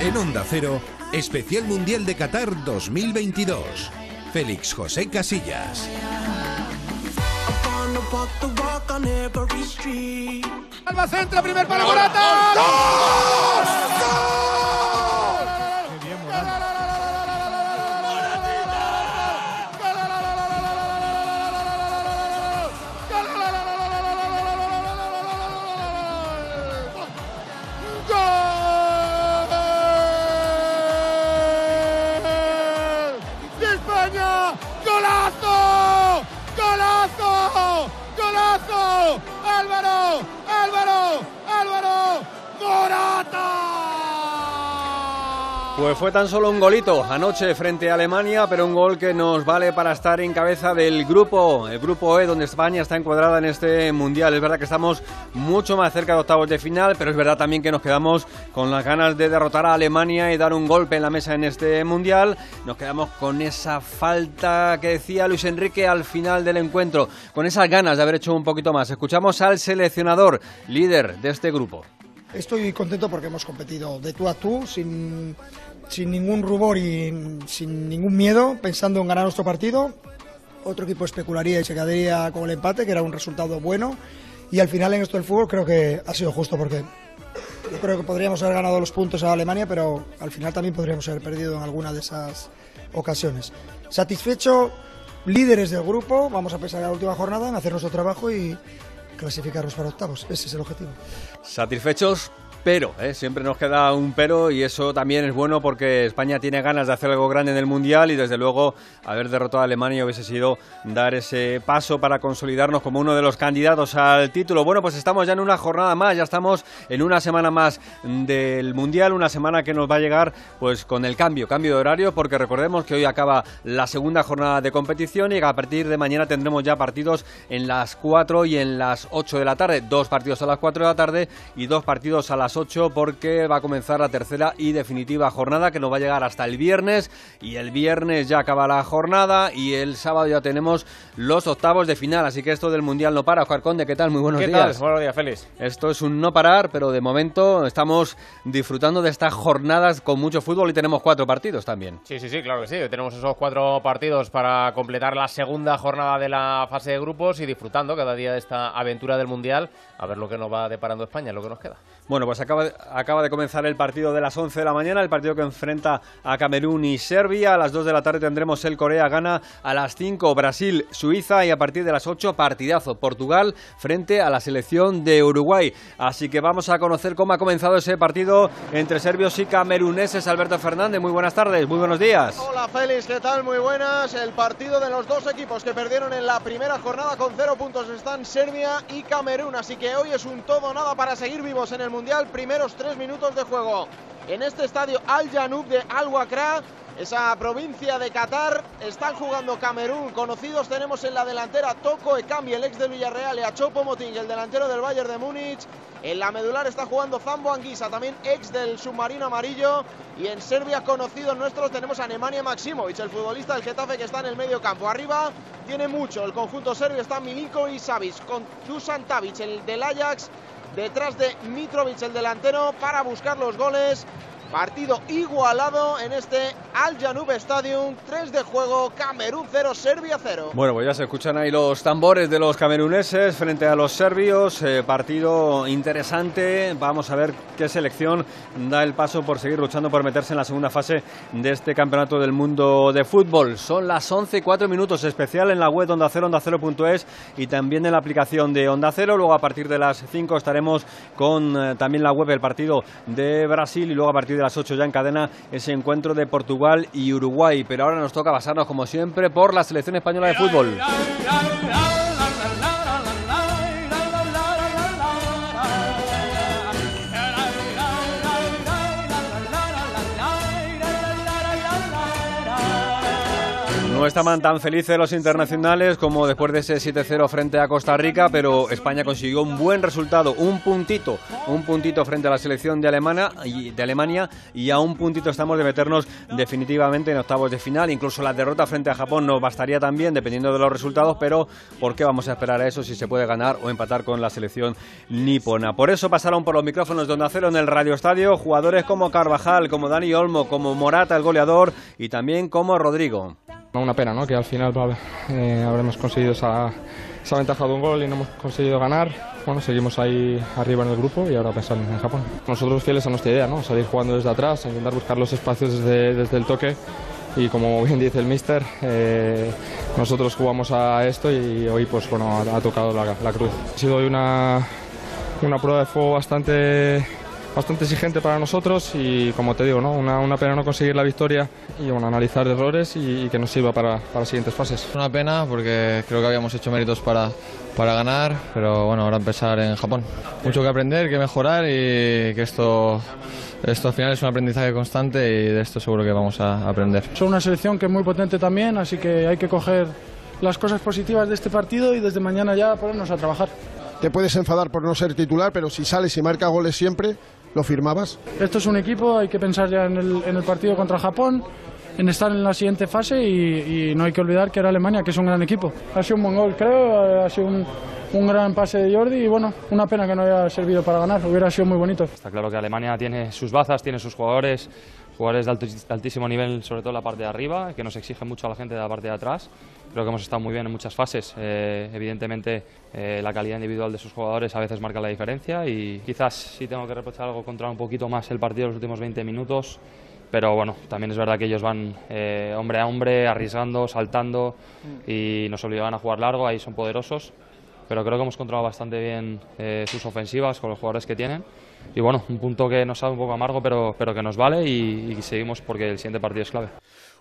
En Onda Cero, Especial Mundial de Qatar 2022. Félix José Casillas. Alba centra, primer para Morata. ¡Gol! Pues fue tan solo un golito anoche frente a Alemania, pero un gol que nos vale para estar en cabeza del grupo, el grupo E, donde España está encuadrada en este mundial. Es verdad que estamos mucho más cerca de octavos de final, pero es verdad también que nos quedamos con las ganas de derrotar a Alemania y dar un golpe en la mesa en este mundial. Nos quedamos con esa falta que decía Luis Enrique al final del encuentro, con esas ganas de haber hecho un poquito más. Escuchamos al seleccionador, líder de este grupo. Estoy contento porque hemos competido de tú a tú, sin, sin ningún rubor y sin ningún miedo, pensando en ganar nuestro partido. Otro equipo especularía y se quedaría con el empate, que era un resultado bueno. Y al final en esto del fútbol creo que ha sido justo porque yo creo que podríamos haber ganado los puntos a Alemania, pero al final también podríamos haber perdido en alguna de esas ocasiones. Satisfecho, líderes del grupo, vamos a pensar en la última jornada, en hacer nuestro trabajo y clasificarnos para octavos. Ese es el objetivo. Satisfechos, pero ¿eh? siempre nos queda un pero y eso también es bueno porque España tiene ganas de hacer algo grande en el Mundial y desde luego haber derrotado a Alemania hubiese sido dar ese paso para consolidarnos como uno de los candidatos al título. Bueno, pues estamos ya en una jornada más, ya estamos en una semana más del Mundial, una semana que nos va a llegar pues con el cambio, cambio de horario porque recordemos que hoy acaba la segunda jornada de competición y a partir de mañana tendremos ya partidos en las 4 y en las 8 de la tarde, dos partidos a las 4 de la tarde y dos partidos a las 8 porque va a comenzar la tercera y definitiva jornada que nos va a llegar hasta el viernes y el viernes ya acaba la jornada y el sábado ya tenemos los octavos de final, así que esto del Mundial no para. Oscar Conde, ¿qué tal? Muy buenos ¿Qué días. tal? Buenos días, Félix. Esto es un no parar, pero de momento estamos disfrutando de estas jornadas con mucho fútbol y tenemos cuatro partidos también. Sí, sí, sí, claro que sí. Tenemos esos cuatro partidos para completar la segunda jornada de la fase de grupos y disfrutando cada día de esta aventura del Mundial. A ver lo que nos va deparando España, lo que nos queda. Bueno, pues acaba de, acaba de comenzar el partido de las 11 de la mañana, el partido que enfrenta a Camerún y Serbia. A las 2 de la tarde tendremos el Corea-Gana, a las 5 Brasil-Suiza y a partir de las 8 partidazo Portugal frente a la selección de Uruguay. Así que vamos a conocer cómo ha comenzado ese partido entre serbios y cameruneses. Alberto Fernández, muy buenas tardes, muy buenos días. Hola Félix, ¿qué tal? Muy buenas. El partido de los dos equipos que perdieron en la primera jornada con cero puntos están Serbia y Camerún. Así que hoy es un todo nada para seguir vivos en el Mundial. Primeros tres minutos de juego en este estadio Al Janoub de Al Wakra. Esa provincia de Qatar están jugando Camerún. Conocidos tenemos en la delantera Toko Ekambi, el ex del Villarreal, y a Chopo Moting, el delantero del Bayern de Múnich. En la medular está jugando Zambo Anguisa, también ex del submarino amarillo. Y en Serbia, conocidos nuestros, tenemos a Nemanja Maximovic, el futbolista del Getafe que está en el medio campo. Arriba tiene mucho el conjunto serbio, está Milinko y Savic, con Dusan Tavic, el del Ajax, detrás de Mitrovic, el delantero, para buscar los goles. Partido igualado en este Al Janoub Stadium. 3 de juego, Camerún 0, Serbia 0. Bueno, pues ya se escuchan ahí los tambores de los cameruneses frente a los serbios. Eh, partido interesante. Vamos a ver qué selección da el paso por seguir luchando por meterse en la segunda fase de este campeonato del mundo de fútbol. Son las 11 y 4 minutos, especial en la web Onda Cero, Onda Cero.es y también en la aplicación de Onda Cero. Luego a partir de las 5 estaremos con eh, también la web del partido de Brasil y luego a partir de las 8 ya en cadena ese encuentro de Portugal y Uruguay. Pero ahora nos toca basarnos como siempre por la selección española de fútbol. No estaban tan felices los internacionales como después de ese 7-0 frente a Costa Rica, pero España consiguió un buen resultado, un puntito, un puntito frente a la selección de Alemania y, de Alemania y a un puntito estamos de meternos definitivamente en octavos de final. Incluso la derrota frente a Japón nos bastaría también, dependiendo de los resultados, pero ¿por qué vamos a esperar a eso si se puede ganar o empatar con la selección nipona? Por eso pasaron por los micrófonos de Onda Cero en el Radio Estadio jugadores como Carvajal, como Dani Olmo, como Morata, el goleador, y también como Rodrigo. Una pena, ¿no? Que al final eh, habremos conseguido esa, esa, ventaja de un gol y no hemos conseguido ganar. Bueno, seguimos ahí arriba en el grupo y ahora pensamos en Japón. Nosotros fieles a nuestra idea, ¿no? Salir jugando desde atrás, intentar buscar los espacios desde, el toque y como bien dice el mister, eh, nosotros jugamos a esto y hoy pues bueno ha, tocado la, cruz. Ha sido hoy una prueba de fuego bastante bastante exigente para nosotros y como te digo, ¿no? una, pena no conseguir la victoria y bueno, analizar errores y, que nos sirva para, para, las siguientes fases. Una pena porque creo que habíamos hecho méritos para, para ganar, pero bueno, ahora empezar en Japón. Mucho que aprender, que mejorar y que esto, esto al final es un aprendizaje constante y de esto seguro que vamos a aprender. Son una selección que es muy potente también, así que hay que coger las cosas positivas de este partido y desde mañana ya ponernos a trabajar. Te puedes enfadar por no ser titular, pero si sales y marca goles siempre, ¿Lo firmabas? Esto es un equipo, hay que pensar ya en el, en el partido contra Japón, en estar en la siguiente fase y, no hay que olvidar que era Alemania, que es un gran equipo. Ha sido un buen gol, creo, ha sido un, un gran pase de Jordi y bueno, una pena que no haya servido para ganar, hubiera sido muy bonito. Está claro que Alemania tiene sus bazas, tiene sus jugadores, jugadores de, altísimo nivel, sobre todo en la parte de arriba, que nos exige mucho a la gente de la parte de atrás. Creo que hemos estado muy bien en muchas fases. Eh, evidentemente, eh, la calidad individual de sus jugadores a veces marca la diferencia y quizás si tengo que reprochar algo, controlar un poquito más el partido los últimos 20 minutos. Pero bueno, también es verdad que ellos van eh, hombre a hombre, arriesgando, saltando y nos obligan a jugar largo, ahí son poderosos. Pero creo que hemos controlado bastante bien sus ofensivas con los jugadores que tienen y bueno, un punto que nos sabe un poco amargo, pero, pero que nos vale y, y seguimos porque el siguiente partido es clave.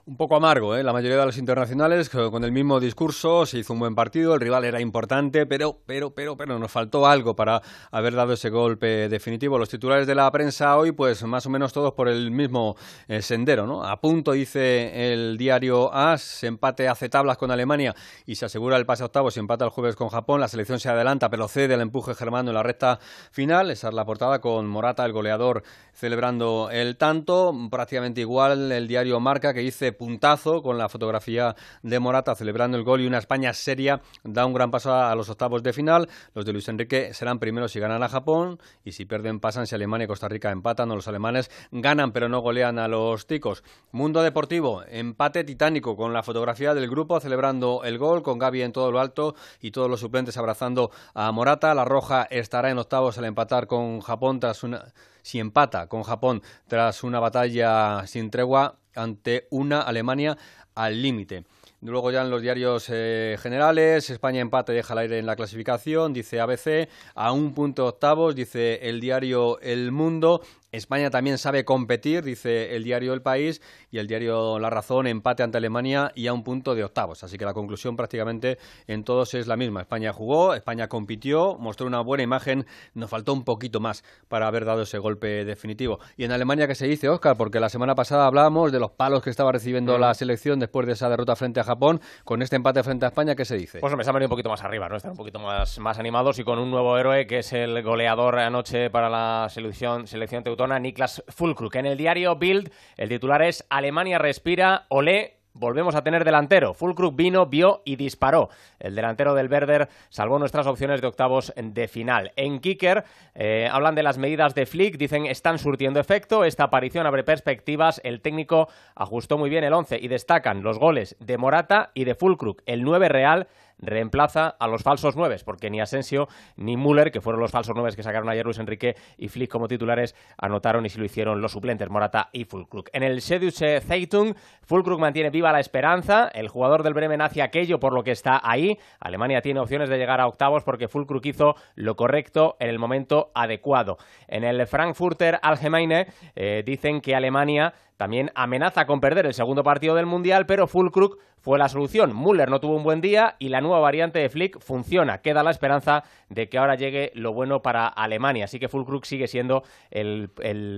Un poco amargo, ¿eh? la mayoría de los internacionales con el mismo discurso, se hizo un buen partido, el rival era importante, pero, pero, pero, pero nos faltó algo para haber dado ese golpe definitivo. Los titulares de la prensa hoy, pues más o menos todos por el mismo eh, sendero, ¿no? A punto, dice el diario AS, empate hace tablas con Alemania y se asegura el pase a octavos y empata el jueves con Japón. La selección se adelanta, pero cede el empuje germano en la recta final. Esa es la portada con Morata, el goleador, celebrando el tanto. Prácticamente igual el diario Marca que dice puntazo con la fotografía de Morata celebrando el gol y una España seria da un gran paso a los octavos de final. Los de Luis Enrique serán primeros si ganan a Japón y si pierden pasan si Alemania y Costa Rica empatan o los alemanes ganan pero no golean a los ticos. Mundo Deportivo, empate titánico con la fotografía del grupo celebrando el gol con Gaby en todo lo alto y todos los suplentes abrazando a Morata. La Roja estará en octavos al empatar con Japón tras una si empata con Japón tras una batalla sin tregua ante una Alemania al límite. Luego ya en los diarios eh, generales, España empate deja el aire en la clasificación, dice ABC, a un punto octavos, dice el diario El Mundo, España también sabe competir, dice el diario El País y el diario La Razón, empate ante Alemania y a un punto de octavos. Así que la conclusión prácticamente en todos es la misma. España jugó, España compitió, mostró una buena imagen, nos faltó un poquito más para haber dado ese golpe definitivo. Y en Alemania, ¿qué se dice, Oscar? Porque la semana pasada hablábamos de los palos que estaba recibiendo la selección después de esa derrota frente a Japón. Con este empate frente a España, ¿qué se dice? Pues me se han venido un poquito más arriba, ¿no? Están un poquito más, más animados y con un nuevo héroe que es el goleador anoche para la selección, selección Niklas Fulkrug. En el diario Bild, el titular es Alemania respira, olé, volvemos a tener delantero. Fulkrug vino, vio y disparó. El delantero del Werder salvó nuestras opciones de octavos de final. En Kicker eh, hablan de las medidas de Flick, dicen están surtiendo efecto, esta aparición abre perspectivas, el técnico ajustó muy bien el 11 y destacan los goles de Morata y de Fulkrug, el 9 real reemplaza a los falsos nueves, porque ni Asensio ni Müller, que fueron los falsos nueves que sacaron ayer Luis Enrique y Flick como titulares, anotaron y si lo hicieron los suplentes Morata y Fulkrug. En el Sedusche Zeitung, Fulkrug mantiene viva la esperanza, el jugador del Bremen hace aquello por lo que está ahí. Alemania tiene opciones de llegar a octavos porque Fulkrug hizo lo correcto en el momento adecuado. En el Frankfurter Allgemeine eh, dicen que Alemania también amenaza con perder el segundo partido del Mundial, pero Fulkrug fue la solución. Müller no tuvo un buen día y la nueva variante de Flick funciona. Queda la esperanza de que ahora llegue lo bueno para Alemania. Así que Fulkrug sigue siendo el,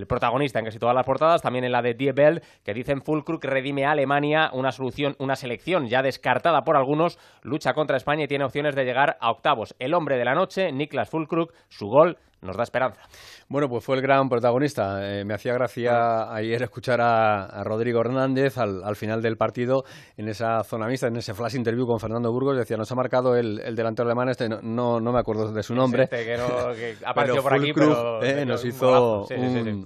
protagonista en casi todas las portadas, también en la de Die Welt, que dicen Fulkrug redime a Alemania una solución, una selección ya descartada por algunos, lucha contra España y tiene opciones de llegar a octavos. El hombre de la noche, Niklas Fulkrug, su gol nos da esperanza. Bueno, pues fue el gran protagonista. Eh, me hacía gracia ayer escuchar a, Rodrigo Hernández al, final del partido en esa zona mixta, en ese flash interview con Fernando Burgos. Decía, nos ha marcado el, delantero alemán, este no, no, me acuerdo de su nombre. Este que, no, que apareció por aquí, pero, eh, nos hizo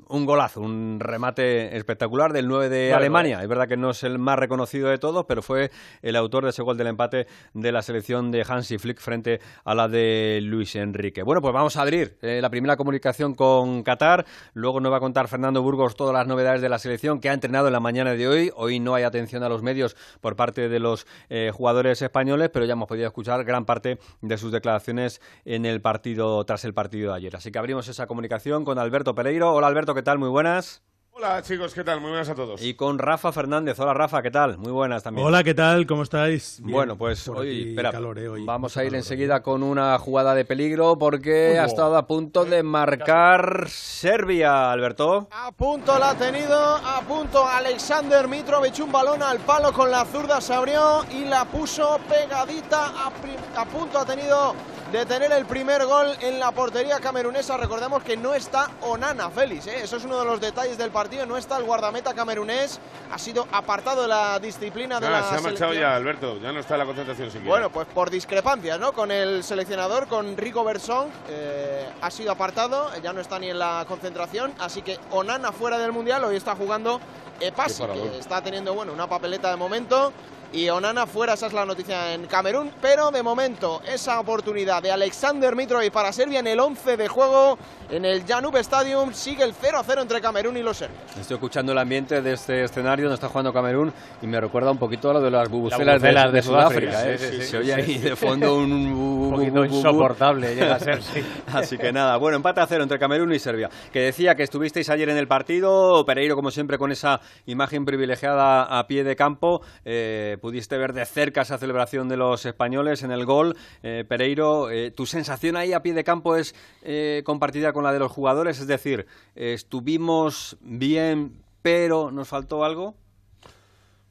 un, golazo, un remate espectacular del 9 de Alemania. Es verdad que no es el más reconocido de todos, pero fue el autor de ese gol del empate de la selección de Hansi Flick frente a la de Luis Enrique. Bueno, pues vamos a abrir eh, la primera comunicación con Qatar. Luego nos va a contar Fernando Burgos todas las novedades de la selección que ha entrenado en la mañana de hoy. Hoy no hay atención a los medios por parte de los eh, jugadores españoles, pero ya hemos podido escuchar gran parte de sus declaraciones en el partido tras el partido de ayer. Así que abrimos esa comunicación con Alberto Pereiro. Hola Alberto, ¿qué tal? Muy buenas. Hola chicos, ¿qué tal? Muy buenas a todos. Y con Rafa Fernández. Hola Rafa, ¿qué tal? Muy buenas también. Hola, ¿qué tal? ¿Cómo estáis? bueno, pues hoy, espera, eh, vamos a ir enseguida con una jugada de peligro porque ha estado a punto de marcar Serbia, Alberto. A punto la ha tenido, a punto Alexander Mitrovic, un balón al palo con la zurda se abrió y la puso pegadita, a, a punto ha tenido de tener el primer gol en la portería camerunesa. Recordemos que no está Onana, Félix, ¿eh? eso es uno de los detalles del partido. No está el guardameta camerunés, ha sido apartado de la disciplina de la Se ha marchado ya, Alberto, ya no está en la concentración siquiera. Bueno, pues por discrepancias, ¿no? Con el seleccionador, con Rico Bersón, eh, ha sido apartado, ya no está ni en la concentración. Así que Onana fuera del mundial, hoy está jugando Epasi, que está teniendo bueno, una papeleta de momento y Onana fuera, esa es la noticia en Camerún, pero de momento esa oportunidad de Alexander Mitrovic para Serbia en el 11 de juego en el Janub Stadium sigue el 0-0 entre Camerún y los serbios. Estoy escuchando el ambiente de este escenario donde está jugando Camerún y me recuerda un poquito a lo de las bubucelas de, Sudáfrica. ¿eh? Se oye ahí de fondo un, un poquito insoportable llega a ser, sí. Así que nada, bueno, empate a cero entre Camerún y Serbia. Que decía que estuvisteis ayer en el partido, Pereiro como siempre con esa imagen privilegiada a pie de campo. Eh, pudiste ver de cerca esa celebración de los españoles en el gol. Eh, Pereiro, eh, ¿tu sensación ahí a pie de campo es eh, compartida con la de los jugadores? Es decir, ¿estuvimos bien, pero nos faltó algo?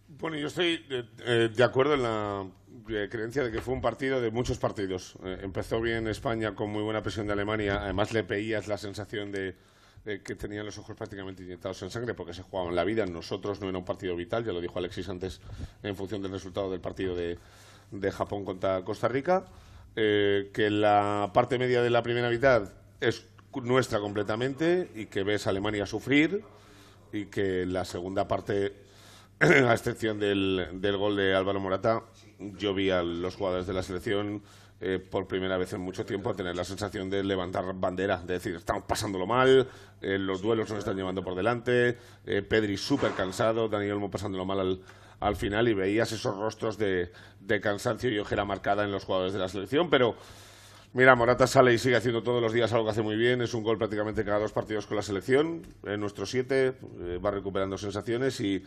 Bueno, yo estoy de acuerdo en la creencia de que fue un partido de muchos partidos. empezó bien España con muy buena presión de Alemania. Además, le veías la sensación de eh, que tenían los ojos prácticamente inyectados en sangre porque se jugaban la vida. Nosotros no era un partido vital, ya lo dijo Alexis antes en función del resultado del partido de, de Japón contra Costa Rica. Eh, que la parte media de la primera mitad es nuestra completamente y que ves a Alemania sufrir y que la segunda parte, a excepción del, del gol de Álvaro Morata, yo vi a los jugadores de la selección eh, por primera vez en mucho tiempo tener la sensación de levantar bandera, de decir, estamos pasándolo mal, eh, los duelos nos están llevando por delante, eh, Pedri súper cansado, Daniel Olmo pasándolo mal al, al, final y veías esos rostros de, de cansancio y ojera marcada en los jugadores de la selección, pero... Mira, Morata sale y sigue haciendo todos los días algo que hace muy bien. Es un gol prácticamente cada dos partidos con la selección. En nuestros siete va recuperando sensaciones y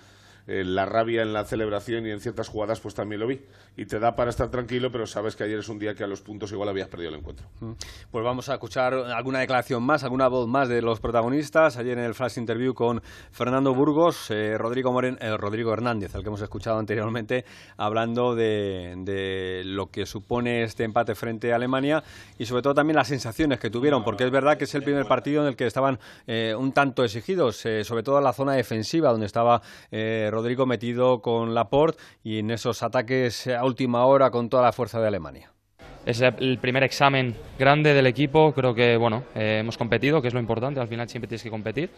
eh, la rabia en la celebración y en ciertas jugadas, pues también lo vi. Y te da para estar tranquilo, pero sabes que ayer es un día que a los puntos igual habías perdido el encuentro. Mm. Pues vamos a escuchar alguna declaración más, alguna voz más de los protagonistas. Ayer en el flash interview con Fernando Burgos, eh, Rodrigo, Moren, eh, Rodrigo Hernández, al que hemos escuchado anteriormente, hablando de, de, lo que supone este empate frente a Alemania y sobre todo también las sensaciones que tuvieron, porque es verdad que es el primer partido en el que estaban un tanto exigidos, sobre todo en la zona defensiva, donde estaba Rodrigo metido con Laporte y en esos ataques a última hora con toda la fuerza de Alemania. Es el primer examen grande del equipo, creo que bueno, eh, hemos competido, que es lo importante, al final siempre tienes que competir.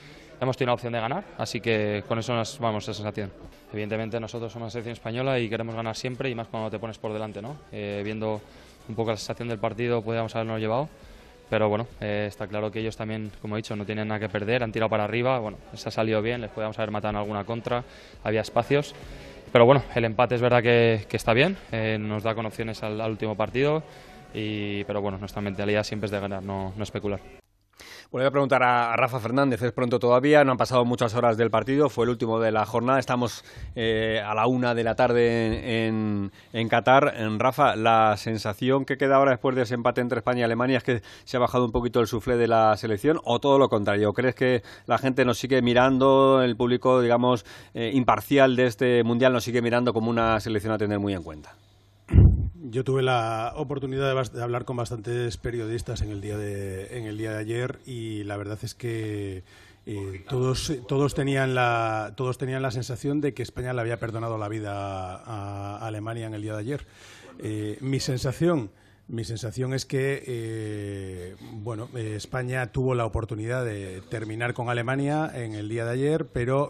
Hemos tenido la opción de ganar, así que con eso nos vamos a sensación. Evidentemente nosotros somos una selección española y queremos ganar siempre y más cuando te pones por delante, ¿no? Eh, viendo un poco la sensación del partido, podríamos habernos llevado pero bueno, eh, está claro que ellos también, como he dicho, no tienen nada que perder, han tirado para arriba, bueno, se ha salido bien, les podíamos haber matado en alguna contra, había espacios, pero bueno, el empate es verdad que, está bien, eh, nos da con opciones al, último partido, y, pero bueno, nuestra mentalidad siempre es de ganar, no, no especular. Voy a preguntar a, Rafa Fernández, es pronto todavía, no han pasado muchas horas del partido, fue el último de la jornada, estamos eh, a la una de la tarde en, en, Qatar. En Rafa, la sensación que queda ahora después de ese empate entre España y Alemania es que se ha bajado un poquito el suflé de la selección o todo lo contrario. ¿Crees que la gente nos sigue mirando, el público, digamos, eh, imparcial de este mundial nos sigue mirando como una selección a tener muy en cuenta? Yo tuve la oportunidad de, hablar con bastantes periodistas en el día de, en el día de ayer y la verdad es que eh, todos, todos, tenían la, todos tenían la sensación de que España le había perdonado la vida a, Alemania en el día de ayer. Eh, mi sensación. Mi sensación es que eh, bueno, España tuvo la oportunidad de terminar con Alemania en el día de ayer, pero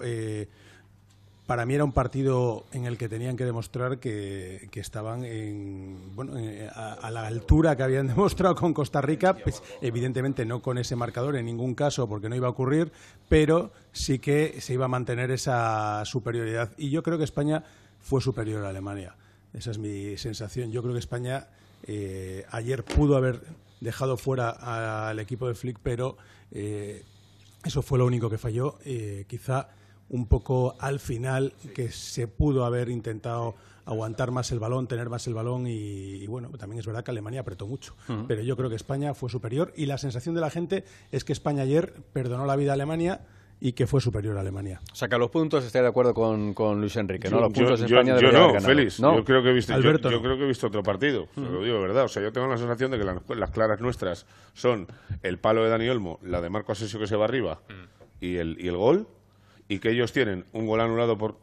para mí era un partido en el que tenían que demostrar que, estaban en, bueno, a, la altura que habían demostrado con Costa Rica, pues, evidentemente no con ese marcador en ningún caso porque no iba a ocurrir, pero sí que se iba a mantener esa superioridad. Y yo creo que España fue superior a Alemania. Esa es mi sensación. Yo creo que España eh, ayer pudo haber dejado fuera al equipo de Flick, pero eh, eso fue lo único que falló. Eh, quizá un poco al final que se pudo haber intentado aguantar más el balón, tener más el balón y, bueno, también es verdad que Alemania apretó mucho, pero yo creo que España fue superior y la sensación de la gente es que España ayer perdonó la vida a Alemania y que fue superior a Alemania. Saca los puntos, estoy de acuerdo con, con Luis Enrique, ¿no? Los puntos yo, España yo no, Félix, yo creo que he visto, yo, creo que he visto otro partido, lo digo verdad, o sea, yo tengo la sensación de que las claras nuestras son el palo de Dani Olmo, la de Marco Asensio que se va arriba y, el, y el gol, y que ellos tienen un gol anulado por,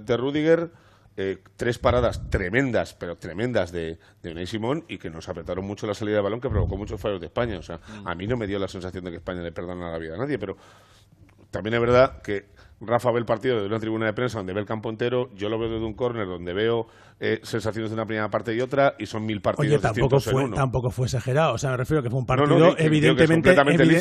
de Rudiger, eh, tres paradas tremendas, pero tremendas de, de Unai Simón y que nos apretaron mucho la salida de balón que provocó muchos fallos de España. O sea, a mí no me dio la sensación de que España le perdona la vida a nadie, pero también es verdad que Rafa ve el partido desde una tribuna de prensa donde ve el campo entero, yo lo veo desde un córner donde veo eh, sensaciones de una primera parte y otra y son mil partidos Oye, tampoco fue, tampoco fue exagerado, o sea, me refiero a que fue un partido evidentemente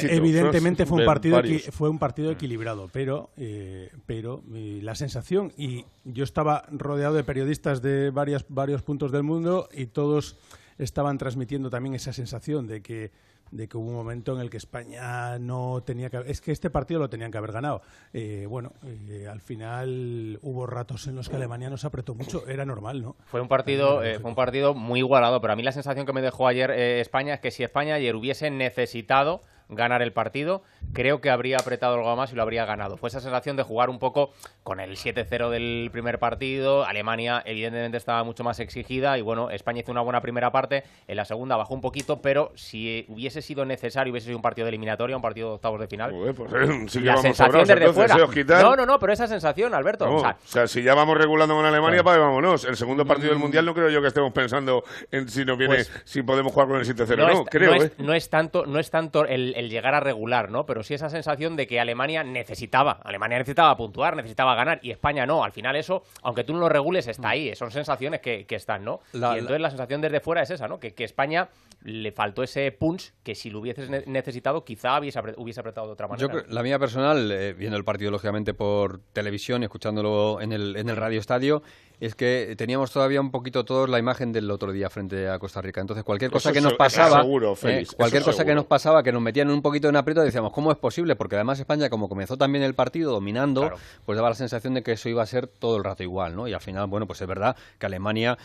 evidentemente fue un partido fue un partido equilibrado, pero eh, pero la sensación y yo estaba rodeado de periodistas de varias, varios puntos del mundo y todos estaban transmitiendo también esa sensación de que de que hubo un momento en el que España no tenía que es que este partido lo tenían que haber ganado. Eh, bueno eh, al final hubo ratos en los que Alemania nos apretó mucho era normal no fue un partido eh, fue un partido muy igualado pero a mí la sensación que me dejó ayer España es que si España ayer hubiese necesitado ganar el partido, creo que habría apretado algo más y lo habría ganado. Fue esa sensación de jugar un poco con el 7-0 del primer partido. Alemania, evidentemente, estaba mucho más exigida y bueno, España hizo una buena primera parte. En la segunda bajó un poquito, pero si hubiese sido necesario, hubiese sido un partido de eliminatoria, un partido de octavos de final. pues, eh, la sensación desde fuera. No, no, no, pero esa sensación, Alberto. o, sea, si ya vamos regulando con Alemania, pues vámonos. El segundo partido del mm. mundial no creo yo que estemos pensando en si nos viene, pues si podemos jugar con el 7-0. No, creo. No es, no es tanto, no es tanto el el llegar a regular, ¿no? Pero sí esa sensación de que Alemania necesitaba, Alemania necesitaba puntuar, necesitaba ganar y España no. Al final eso, aunque tú no lo regules, está ahí. Son sensaciones que, están, ¿no? y entonces la... sensación desde fuera es esa, ¿no? Que, España le faltó ese punch que si lo hubieses necesitado quizá hubiese, hubiese apretado de otra manera. Yo, la mía personal, eh, viendo el partido lógicamente por televisión escuchándolo en el, en el radio estadio, es que teníamos todavía un poquito todos la imagen del otro día frente a Costa Rica. Entonces, cualquier cosa que nos pasaba, eh, cualquier cosa que nos pasaba, que nos metían un poquito en aprieto, decíamos, ¿cómo es posible? Porque además España, como comenzó también el partido dominando, pues daba la sensación de que eso iba a ser todo el rato igual, ¿no? Y al final, bueno, pues es verdad que Alemania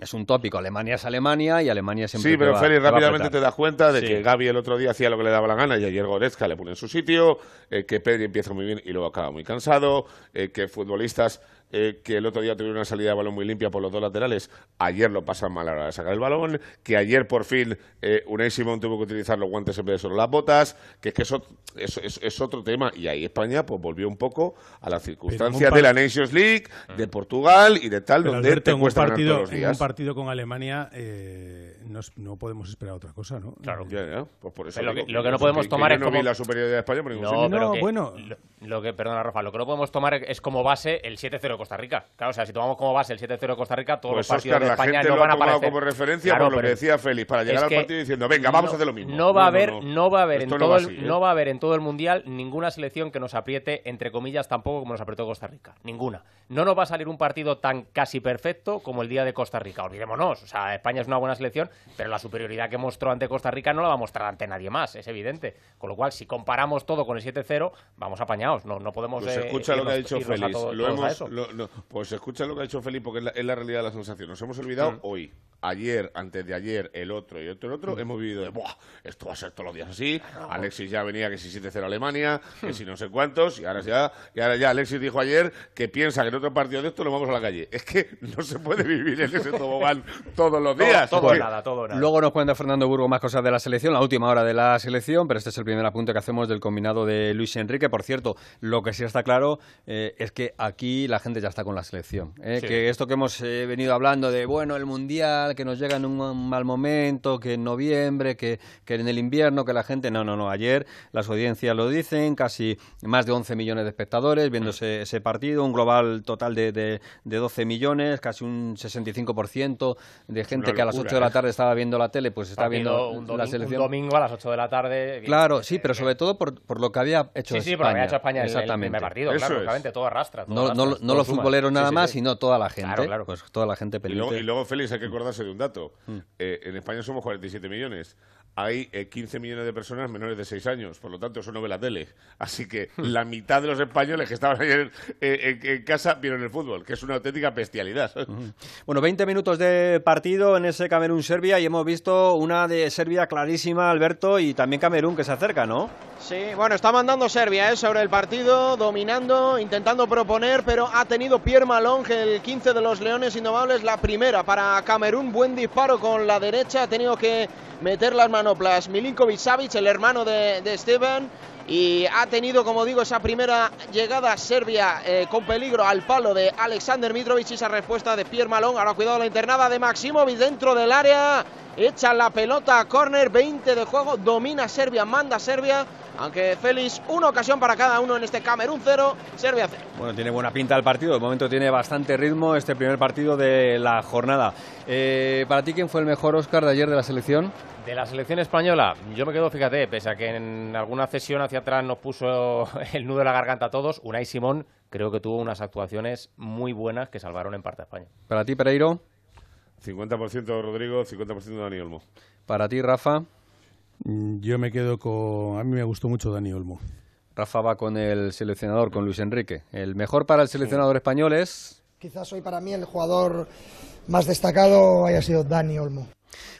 es un tópico. Alemania es Alemania y Alemania siempre. Sí, pero Félix, rápidamente te das cuenta de que Gaby el otro día hacía lo que le daba la gana y ayer Goretzka le pone en su sitio, eh, que Pedri empieza muy bien y luego acaba muy cansado, eh, que futbolistas eh, que el otro día tuvieron una salida de balón muy limpia por los dos laterales, ayer lo pasan mal a la hora de sacar el balón, que ayer por fin eh, Unai Simón tuvo que utilizar los guantes en vez de solo las botas, que es que eso, es, otro tema. Y ahí España pues volvió un poco a las circunstancias de la Nations League, de ah. Portugal y de tal, donde te cuesta partido, todos los días. En un partido con Alemania eh, no, podemos esperar otra cosa, ¿no? Claro. Ya, ya. Pues por eso lo, que, no podemos tomar es no como... vi la superioridad de España, pero no, pero bueno... Lo, que, perdona, Rafa, lo que no podemos tomar es como base el 7-0 Costa Rica. Claro, o sea, si tomamos como base el 7-0 de Costa Rica, todos Pues los partidos Oscar, de la España gente no lo van a aparecer. como referencia Claro, por lo que decía Félix, para llegar al partido diciendo, venga, vamos no- a hacer lo mismo. No va a haber, no. no va a haber en todo el, ¿eh? no va a haber en todo el mundial ninguna selección que nos apriete entre comillas tampoco como nos apretó Costa Rica. Ninguna. No nos va a salir un partido tan casi perfecto como el día de Costa Rica. Olvidémonos. O sea, España es una buena selección, pero la superioridad que mostró ante Costa Rica no la va a mostrar ante nadie más, es evidente. Con lo cual, si comparamos todo con el 7-0, vamos apañados. No, no podemos. Pues eh, escucha lo que ha dicho Félix. todo- Lo hemos- lo- no, pues escucha lo que ha dicho Félix porque es la, es la realidad de la sensación. Nos hemos olvidado Mm. hoy, ayer, antes de ayer, el otro y otro el Mm. otro. Hemos vivido de, Buah, esto va a ser todos los días así. Alexis ya venía que si 7-0 Alemania, que si no sé cuántos. Y ahora ya, y ahora ya Alexis dijo ayer que piensa que en otro partido de esto lo vamos a la calle. Es que no se puede vivir en ese tobogán todos los días. Todo, todo Es que- nada, todo nada. Luego nos cuenta Fernando Burgo más cosas de la selección, la última hora de la selección, pero este es el primer apunte que hacemos del combinado de Luis Enrique. Por cierto, lo que sí está claro eh, es que aquí la gente ya está con la selección. eh, Sí. Que esto que hemos eh, venido hablando de, bueno, el Mundial, que nos llega en un mal momento, que en noviembre, que, que en el invierno, que la gente... No, no, no. Ayer las audiencias lo dicen, casi más de 11 millones de espectadores viéndose ese partido, un global total de, de, de 12 millones, casi un 65% de gente que a las locura, 8 de la ¿eh? tarde estaba viendo la tele, pues está Partido viendo un, la domingo, un selección. domingo a las 8 de la tarde. Claro, sí, pero sobre todo por, por lo que había hecho Sí, sí, España. porque había hecho España en el- el Exactamente. primer partido, Eso claro, es. todo arrastra. todo No, no, arrastra, no todo los suma. futboleros nada sí, más, sí. sino toda la gente. Claro, claro. Pues toda la gente Y pendiente. luego, y luego, Félix, hay que acordarse de un dato. Eh, en España somos 47 millones. Hay eh, 15 millones de personas menores de 6 años. Por lo tanto, eso no ve la tele. Así que la mitad de los españoles que estaban ayer eh, en, en casa vieron el fútbol, que es una auténtica bestialidad. Bueno, 20 minutos de partido en ese Camerún-Serbia y hemos visto una de Serbia clarísima, Alberto, y también Camerún que se acerca, ¿no? Sí, bueno, está mandando Serbia ¿eh? sobre el partido, dominando, intentando proponer, pero ha tenido Pierre Malong, el 15 de los Leones Indomables, la primera para Camerún. Buen disparo con la derecha, ha tenido que meter las manoplas Milinkovic Savic, el hermano de, de Steven. Y ha tenido, como digo, esa primera llegada Serbia eh, con peligro al palo de Alexander Mitrovic y esa respuesta de Pierre Malong. Ahora cuidado la internada de Maximovic dentro del área. Echa la pelota a córner, 20 de juego, domina Serbia, manda Serbia. Aunque Félix, una ocasión para cada uno en este Camerún 0, Serbia 0. Bueno, tiene buena pinta el partido, de momento tiene bastante ritmo este primer partido de la jornada. Eh, ¿Para ti quién fue el mejor Oscar de ayer de la selección? De la selección española, yo me quedo, fíjate, pese a que en alguna cesión hacia atrás nos puso el nudo de la garganta a todos, Unai Simón creo que tuvo unas actuaciones muy buenas que salvaron en parte a España. ¿Para ti, Pereiro? 50% Rodrigo, 50% Dani Olmo. ¿Para ti, Rafa? Mm, Yo me quedo con. A mí me gustó mucho Dani Olmo. Rafa va con el seleccionador, con Luis Enrique. El mejor para el seleccionador español es... Quizás hoy para mí el jugador más destacado haya sido Dani Olmo.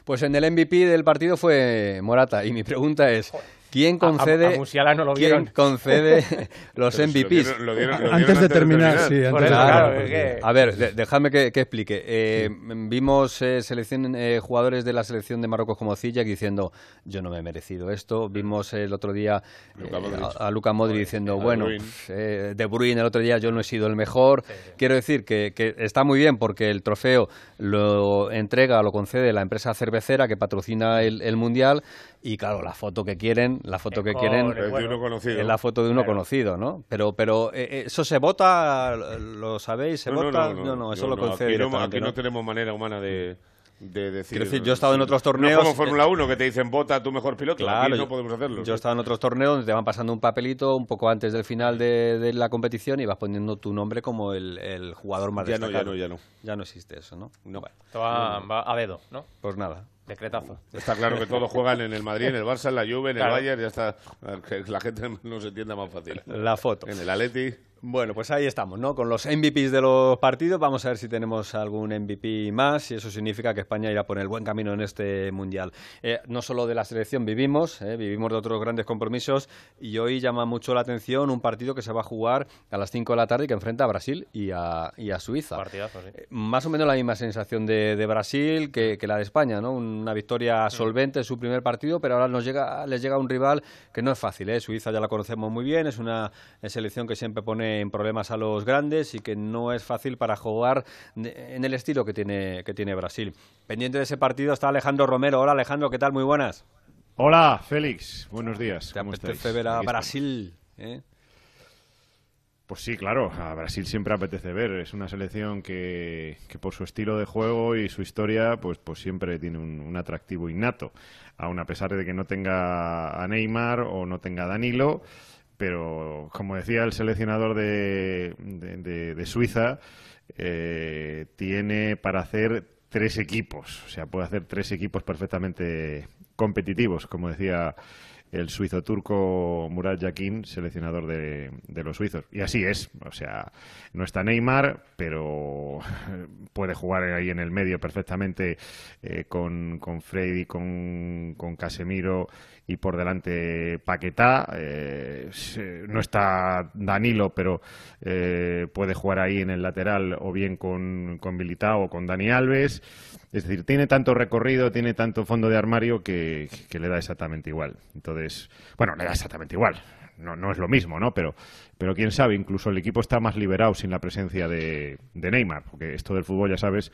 Pues en el MVP del partido fue Morata. Y mi pregunta es, ¿quién concede, a- a Musiala no lo ¿quién vieron. concede los Pero si lo MVPs? dieron- lo dieron- lo dieron Antes de terminar, sí, antes de terminar. A ver, de- déjame que, que explique. Eh, Vimos eh, selección, eh, jugadores de la selección de Marruecos como Ziyech diciendo yo no me he merecido esto. Vimos el otro día eh, Luka a, a Luka Modric diciendo De bueno, eh, De Bruyne el otro día yo no he sido el mejor. Quiero decir que, que está muy bien porque el trofeo lo entrega, lo concede la empresa cervecera que patrocina el, el mundial y claro la foto que quieren, la foto que quieren es de bueno. uno conocido. es la foto de uno Claro. conocido, ¿no? Pero, pero eh, eh, eso se vota, lo sabéis, se No, no, vota, no, no, eso lo no, concede aquí aquí no ¿no? tenemos manera humana de, de decir. Quiero decir, yo he estado en otros torneos, No como eh, Fórmula 1 que te dicen vota tu mejor piloto. Claro, aquí no yo- podemos hacerlo. Yo he estado en otros torneos donde te van pasando un papelito un poco antes del final de, de la competición y vas poniendo tu nombre como el, el jugador más Ya no, ya destacado. no, ya no. Ya no existe eso, ¿no? No. Esto va, va a dedo, ¿no? Pues nada. Decretazo. Está claro que todos juegan en el Madrid, en el Barça, en la Juve, en Claro. el Bayern, ya está. Que la gente no se entienda más fácil. La foto. En el Atleti. Bueno, pues ahí estamos, ¿no? Con los MVPs de los partidos. Vamos a ver si tenemos algún MVP más y eso significa que España irá por el buen camino en este Mundial. Eh, no solo de la selección vivimos, eh, vivimos de otros grandes compromisos y hoy llama mucho la atención un partido que se va a jugar a las 5 de la tarde y que enfrenta a Brasil y a, y a Suiza. Partidazo, sí. Eh, Más o menos la misma sensación de, de Brasil que, que la de España, ¿no? Una victoria solvente en su primer partido, pero ahora nos llega, les llega un rival que no es fácil, ¿eh? Suiza ya la conocemos muy bien, es una selección que siempre pone en problemas a los grandes y que no es fácil para jugar en el estilo que tiene, que tiene Brasil. Pendiente de ese partido está Alejandro Romero. Hola Alejandro, ¿qué tal? Muy buenas. Hola, Félix. Buenos días. ¿Te ¿Cómo apetece estáis? ver a. Brasil? ¿eh? Pues sí, claro, a Brasil siempre apetece ver. Es una selección que, que por su estilo de juego y su historia, pues, pues siempre tiene un, atractivo innato. Aun a pesar de que no tenga a Neymar o no tenga a Danilo, pero como decía el seleccionador de, de, Suiza, eh, tiene para hacer tres equipos. O sea, puede hacer tres equipos perfectamente competitivos, como decía el suizo turco Murat Yakin, seleccionador de, los suizos. Y así es, o sea, no está Neymar, pero puede jugar ahí en el medio perfectamente eh, con, con Freddy, con, con Casemiro y por delante Paquetá. Eh, no está Danilo, pero eh, puede jugar ahí en el lateral o bien con, con Militao o con Dani Alves. Es decir, tiene tanto recorrido, tiene tanto fondo de armario que, le da exactamente igual. Entonces, bueno, le da exactamente igual. No, no es lo mismo, ¿no? Pero, pero quién sabe, incluso el equipo está más liberado sin la presencia de, de Neymar, porque esto del fútbol, ya sabes,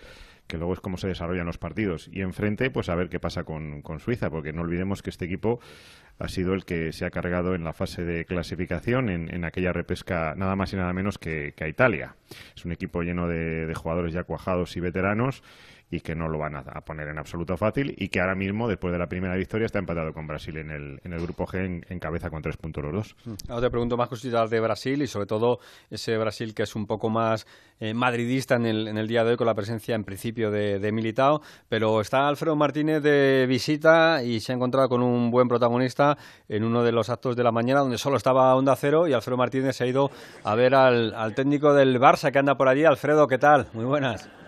que luego es cómo se desarrollan los partidos. Y enfrente, pues a ver qué pasa con, con, Suiza, porque no olvidemos que este equipo ha sido el que se ha cargado en la fase de clasificación en, en aquella repesca nada más y nada menos que, que a Italia. Es un equipo lleno de, de jugadores ya cuajados y veteranos y que no lo van a, poner en absoluto fácil y que ahora mismo, después de la primera victoria, está empatado con Brasil en el, en el grupo G en, cabeza con tres puntos los dos. Ahora te pregunto más cositas de Brasil y sobre todo ese Brasil que es un poco más eh, madridista en el, en el día de hoy con la presencia en principio de, de Militao, pero está Alfredo Martínez de visita y se ha encontrado con un buen protagonista en uno de los actos de la mañana donde solo estaba Onda Cero y Alfredo Martínez se ha ido a ver al, al técnico del Barça que anda por allí. Alfredo, ¿qué tal? Muy buenas.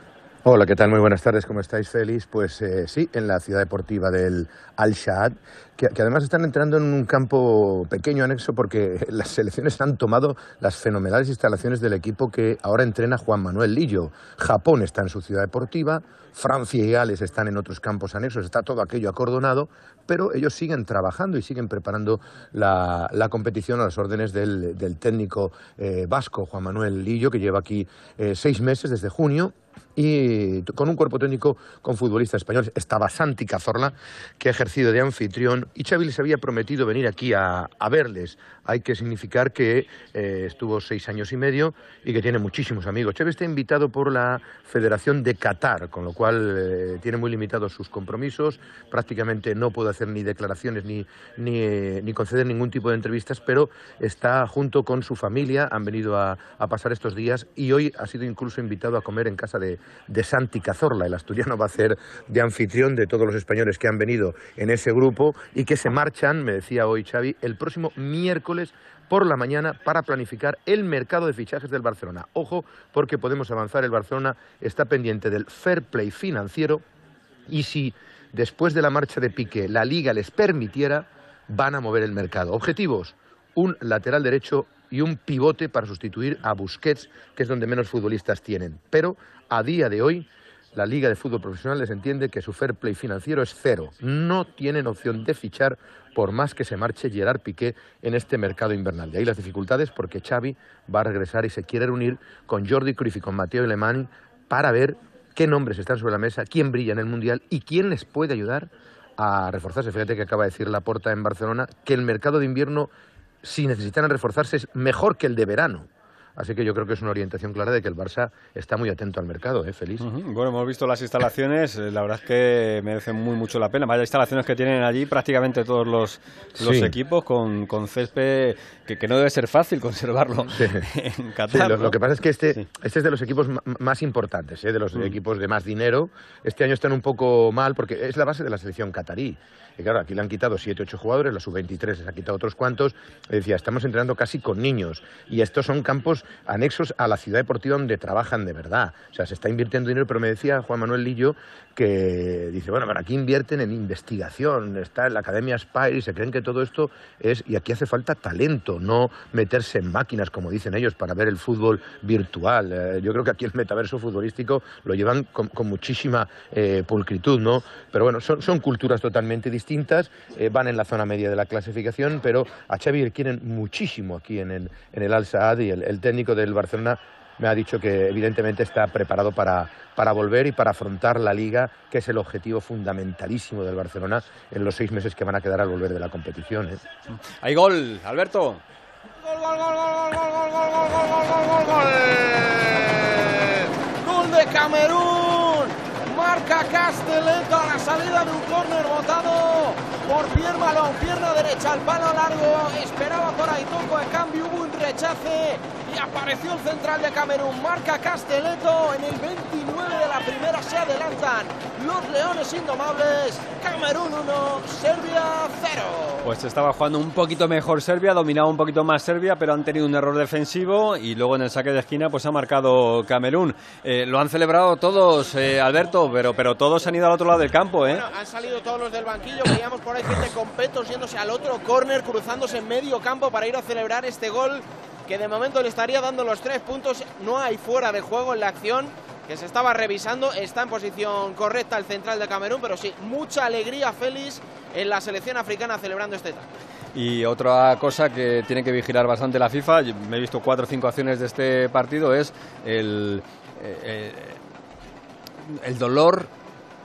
Hola, ¿qué tal? Muy buenas tardes, ¿cómo estáis, Félix? Pues eh, sí, en la ciudad deportiva del Al-Shad, que, además están entrando en un campo pequeño anexo porque las selecciones han tomado las fenomenales instalaciones del equipo que ahora entrena Juan Manuel Lillo. Japón está en su ciudad deportiva, Francia y Gales están en otros campos anexos, está todo aquello acordonado, pero ellos siguen trabajando y siguen preparando la, competición a las órdenes del, técnico eh, vasco, Juan Manuel Lillo, que lleva aquí eh, seis meses desde junio y con un cuerpo técnico con futbolistas españoles. Estaba Santi Cazorla, que ha ejercido de anfitrión, y Xavi les había prometido venir aquí a, verles. Hay que significar que eh, estuvo seis años y medio y que tiene muchísimos amigos. Xavi está invitado por la Federación de Qatar, con lo cual eh, tiene muy limitados sus compromisos, prácticamente no puede hacer ni declaraciones ni, ni, conceder ningún tipo de entrevistas, pero está junto con su familia, han venido a pasar estos días y hoy ha sido incluso invitado a comer en casa de, de, Santi Cazorla. El asturiano va a ser de anfitrión de todos los españoles que han venido en ese grupo y que se marchan, me decía hoy Xavi, el próximo miércoles por la mañana para planificar el mercado de fichajes del Barcelona. Ojo, porque podemos avanzar, el Barcelona está pendiente del fair play financiero y si después de la marcha de Piqué la liga les permitiera, van a mover el mercado. Objetivos, un lateral derecho y un pivote para sustituir a Busquets, que es donde menos futbolistas tienen. Pero a día de hoy, la Liga de Fútbol Profesional les entiende que su fair play financiero es cero. No tienen opción de fichar por más que se marche Gerard Piqué en este mercado invernal. De ahí las dificultades porque Xavi va a regresar y se quiere reunir con Jordi Cruyff y con Mateo Alemán para ver qué nombres están sobre la mesa, quién brilla en el Mundial y quién les puede ayudar a reforzarse. Fíjate que acaba de decir Laporta en Barcelona que el mercado de invierno si necesitan reforzarse, es mejor que el de verano. Así que yo creo que es una orientación clara de que el Barça está muy atento al mercado, ¿eh? Feliz. Bueno, hemos visto las instalaciones, eh, la verdad es que merecen muy mucho la pena. Vaya instalaciones que tienen allí prácticamente todos los, los equipos con, con césped que, no debe ser fácil conservarlo en Qatar. lo, que pasa es que este, este es de los equipos más importantes, ¿eh? de los mm. equipos de más dinero. Este año están un poco mal porque es la base de la selección catarí. Y claro, aquí le han quitado 7, 8 jugadores, la sub-23 les ha quitado otros cuantos. Decía, estamos entrenando casi con niños. Y estos son campos anexos a la ciudad deportiva donde trabajan de verdad. O sea, se está invirtiendo dinero, pero me decía Juan Manuel Lillo que dice, bueno, pero aquí invierten en investigación, está en la Academia Spire y se creen que todo esto es, y aquí hace falta talento, no meterse en máquinas, como dicen ellos, para ver el fútbol virtual. Eh, yo creo que aquí el metaverso futbolístico lo llevan con, muchísima eh, pulcritud, ¿no? Pero bueno, son, son culturas totalmente distintas, eh, van en la zona media de la clasificación, pero a Xavi quieren muchísimo aquí en el, en el Al Saad y el técnico del Barcelona me ha dicho que evidentemente está preparado para, para volver y para afrontar la liga, que es el objetivo fundamentalísimo del Barcelona en los seis meses que van a quedar al volver de la competición. ¿eh? Hay gol, Alberto. Gol, gol, gol, gol, gol, gol, gol, gol, gol, gol, gol, gol, gol. Gol de Camerún. Marca Castelletto a la salida de un córner botado por Pierre Malón, pierna derecha al palo largo. Esperaba por ahí toco de cambio, hubo un rechace y apareció el central de Camerún. Marca Castelletto en el 29 de la primera. Se adelantan los Leones Indomables. Camerún 1, Serbia 0. Pues estaba jugando un poquito mejor Serbia, dominaba un poquito más Serbia, pero han tenido un error defensivo y luego en el saque de esquina pues ha marcado Camerún. Eh, lo han celebrado todos, eh, Alberto, pero, pero todos han ido al otro lado del campo. ¿eh? Bueno, han salido todos los del banquillo. Veíamos por ahí gente con petos yéndose al otro córner, cruzándose en medio campo para ir a celebrar este gol que de momento le estaría dando los tres puntos. No hay fuera de juego en la acción que se estaba revisando. Está en posición correcta el central de Camerún, pero sí, mucha alegría, Félix, en la selección africana celebrando este tanto. Y otra cosa que tiene que vigilar bastante la FIFA, me he visto cuatro o cinco acciones de este partido, es el, eh, el dolor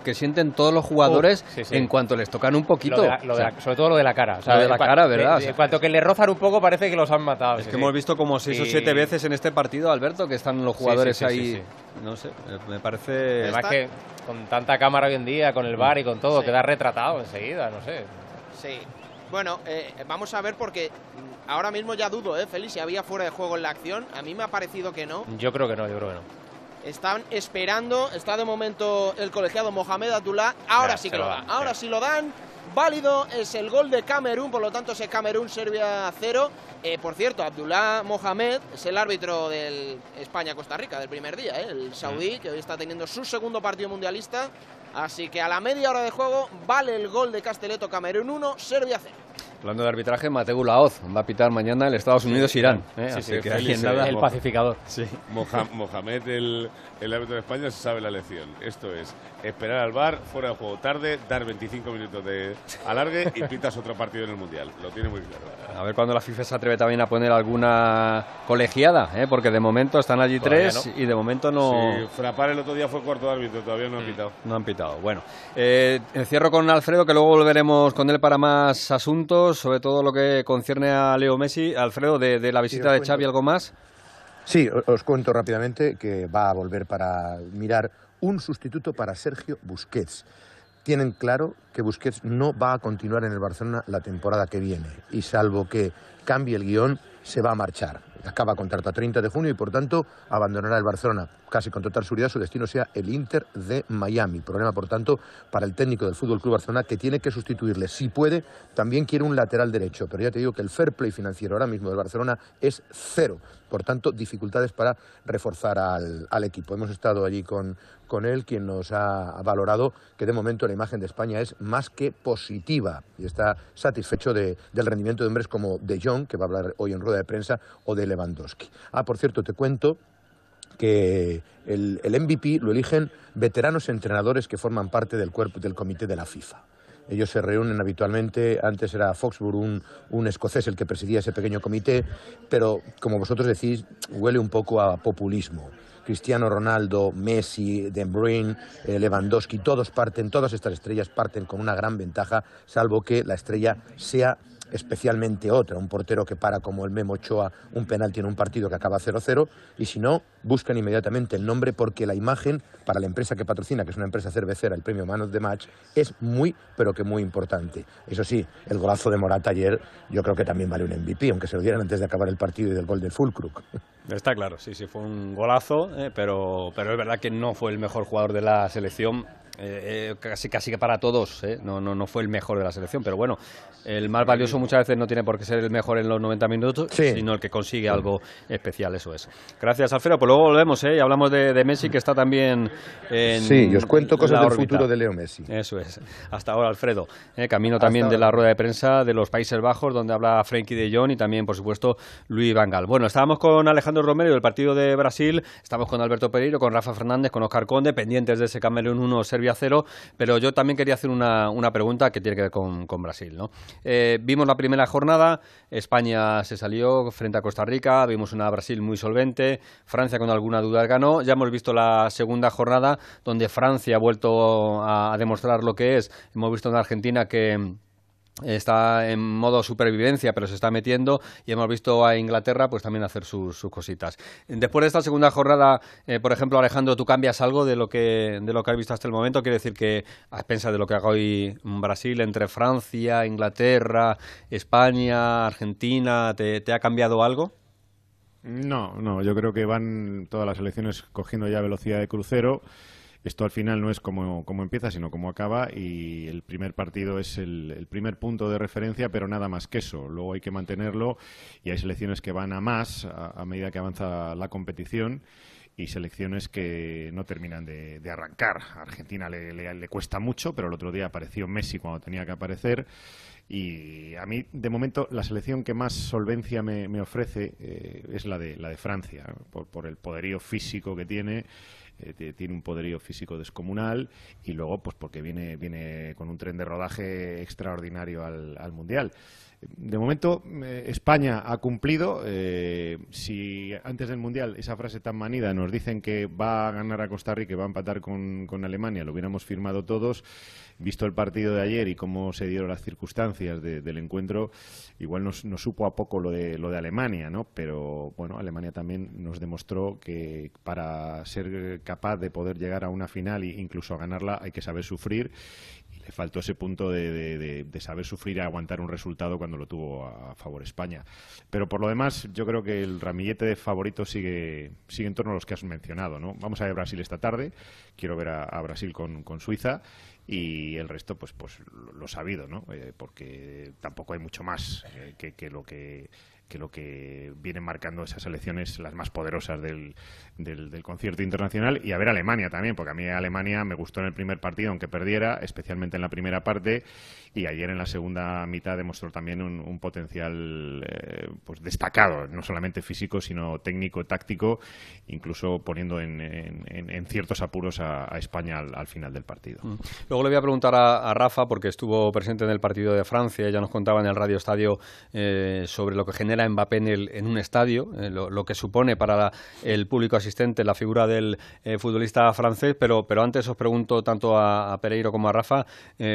que sienten todos los jugadores Uh, sí, sí. en cuanto les tocan un poquito. Lo de la- lo de la- O sea, sobre todo lo de la cara. o sea, Lo de la cara, ¿verdad? de- O sea, En cuanto que le rozan un poco, parece que los han matado. Es sí, que sí. hemos visto como seis o siete veces en este partido, Alberto, que están los jugadores sí, sí, ahí. sí, sí. No sé, me parece. Además que con tanta cámara hoy en día, con el bar y con todo, Sí. queda retratado enseguida, no sé. Sí. Bueno, eh, vamos a ver porque ahora mismo ya dudo, ¿eh, Félix? Si había fuera de juego en la acción. A mí me ha parecido que no. Yo creo que no, yo creo que no. Están esperando, está de momento el colegiado Mohamed Abdullah. Ahora Ya, sí que lo dan. Ahora sí lo dan. Válido es el gol de Camerún, por lo tanto ese Camerún-Serbia 0. Eh, por cierto, Abdullah Mohamed es el árbitro del España-Costa Rica del primer día, ¿eh? el saudí, que hoy está teniendo su segundo partido mundialista. Así que a la media hora de juego vale el gol de Castelletto Camerún 1, Serbia 0. Hablando de arbitraje, Mateu Laoz va a pitar mañana el Estados Unidos-Irán. ¿eh? Sí, Así sí, que Félix, ahí en nada. eh, pacificador. Sí. Mohamed, el, el árbitro de España, se sabe la lección. Esto es esperar al bar, fuera de juego tarde, dar 25 minutos de alargue y pitas otro partido en el Mundial. Lo tiene muy claro. A ver cuando la FIFA se atreve también a poner alguna colegiada, ¿eh? porque de momento están allí Todavía tres no. y de momento no. Sí, Frapar el otro día fue cuarto de árbitro, todavía Mm. no han pitado. No han pitado. Bueno, eh, encierro con Alfredo, que luego volveremos con él para más asuntos, sobre todo lo que concierne a Leo Messi. Alfredo, de, de la visita de. Xavi, ¿algo más? Sí, os cuento rápidamente que va a volver para mirar un sustituto para Sergio Busquets. Tienen claro que Busquets no va a continuar en el Barcelona la temporada que viene y salvo que cambie el guion, se va a marchar. Acaba contrato a 30 de junio y por tanto abandonará el Barcelona. Casi con total seguridad su destino sea el Inter de Miami. Problema, por tanto, para el técnico del Fútbol Club Barcelona que tiene que sustituirle. Si puede, también quiere un lateral derecho, pero ya te digo que el fair play financiero ahora mismo del Barcelona es cero. Por tanto, dificultades para reforzar al, al equipo. Hemos estado allí con, con él, quien nos ha valorado que de momento la imagen de España es más que positiva y está satisfecho de- del rendimiento de hombres como De Jong, que va a hablar hoy en rueda de prensa, o de Lewandowski. Ah, por cierto, te cuento que el, el MVP lo eligen veteranos entrenadores que forman parte del cuerpo del comité de la FIFA. Ellos se reúnen habitualmente, antes era Foxburg, un, un escocés el que presidía ese pequeño comité, pero como vosotros decís, huele un poco a populismo. Cristiano Ronaldo, Messi, De Bruyne, eh, Lewandowski, todos parten, todas estas estrellas parten con una gran ventaja, salvo que la estrella sea especialmente otra, un portero que para como el Memo Ochoa un penalti en un partido que acaba 0-0 y si no, buscan inmediatamente el nombre porque la imagen para la empresa que patrocina, que es una empresa cervecera, el premio Man of the Match, es muy, pero que muy importante. Eso sí, el golazo de Morata ayer yo creo que también vale un MVP, aunque se lo dieran antes de acabar el partido y del gol del Fulcruk. Está claro, sí, sí, fue un golazo, eh, pero, pero es verdad que no fue el mejor jugador de la selección. eh, eh, casi casi que para todos, no, no, no fue el mejor de la selección, pero bueno, el más valioso muchas veces no tiene por qué ser el mejor en los 90 minutos, Sí. sino el que consigue algo especial, eso es. Gracias, Alfredo, pues luego volvemos eh, y hablamos de, de Messi, que está también en Sí, y os cuento cosas del órbita. futuro de Leo Messi. Eso es. Hasta ahora, Alfredo. Camino también de la rueda de prensa de los Países Bajos, donde habla Frenkie de Jong y también, por supuesto, Luis Vangal. Bueno, estábamos con Alejandro Romero del partido de Brasil, estamos con Alberto Pereiro, con Rafa Fernández, con Oscar Conde, pendientes de ese Camerún 1, Serbia 0, pero yo también quería hacer una, una pregunta que tiene que ver con, con Brasil. ¿no? Eh, vimos la primera jornada, España se salió frente a Costa Rica, vimos una Brasil muy solvente, Francia con alguna duda ganó, ya hemos visto la segunda jornada, donde Francia ha vuelto a, a demostrar lo que es, hemos visto una Argentina que está en modo supervivencia, pero se está metiendo y hemos visto a Inglaterra pues también hacer sus, cositas. Después de esta segunda jornada, eh, por ejemplo, Alejandro, ¿tú cambias algo de lo que de lo que has visto hasta el momento? Quiere decir que a pensado de lo que haga hoy Brasil entre Francia, Inglaterra, España, Argentina, ¿te, te ha cambiado algo? No, no, yo creo que van todas las elecciones cogiendo ya velocidad de crucero esto al final no es como, empieza, sino como acaba y el primer partido es el, primer punto de referencia, pero nada más que eso. Luego hay que mantenerlo y hay selecciones que van a más a, medida que avanza la competición y selecciones que no terminan de, arrancar. A Argentina le, cuesta mucho, pero el otro día apareció Messi cuando tenía que aparecer. Y a mí, de momento, la selección que más solvencia me, ofrece eh, es la de, la de Francia, por, por el poderío físico que tiene eh, tiene un poderío físico descomunal y luego pues porque viene, viene con un tren de rodaje extraordinario al, Mundial. De momento, eh, España ha cumplido. Eh, si antes del Mundial esa frase tan manida nos dicen que va a ganar a Costa Rica y va a empatar con, con Alemania, lo hubiéramos firmado todos visto el partido de ayer y cómo se dieron las circunstancias del encuentro, igual nos, supo a poco lo de, lo de Alemania, ¿no? Pero bueno, Alemania también nos demostró que para ser capaz de poder llegar a una final e incluso a ganarla hay que saber sufrir le faltó ese punto de, saber sufrir y aguantar un resultado cuando lo tuvo a, favor España. Pero por lo demás, yo creo que el ramillete de favoritos sigue, sigue en torno a los que has mencionado, ¿no? Vamos a ver Brasil esta tarde, quiero ver a, Brasil con, con Suiza y el resto pues pues lo, sabido no eh, porque tampoco hay mucho más eh, que, que, lo que que lo que vienen marcando esas elecciones las más poderosas del, del, concierto internacional y a ver Alemania también, porque a mí Alemania me gustó en el primer partido, aunque perdiera, especialmente en la primera parte, y ayer en la segunda mitad demostró también un, potencial eh, pues destacado, no solamente físico, sino técnico, táctico, incluso poniendo en, en, ciertos apuros a, España al, final del partido. Mm. Luego le voy a preguntar a, Rafa, porque estuvo presente en el partido de Francia, ya nos contaba en el Radio Estadio eh, sobre lo que genera Mbappé en, un estadio, eh, lo, que supone para el público asistente la figura del futbolista francés, pero, pero antes os pregunto tanto a, Pereiro como a Rafa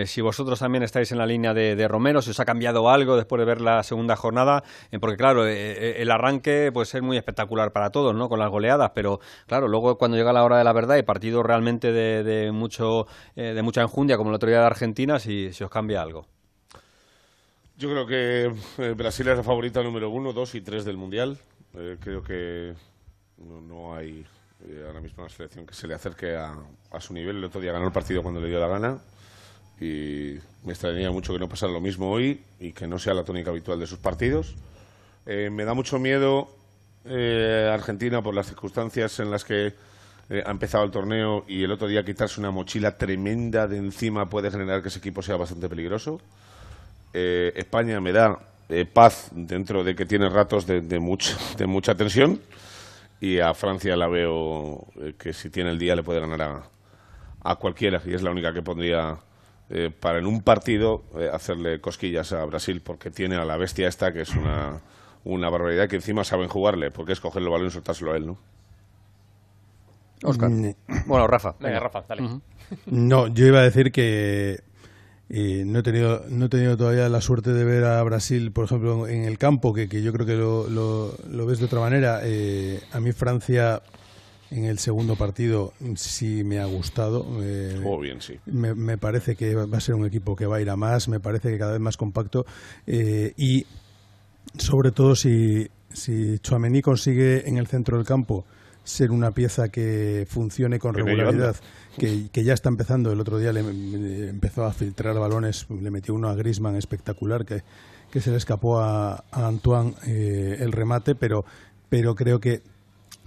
si vosotros también estáis en la línea de, Romero, si os ha cambiado algo después de ver la segunda jornada, porque claro, el arranque puede ser muy espectacular para todos, ¿no? Con las goleadas, pero claro, luego cuando llega la hora de la verdad y partido realmente de, mucho, de mucha enjundia, como otro día de Argentina, si, si os cambia algo. Yo creo que eh, Brasil es la favorita número uno, dos y tres del Mundial. Eh, creo que no, hay eh, ahora mismo una selección que se le acerque a, su nivel. El otro día ganó el partido cuando le dio la gana y me extrañaría mucho que no pasara lo mismo hoy y que no sea la tónica habitual de sus partidos. me da mucho miedo Argentina por las circunstancias en las que ha empezado el torneo y el otro día quitarse una mochila tremenda de encima puede generar que ese equipo sea bastante peligroso. Eh, España me da eh, paz dentro de que tiene ratos de, mucha, de mucha tensión y a Francia la veo eh, que si tiene el día le puede ganar a, a cualquiera y es la única que pondría para en un partido hacerle cosquillas a Brasil porque tiene a la bestia esta que es una, una barbaridad que encima saben jugarle porque es cogerle el balón y soltárselo a él, ¿no? Oscar. Mm. Bueno, Rafa. Venga, Rafa, dale. No, yo iba a decir que no he tenido no he tenido todavía la suerte de ver a Brasil por ejemplo en el campo que, que yo creo que lo, lo, ves de otra manera eh, a mí Francia en el segundo partido sí me ha gustado eh, bien sí me, me, parece que va a ser un equipo que va a ir a más me parece que cada vez más compacto eh, y sobre todo si si Chouameni consigue en el centro del campo ser una pieza que funcione con regularidad, que, que, ya está empezando. El otro día le, empezó a filtrar balones, le metió uno a Grisman espectacular, que, que se le escapó a, Antoine eh, el remate, pero, pero creo que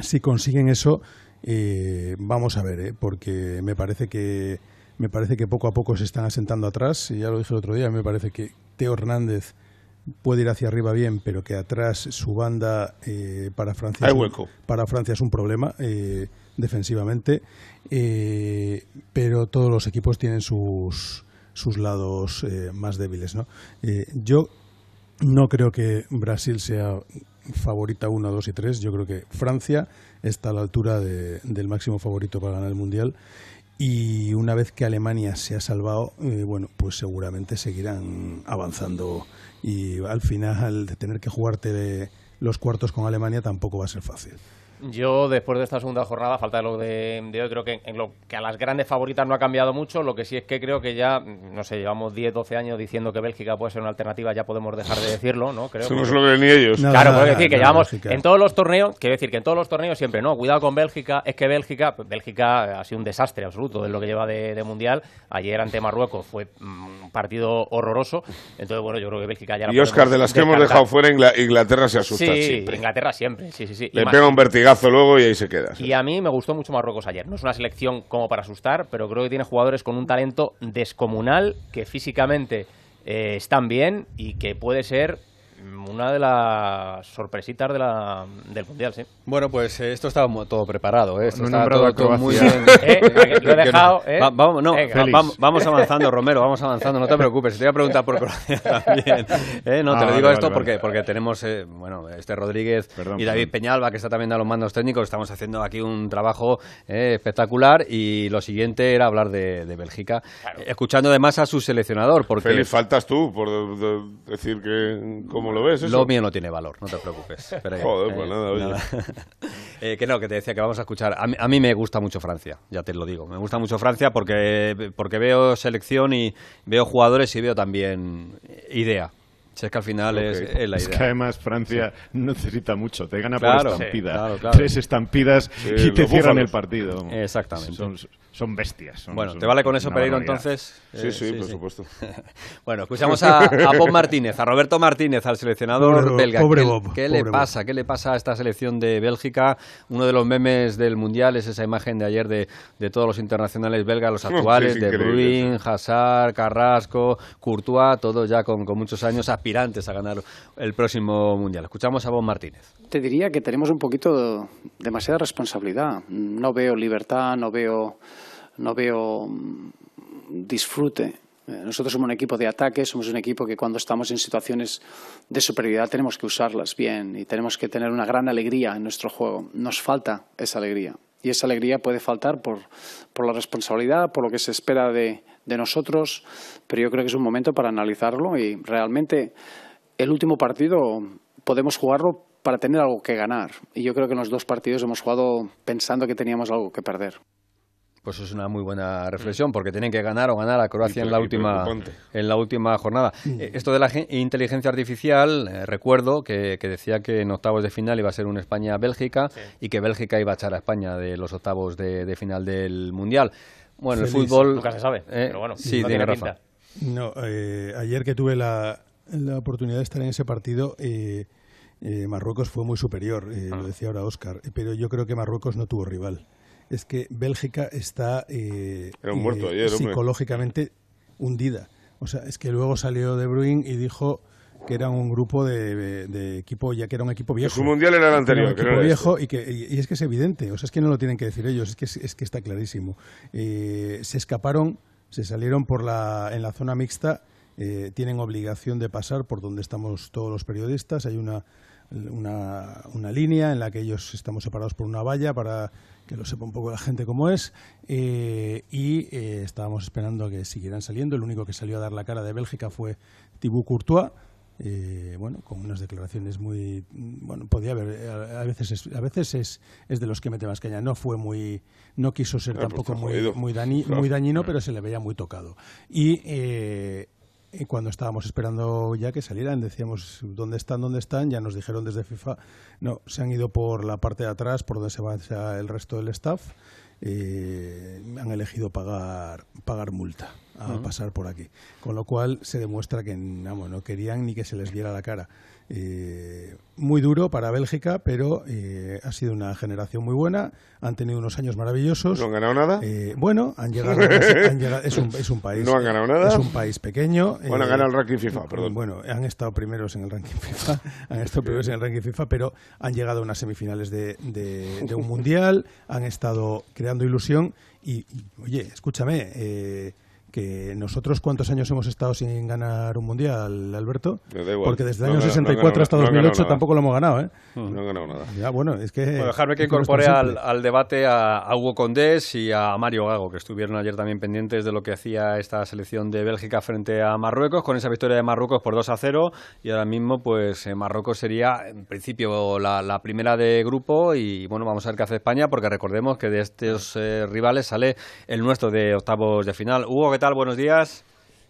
si consiguen eso, eh, vamos a ver, eh, porque me parece que me parece que poco a poco se están asentando atrás, y ya lo dije el otro día, me parece que Teo Hernández puede ir hacia arriba bien, pero que atrás su banda eh, para Francia para Francia es un problema eh, defensivamente, eh, pero todos los equipos tienen sus sus lados más débiles, ¿no? yo no creo que Brasil sea favorita 1, 2 y 3. Yo creo que Francia está a la altura del máximo favorito para ganar el Mundial y una vez que Alemania se ha salvado, eh, bueno, pues seguramente seguirán avanzando y al final de tener que jugarte los cuartos con Alemania tampoco va a ser fácil. Yo, después de esta segunda jornada, falta lo de, hoy, creo que en lo que a las grandes favoritas no ha cambiado mucho. Lo que sí es que creo que ya, no sé, llevamos 10, 12 años diciendo que Bélgica puede ser una alternativa, ya podemos dejar de decirlo, ¿no? Creo Eso no es lo que ni ellos. claro, puedo decir que llevamos en todos los torneos, quiero decir que en todos los torneos siempre, no, cuidado con Bélgica, es que Bélgica, pues Bélgica ha sido un desastre absoluto de lo que lleva de, Mundial. Ayer ante Marruecos fue mm, un partido horroroso. Entonces, bueno, yo creo que Bélgica ya Y Oscar, de las que hemos dejado fuera, Inglaterra se asusta sí, siempre. Inglaterra siempre, sí, sí, sí. Le pega un vertigo Y a mí me gustó mucho Marruecos ayer. No es una selección como para asustar, pero creo que tiene jugadores con un talento descomunal que físicamente eh, están bien y que puede ser una de las sorpresitas de la, del Mundial, sí. Bueno, pues eh, esto estaba todo preparado, ¿eh? Esto está todo, muy bien. ¿Eh? Lo he dejado, ¿eh? vamos, no, vamos, avanzando, Romero, vamos avanzando, no te preocupes. Te voy a preguntar por Croacia también. ¿eh? No, te lo ah, digo esto porque, porque tenemos, eh, bueno, este Rodríguez y David Peñalba, que está también a los mandos técnicos. Estamos haciendo aquí un trabajo espectacular y lo siguiente era hablar de, de Bélgica, escuchando además a su seleccionador. Porque... Félix, faltas tú por decir que cómo lo ves. Eso? Lo mío no tiene valor, no te preocupes. Joder, pues nada, oye. Eh, que no, que te decía que vamos a escuchar. A mí, me gusta mucho Francia, ya te lo digo. Me gusta mucho Francia porque, porque veo selección y veo jugadores y veo también idea. Si es que al final es, la idea. Es que además Francia necesita mucho, te gana por estampida. Tres estampidas y te cierran el partido. Exactamente son bestias. bueno, ¿te vale con eso, Pereiro, entonces? Sí, sí, por supuesto. bueno, escuchamos a, a, Bob Martínez, a Roberto Martínez, al seleccionador belga. Pobre ¿Qué, Bob, ¿qué le pasa? ¿Qué le pasa a esta selección de Bélgica? Uno de los memes del Mundial es esa imagen de ayer de, de todos los internacionales belgas, los actuales, de Bruin, Hazard, Carrasco, Courtois, todos ya con, con muchos años aspirantes a ganar el próximo Mundial. Escuchamos a Bob Martínez. Te diría que tenemos un poquito demasiada responsabilidad. No veo libertad, no veo no veo mm, disfrute. Eh, nosotros somos un equipo de ataque, somos un equipo que cuando estamos en situaciones de superioridad tenemos que usarlas bien y tenemos que tener una gran alegría en nuestro juego. Nos falta esa alegría. Y esa alegría puede faltar por, por la responsabilidad, por lo que se espera de, de nosotros, pero yo creo que es un momento para analizarlo y realmente el último partido podemos jugarlo para tener algo que ganar. Y yo creo que en los dos partidos hemos jugado pensando que teníamos algo que perder. Pues es una muy buena reflexión, porque tienen que ganar o ganar a Croacia en la última, en la última jornada. Eh, esto de la inteligencia artificial, eh, recuerdo que, decía que en octavos de final iba a ser un España-Bélgica y que Bélgica iba a echar a España de los octavos de, final del Mundial. Bueno, el fútbol... Nunca se sabe, eh, pero bueno, sí, no tiene Rafa. No, ayer que tuve la, la, oportunidad de estar en ese partido... Marruecos fue muy superior, lo ah. decía ahora Oscar, pero yo creo que Marruecos no tuvo rival es que Bélgica está eh, eh, psicológicamente hundida. O sea, es que luego salió De Bruyne y dijo que era un grupo de, equipo, ya que era un equipo viejo. Su mundial era el anterior. Era un equipo viejo y, que, y, es que es evidente, o sea, es que no lo tienen que decir ellos, es que, es, que está clarísimo. Eh, se escaparon, se salieron por la, en la zona mixta, tienen obligación de pasar por donde estamos todos los periodistas, hay una, una, una línea en la que ellos estamos separados por una valla para que lo sepa un poco la gente cómo es, eh, y eh, estábamos esperando a que siguieran saliendo. El único que salió a dar la cara de Bélgica fue Thibaut Courtois, eh, bueno, con unas declaraciones muy, bueno, podía haber, a, veces, es, a veces es, es de los que mete más caña. No fue muy, no quiso ser ah, pues tampoco muy, muy, muy dañino, pero se le veía muy tocado. Y y cuando estábamos esperando ya que salieran, decíamos, ¿dónde están? ¿Dónde están? Ya nos dijeron desde FIFA, no, se han ido por la parte de atrás, por donde se va el resto del staff. Eh, han elegido pagar, pagar multa a pasar por aquí. Con lo cual se demuestra que no querían ni que se les viera la cara. Eh, muy duro para Bélgica, pero eh, ha sido una generación muy buena. Han tenido unos años maravillosos. ¿No han ganado nada? Eh, bueno, han llegado, es, un, es, un, país. ¿No han ganado nada? Es un país pequeño. Bueno, han ganado el ranking FIFA, perdón. Bueno, han estado primeros en el ranking FIFA, han estado primeros en el ranking FIFA, pero han llegado a unas semifinales de, de, un mundial, han estado creando ilusión y, oye, escúchame que nosotros cuántos años hemos estado sin ganar un mundial, Alberto? Me da igual. Porque desde el No año han ganado- 64 no hasta no han 2008 ganado tampoco lo hemos ganado, ¿eh? No ganado nada. Ya, bueno, es que... Bueno, dejarme que incorpore al, al debate a, a Hugo Condés y a Mario Gago, que estuvieron ayer también pendientes de lo que hacía esta selección de Bélgica frente a Marruecos, con esa victoria de Marruecos por 2 a 0. Y ahora mismo, pues eh, Marruecos sería, en principio, la, la primera de grupo. Y bueno, vamos a ver qué hace España, porque recordemos que de estos eh, rivales sale el nuestro de octavos de final. Hugo, ¿qué tal? Buenos días.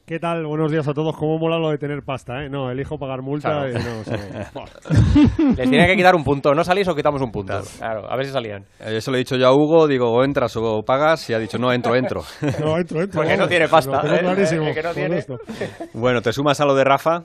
¿Qué tal? Buenos días a todos. ¿Cómo mola lo de tener pasta, eh? No, elijo pagar multa Claro. y no, o sea, Les tiene que quitar un punto. ¿No salís o quitamos un punto? Claro, a ver si salían. Eh, Eso le he dicho yo a Hugo, digo, o entras o pagas, y ha dicho, no, entro, entro. No, entro, entro. Porque no tiene pasta, Lo tengo ¿eh? clarísimo. Eh, que no tiene. esto. bueno, ¿te sumas a lo de Rafa?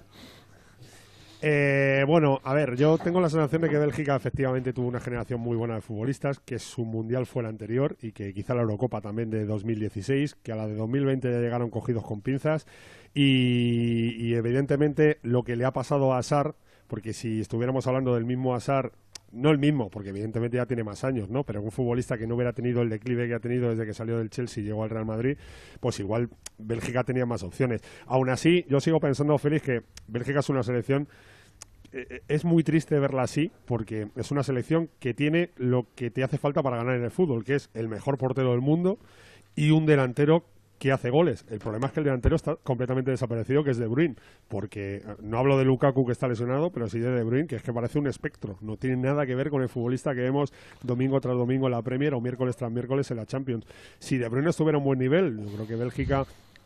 Eh, bueno, a ver, yo tengo la sensación de que Bélgica efectivamente tuvo una generación muy buena de futbolistas, que su mundial fue el anterior y que quizá la Eurocopa también de 2016, que a la de 2020 ya llegaron cogidos con pinzas y, evidentemente lo que le ha pasado a Asar, porque si estuviéramos hablando del mismo Asar, no el mismo, porque evidentemente ya tiene más años, ¿no? Pero un futbolista que no hubiera tenido el declive que ha tenido desde que salió del Chelsea y llegó al Real Madrid, pues igual Bélgica tenía más opciones. Aún así, yo sigo pensando, Félix, que Bélgica es una selección es muy triste verla así porque es una selección que tiene lo que te hace falta para ganar en el fútbol, que es el mejor portero del mundo y un delantero que hace goles. El problema es que el delantero está completamente desaparecido, que es De Bruyne, porque eh, no hablo de Lukaku que está lesionado, pero sí de De Bruyne, que es que parece un espectro. No tiene nada que ver con el futbolista que vemos domingo tras domingo en la Premier o miércoles tras miércoles en la Champions. Si De Bruyne estuviera a un buen nivel, yo creo que Bélgica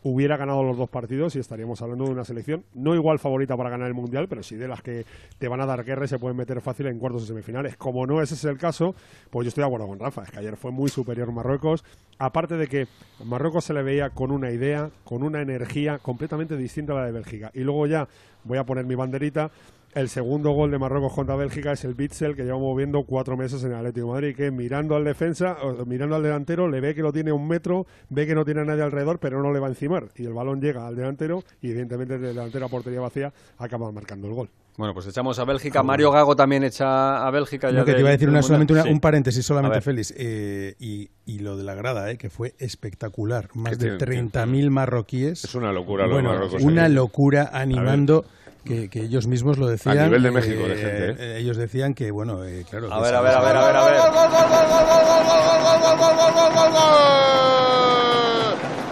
hubiera ganado los dos partidos y estaríamos hablando de una selección no igual favorita para ganar el Mundial, pero sí de las que te van a dar guerra y se pueden meter fácil en cuartos y semifinales. Como no ese es el caso, pues yo estoy de acuerdo con Rafa, es que ayer fue muy superior Marruecos, aparte de que Marruecos se le veía con una idea, con una energía completamente distinta a la de Bélgica. Y luego ya voy a poner mi banderita, el segundo gol de Marruecos contra Bélgica es el Bitzel que llevamos viendo cuatro meses en el Atlético de Madrid, que mirando al defensa, o mirando al delantero, le ve que lo tiene un metro, ve que no tiene a nadie alrededor, pero no le va a encimar. Y el balón llega al delantero y evidentemente el delantero a portería vacía acaba marcando el gol. Bueno, pues echamos a Bélgica. Mario Gago también echa a Bélgica. ya Lo que te iba a decir una, solamente una- Sí. un paréntesis solamente. Félix. eh, y, y lo de la grada, eh, que fue espectacular. Más de tiene- 30.000 marroquíes. Es una locura lo Bueno, Marruecos una aquí. locura animando. Que, que ellos mismos lo decían. A nivel de México, de gente, ¿eh? eh, Ellos decían que, bueno, eh, claro. A ver, a ver, a ver, a ver, a ver.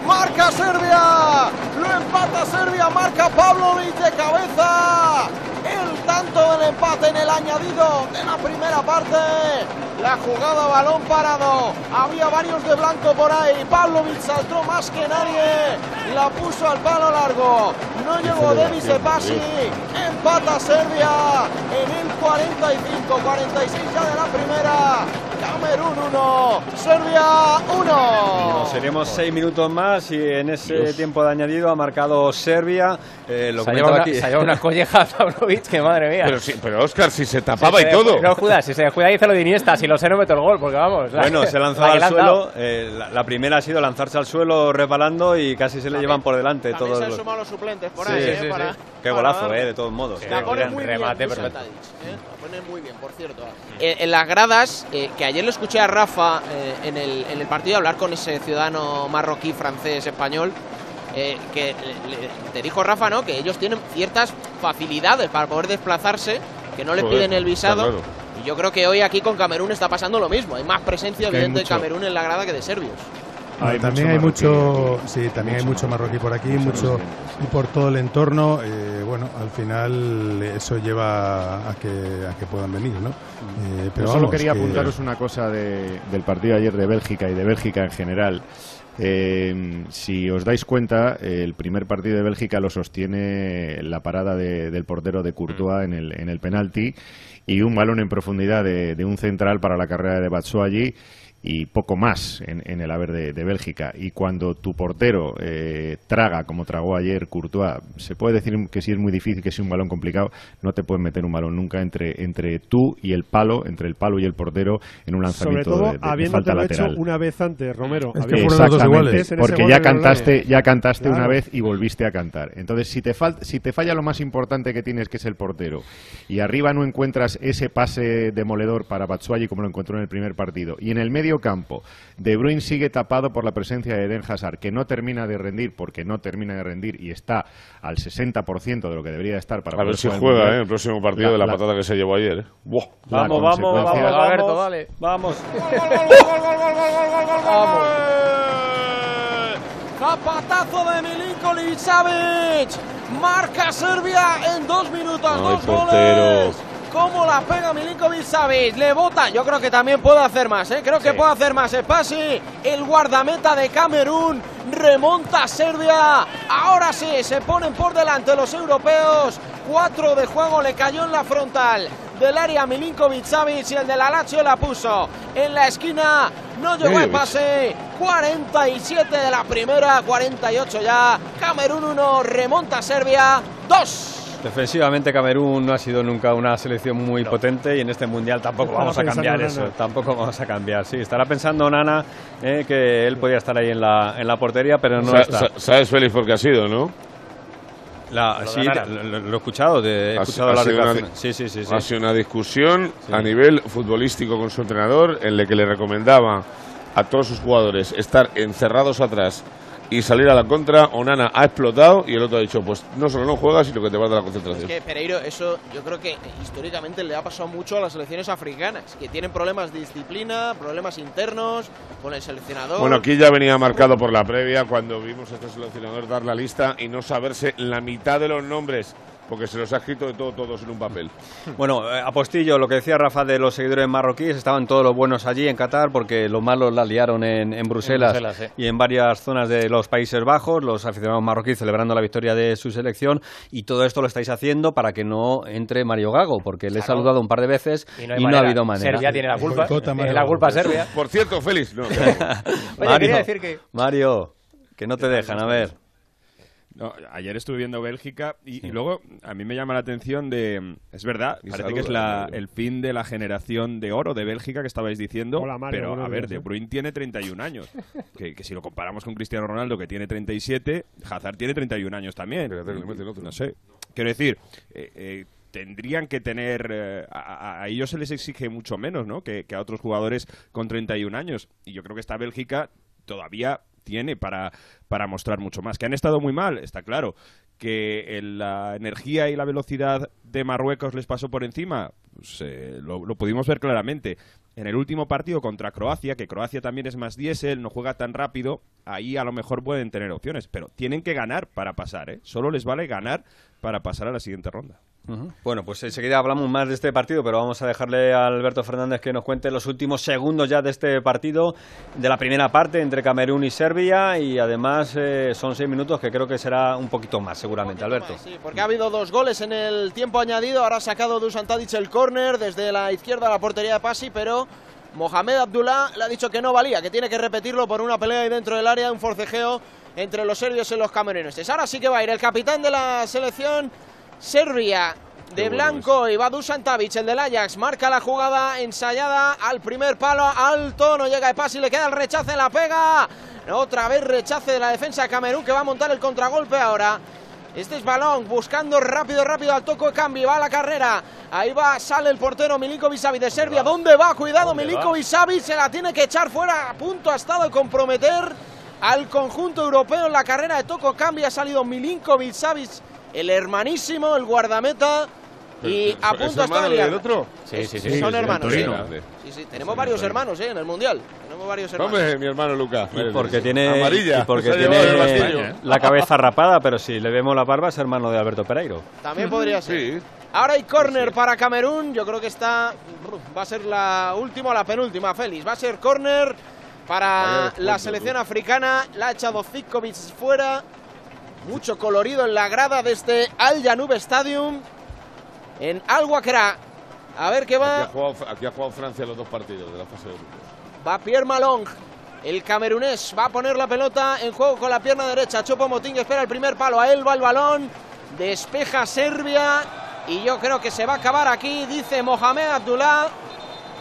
Marca Serbia, lo empata Serbia, marca Pavlovic de cabeza. Empate en el añadido de la primera parte. La jugada balón parado. Había varios de blanco por ahí. Pavlovic saltó más que nadie. La puso al palo largo. No llegó Denis de Pasi. Empata Serbia en el 45, 46 ya de la primera. Camerún 1, Serbia 1. Nos iremos seis minutos más y en ese tiempo de añadido ha marcado Serbia. Eh, lo Se ha llevado una, aquí. se ha llevado una colleja a Pavlovic, que madre mía. Pero, sí, pero Oscar, si se tapaba Si y se todo. No, Judas, si se descuida dice lo de Iniesta, si lo sé no meto el gol, porque vamos. la- Bueno, se la lanzaba que le al suelo. eh, la, la primera ha sido lanzarse al suelo resbalando y casi se le llevan por delante También todos se han los. sumado los suplentes por Sí, ahí, sí, ¿eh? sí, para, sí. Qué golazo, eh, de todos modos. La pone gran muy remate, bien, Dusan perfecto. Tadic, ¿eh? La pone muy bien, por cierto. Eh, en las gradas, eh, que ayer lo escuché a Rafa eh, en, el, en el partido hablar con ese ciudadano marroquí, francés, español, eh, que le- le- te dijo Rafa, ¿no? Que ellos tienen ciertas facilidades para poder desplazarse, que no les Joder, piden el visado. claro. Y yo creo que hoy aquí con Camerún está pasando lo mismo. Hay más presencia, Que hay evidente, de. Camerún en la grada que de serbios. Bueno, Hay también mucho hay mucho, marroquí. sí, también hay Mucho marroquí por aquí, Mucho y por todo el entorno. eh, bueno, al final eso lleva a que a que puedan venir, ¿no? Eh, pero Yo solo vamos, quería que- apuntaros una cosa de- del partido ayer de Bélgica y de Bélgica en general. Eh, si os dais cuenta, el primer partido de Bélgica lo sostiene la parada de- del portero de Courtois en el, en el penalti y un balón en profundidad de, de un central para la carrera de Batshuayi y poco más en, en el haber de, de Bélgica. Y cuando tu portero eh, traga, como tragó ayer Courtois, se puede decir que si es muy difícil, que si es un balón complicado, no te pueden meter un balón nunca entre, entre tú y el palo, entre el palo y el portero en un Sobre lanzamiento todo de, de- de falta lo hecho lateral. una vez antes, Romero. Es que dos Exactamente, porque ya cantaste, ya cantaste una vez y volviste a cantar. Entonces, si te, fal- si te falla lo más importante que tienes, que es el portero, y arriba no encuentras ese pase demoledor para Batshuayi como lo encontró en el primer partido, y en el medio medio campo De Bruyne sigue tapado por la presencia de Eden Hazard, que no termina de rendir porque no termina de rendir y está al 60% de lo que debería estar para A ver si juega. ¿eh? el próximo partido de la, patada que se llevó ayer. ¿eh? La Vamos, vamos, vamos, vamos, Alberto, dale. vamos. Zapatazo de Milinkovic Savic. Marca Serbia en dos minutos. Ay, dos portero. goles. ¿Cómo la pega Milinkovic Savic? Le bota. Yo creo que también puede hacer más. ¿eh? Creo que puede hacer más. Spasi, el guardameta de Camerún. Remonta Serbia. Ahora sí, se ponen por delante los europeos. Cuatro de juego le cayó en la frontal del área Milinkovic Savic y el de la Lazio la puso en la esquina. No llegó el pase. 47 de la primera, 48 ya. Camerún 1, remonta Serbia 2. Defensivamente Camerún no ha sido nunca una selección muy potente y en este mundial tampoco Estará vamos a cambiar Nana. eso. Tampoco vamos a cambiar. Sí, estará pensando Nana eh, que él podía estar ahí en la, en la portería, pero no Sa- está. sa- ¿Sabes, Félix, por qué ha sido, no? La- Lo sí, lo, he escuchado, de- he Ha- escuchado ha la sido una sí, sí. sí. Ha sido una discusión a nivel futbolístico con su entrenador en la que le recomendaba a todos sus jugadores estar encerrados atrás y salir a la contra. Onana ha explotado y el otro ha dicho, pues no solo no juegas, sino que te vas de la concentración. Es que Pereiro, eso yo creo que históricamente le ha pasado mucho a las selecciones africanas, que tienen problemas de disciplina, problemas internos con el seleccionador. Bueno, aquí ya venía marcado por la previa cuando vimos a este seleccionador dar la lista y no saberse la mitad de los nombres, porque se los ha escrito de todo, todos en un papel. Bueno, eh, Apostillo, lo que decía Rafa de los seguidores marroquíes, estaban todos los buenos allí en Qatar porque los malos la liaron en, en Bruselas, Bruselas, sí. y en varias zonas de los Países Bajos, los aficionados marroquíes celebrando la victoria de su selección y todo esto lo estáis haciendo para que no entre Mario Gago, porque le he Claro. saludado un par de veces Y y no no, hay ha habido manera. Serbia tiene la culpa. Tiene Mario la culpa Serbia. Por cierto, Félix, no. Oye, Mario, quería decir que... Mario, que no te dejan, a ver. No, ayer estuve viendo Bélgica y, y luego a mí me llama la atención de... Es verdad, Y parece que es la, el fin de la generación de oro de Bélgica que estabais diciendo. Hola, Mario, pero, a ver, De ¿eh? Bruyne tiene 31 años. que, que si lo comparamos con Cristiano Ronaldo, que tiene 37, Hazard tiene 31 años también. No sé. Quiero decir... eh, eh, tendrían que tener eh, a, a- a ellos se les exige mucho menos ¿no? que, que a otros jugadores con 31 años y yo creo que esta Bélgica todavía tiene para, para mostrar mucho más que han estado muy mal está claro que la energía y la velocidad de Marruecos les pasó por encima pues, eh, lo, lo pudimos ver claramente en el último partido contra Croacia que Croacia también es más diésel no juega tan rápido ahí a lo mejor pueden tener opciones pero tienen que ganar para pasar ¿eh? solo les vale ganar para pasar a la siguiente ronda Bueno, pues enseguida hablamos más de este partido, pero vamos a dejarle a Alberto Fernández que nos cuente los últimos segundos ya de este partido, de la primera parte entre Camerún y Serbia, y además eh, son seis minutos que creo que será un poquito más, seguramente, Alberto. Sí, porque ha habido dos goles en el tiempo añadido. Ahora ha sacado Dusan Tadic el córner desde la izquierda a la portería de Pasi, pero Mohamed Abdullah le ha dicho que no valía, que tiene que repetirlo por una pelea ahí dentro del área, un forcejeo entre los serbios y los camerunenses. Ahora sí que va a ir el capitán de la selección Serbia. De blanco y va Dusan Tadic, el del Ajax, marca la jugada ensayada al primer palo, alto, no llega de Pasi, le queda el rechace, la pega. Otra vez rechace de la defensa de Camerún que va a montar el contragolpe ahora. Este es balón, buscando rápido, rápido al toco de cambio, va a la carrera. Ahí va, sale el portero Milinkovic Savic de Serbia. ¿Dónde va? Cuidado, ¿Dónde Milinkovic Savic se la tiene que echar fuera. A punto ha estado de comprometer al conjunto europeo en la carrera de toco cambio. Ha salido Milinkovic Savic, el hermanísimo, el guardameta. Y ¿Es- a punto liar. del otro? Sí, sí, sí. Son sí, hermanos, sí. Sí, sí, tenemos varios hermanos eh, en el Mundial. Tenemos varios hermanos. Hombre, mi hermano Lucas. Y porque tiene, Amarilla. y porque el tiene la cabeza rapada, pero si le vemos la barba es hermano de Alberto Pereiro. También podría ser. Sí. Ahora hay córner para Camerún. Yo creo que está. Va a ser la última o la penúltima, Félix. Va a ser córner para la selección africana. La ha echado Zikovic fuera. Mucho colorido en la grada de este Al Janub Stadium. En Al Wakra. A ver qué Aquí ha, va. jugado, aquí ha jugado Francia los dos partidos de la fase de grupos. Va Pierre Malong. El camerunés va a poner la pelota en juego con la pierna derecha. Chopo Motín espera el primer palo. A él va el balón. Despeja Serbia. Y yo creo que se va a acabar aquí. Dice Mohamed Abdullah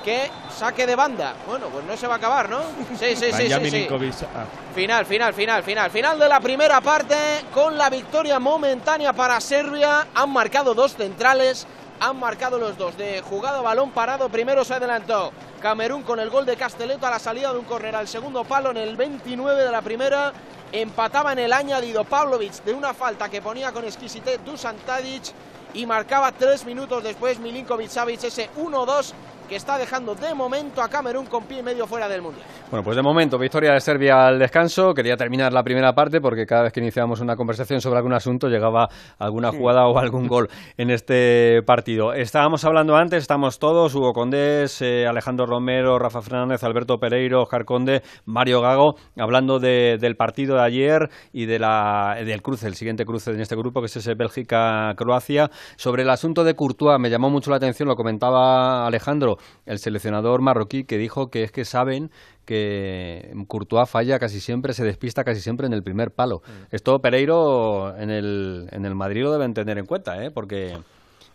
que saque de banda. Bueno, pues no se va a acabar, ¿no? Sí, sí, sí, sí, sí. Milinkovic. Ah. Final, final, final, final. Final de la primera parte con la victoria momentánea para Serbia. Han marcado dos centrales. han marcado los dos. De jugada balón parado, primero se adelantó Camerún con el gol de Casteleto a la salida de un córner al segundo palo en el 29 de la primera. Empataba en el añadido Pavlovic de una falta que ponía con exquisitez Dusan Tadic y marcaba tres minutos después Milinkovic Savic ese 1-2 que está dejando de momento a Camerún con pie y medio fuera del Mundial. Bueno, pues de momento, victoria de Serbia al descanso. Quería terminar la primera parte porque cada vez que iniciábamos una conversación sobre algún asunto llegaba alguna jugada o algún gol en este partido. Estábamos hablando antes, estamos todos, Hugo Condés, eh, Alejandro Romero, Rafa Fernández, Alberto Pereiro, Oscar Conde, Mario Gago, hablando del partido de ayer y de la, del cruce, el siguiente cruce en este grupo, que es ese Bélgica-Croacia. Sobre el asunto de Courtois, me llamó mucho la atención, lo comentaba Alejandro, el seleccionador marroquí, que dijo que es que saben que Courtois falla casi siempre, se despista casi siempre en el primer palo. Mm. Esto Pereiro en el, en el Madrid lo deben tener en cuenta, ¿eh? porque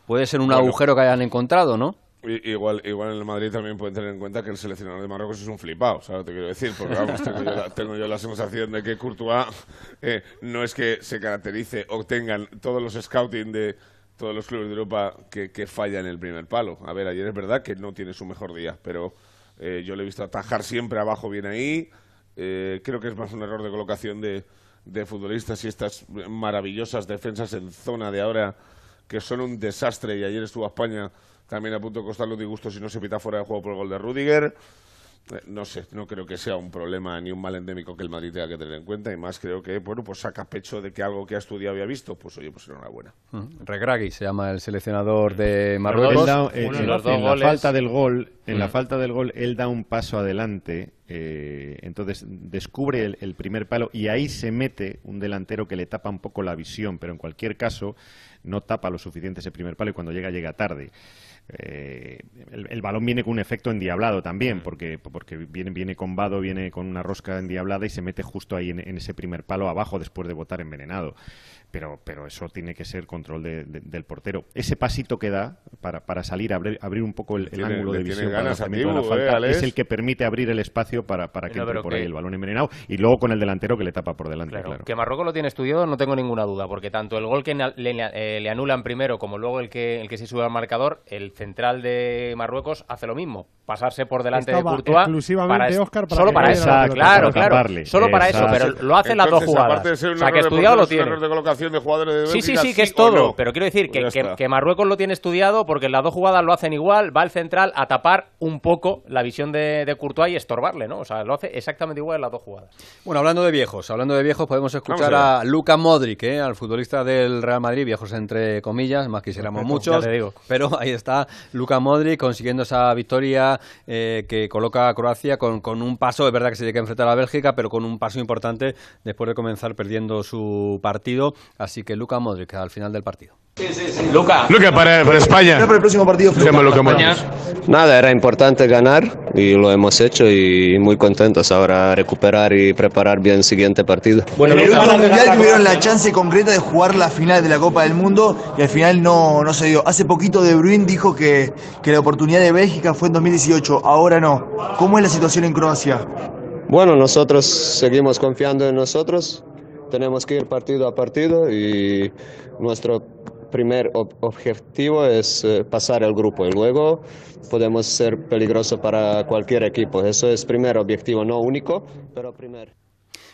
puede ser un Bueno. agujero que hayan encontrado, ¿no? Igual, igual en el Madrid también pueden tener en cuenta que el seleccionador de Marruecos es un flipado, ¿sabes lo que te quiero decir? Porque vamos, tengo yo la, tengo yo la sensación de que Courtois eh, no es que se caracterice o tengan todos los scouting de todos los clubes de Europa que, que fallan en el primer palo. A ver, ayer es verdad que no tiene su mejor día, pero eh, yo le he visto atajar siempre abajo bien ahí. Eh, creo que es más un error de colocación de, de futbolistas y estas maravillosas defensas en zona de ahora que son un desastre y ayer estuvo España también a punto de costar los disgustos si no se pita fuera de juego por el gol de Rudiger. No sé, no creo que sea un problema ni un mal endémico que el Madrid tenga que tener en cuenta y más creo que, bueno, pues saca pecho de que algo que ha estudiado y ha visto, pues oye, pues enhorabuena. Mm. Regragui se llama el seleccionador de Marruecos. da- eh, en, en la falta del gol, en la falta del gol, él da un paso adelante, eh, entonces descubre el, el primer palo y ahí se mete un delantero que le tapa un poco la visión, pero en cualquier caso no tapa lo suficiente ese primer palo y cuando llega llega tarde. Eh, el, el balón viene con un efecto endiablado también, porque, porque viene, viene combado, viene con una rosca endiablada y se mete justo ahí en, en ese primer palo abajo después de botar envenenado. Pero, pero eso tiene que ser control de- de- del portero. Ese pasito que da para, para salir, abrir, abrir un poco el, el tiene- ángulo de visión para el de la ¿eh, falta Alex? es el que permite abrir el espacio para, para que No, entre por que- ahí el balón envenenado y luego con el delantero que le tapa por delante, Claro, claro. que Marruecos lo tiene estudiado no tengo ninguna duda, porque tanto el gol que le, eh, le anulan primero como luego el que, el que se sube al marcador, el central de Marruecos hace lo mismo, pasarse por delante Estaba de Courtois. exclusivamente, es- Óscar, para solo para eso, claro, Para claro, solo para eso, pero lo hacen las dos jugadas. o sea, que estudiado lo tiene. De jugadores de Sí, sí, Bélgica, sí, que es todo. no. Pero quiero decir que, Pues que- que Marruecos lo tiene estudiado porque las dos jugadas lo hacen igual. Va el central a tapar un poco la visión de, de Courtois y estorbarle, ¿no? O sea, lo hace exactamente igual en las dos jugadas. Bueno, hablando de viejos, hablando de viejos, podemos escuchar a Luka Modric, ¿eh? al futbolista del Real Madrid, viejos entre comillas, más quisiéramos Respeto, muchos, ya te digo. pero ahí está Luka Modric consiguiendo esa victoria eh, que coloca a Croacia con, con un paso, es verdad que se tiene que enfrentar a Bélgica, pero con un paso importante después de comenzar perdiendo su partido, así que Luka Modric al final del partido. Luca. Luca para, para España. para el próximo partido. Modric. Nada, era importante ganar y lo hemos hecho y muy contentos ahora recuperar y preparar bien el siguiente partido. Bueno, en el último mundial tuvieron la chance concreta de jugar la final de la Copa del Mundo y al final no, no se dio. Hace poquito De Bruyne dijo que, que la oportunidad de Bélgica fue en 2018, ahora no. ¿Cómo es la situación en Croacia? Bueno, nosotros seguimos confiando en nosotros, tenemos que ir partido a partido y nuestro primer ob- objetivo es eh, pasar el grupo y luego podemos ser peligrosos para cualquier equipo. Eso es primer objetivo, no único, pero primero.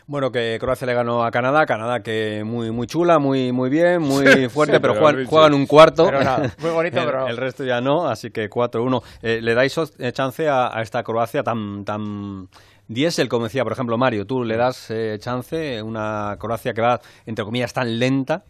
Bueno, que Croacia le ganó a Canadá, Canadá que muy muy chula, muy muy bien, muy fuerte, sí, pero pero juegan, un cuarto. Pero muy bonito, el, pero- el resto ya no, así que 4-1. Eh, ¿Le dais eh, chance a, a esta Croacia tan tan diésel, como decía, por ejemplo, Mario? ¿Tú le das eh, chance una Croacia que va, entre comillas, tan lenta?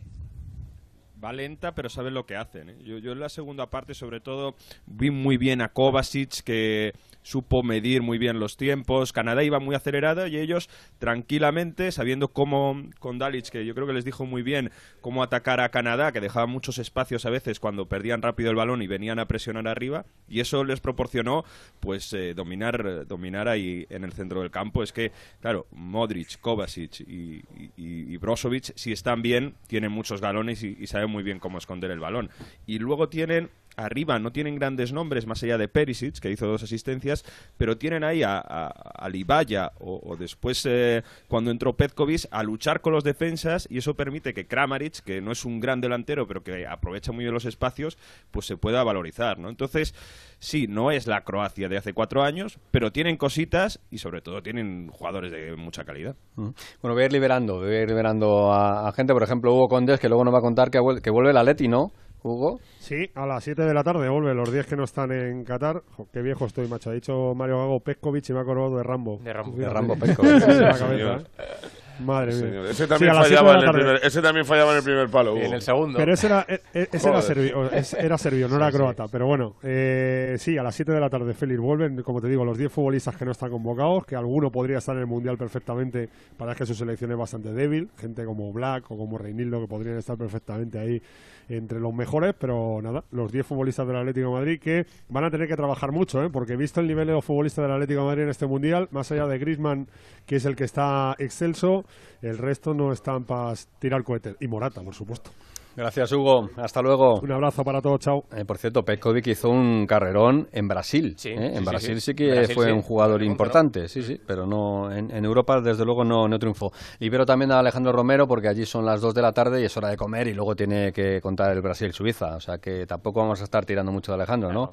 Va lenta, pero saben lo que hacen. ¿eh? Yo, yo en la segunda parte, sobre todo, vi muy bien a Kovacic, que supo medir muy bien los tiempos. Canadá iba muy acelerada y ellos tranquilamente, sabiendo cómo, con Dalic, que yo creo que les dijo muy bien cómo atacar a Canadá, que dejaba muchos espacios a veces cuando perdían rápido el balón y venían a presionar arriba, y eso les proporcionó pues eh, dominar, dominar ahí en el centro del campo. Es que, claro, Modric, Kovacic y, y, Brozovic, si están bien, tienen muchos galones y saben muy bien cómo esconder el balón. Y luego tienen arriba no tienen grandes nombres más allá de Perisic, que hizo dos asistencias, pero tienen ahí a, a, Libaya o, después eh, cuando entró Petkovic a luchar con los defensas y eso permite que Kramaric, que no es un gran delantero pero que aprovecha muy bien los espacios, pues se pueda valorizar, ¿no? Entonces, sí, no es la Croacia de hace cuatro años, pero tienen cositas y sobre todo tienen jugadores de mucha calidad. Bueno, voy a ir liberando, voy a ir liberando a, gente, por ejemplo, Hugo Condes, que luego nos va a contar que, que vuelve la Leti, ¿no? Hugo. Sí, a las 7 de la tarde vuelve, los 10 que no están en Qatar. qué viejo estoy, macho. Ha dicho Mario Gago Petkovic y me ha acordado de Rambo. De Rambo, de Rambo Petkovic. Madre mía. Ese también, fallaba en el primer, ese también fallaba en el primer palo. Y en el segundo. Pero ese era, e, e, ese era, serbio, era serbio, no era croata. Pero bueno, eh, sí, a las 7 de la tarde, Félix, vuelven, como te digo, los 10 futbolistas que no están convocados, que alguno podría estar en el Mundial perfectamente, para que su selección es bastante débil. Gente como Black o como Reinildo que podrían estar perfectamente ahí entre los mejores, pero nada, los 10 futbolistas del Atlético de Madrid que van a tener que trabajar mucho, ¿eh? porque visto el nivel de los futbolistas del Atlético de Madrid en este Mundial, más allá de Griezmann, que es el que está excelso, el resto no están para tirar cohetes. Y Morata, por supuesto. Gracias, Hugo. Hasta luego. Un abrazo para todos. Chao. Eh, por cierto, Petkovic hizo un carrerón en Brasil. Sí, ¿eh? En sí, Brasil sí, sí, que fue un jugador importante, sí, sí, pero no en, Europa desde luego no, no triunfó. Libero también a Alejandro Romero porque allí son las 2 de la tarde y es hora de comer y luego tiene que contar el Brasil-Suiza. O sea que tampoco vamos a estar tirando mucho de Alejandro, ¿no?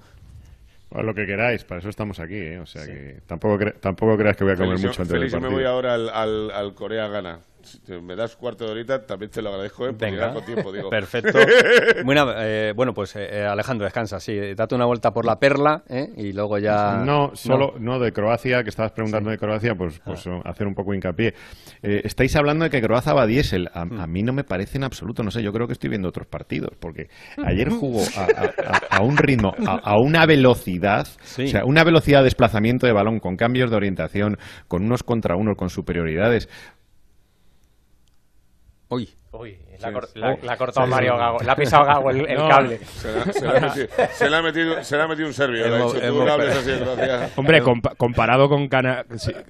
lo que queráis, para eso estamos aquí, ¿eh? O sea que tampoco, tampoco creas que voy a comer mucho antes del partido. me voy ahora al, al, al Corea-Gana si me das cuarto de horita, también te lo agradezco, ¿eh? Venga. Con tiempo, digo. Perfecto. bueno, eh, bueno, pues eh, eh, Alejandro, descansa, sí. Date una vuelta por la perla ¿eh? y luego ya... No, solo, no. de Croacia, que estabas preguntando de Croacia, pues, pues ah. hacer un poco hincapié. estáis hablando de que Croacia va a diésel. A, mm. mí no me parece en absoluto, no sé, yo creo que estoy viendo otros partidos, porque ayer jugó a, un ritmo, a, una velocidad, o sea, una velocidad de desplazamiento de balón con cambios de orientación, con unos contra unos, con superioridades Uy. Uy, la, ha cortado Mario Gago. Le ha pisado Gago el, cable. Se le, ha metido, se, le ha metido, un serbio. Hombre, comparado con Canadá.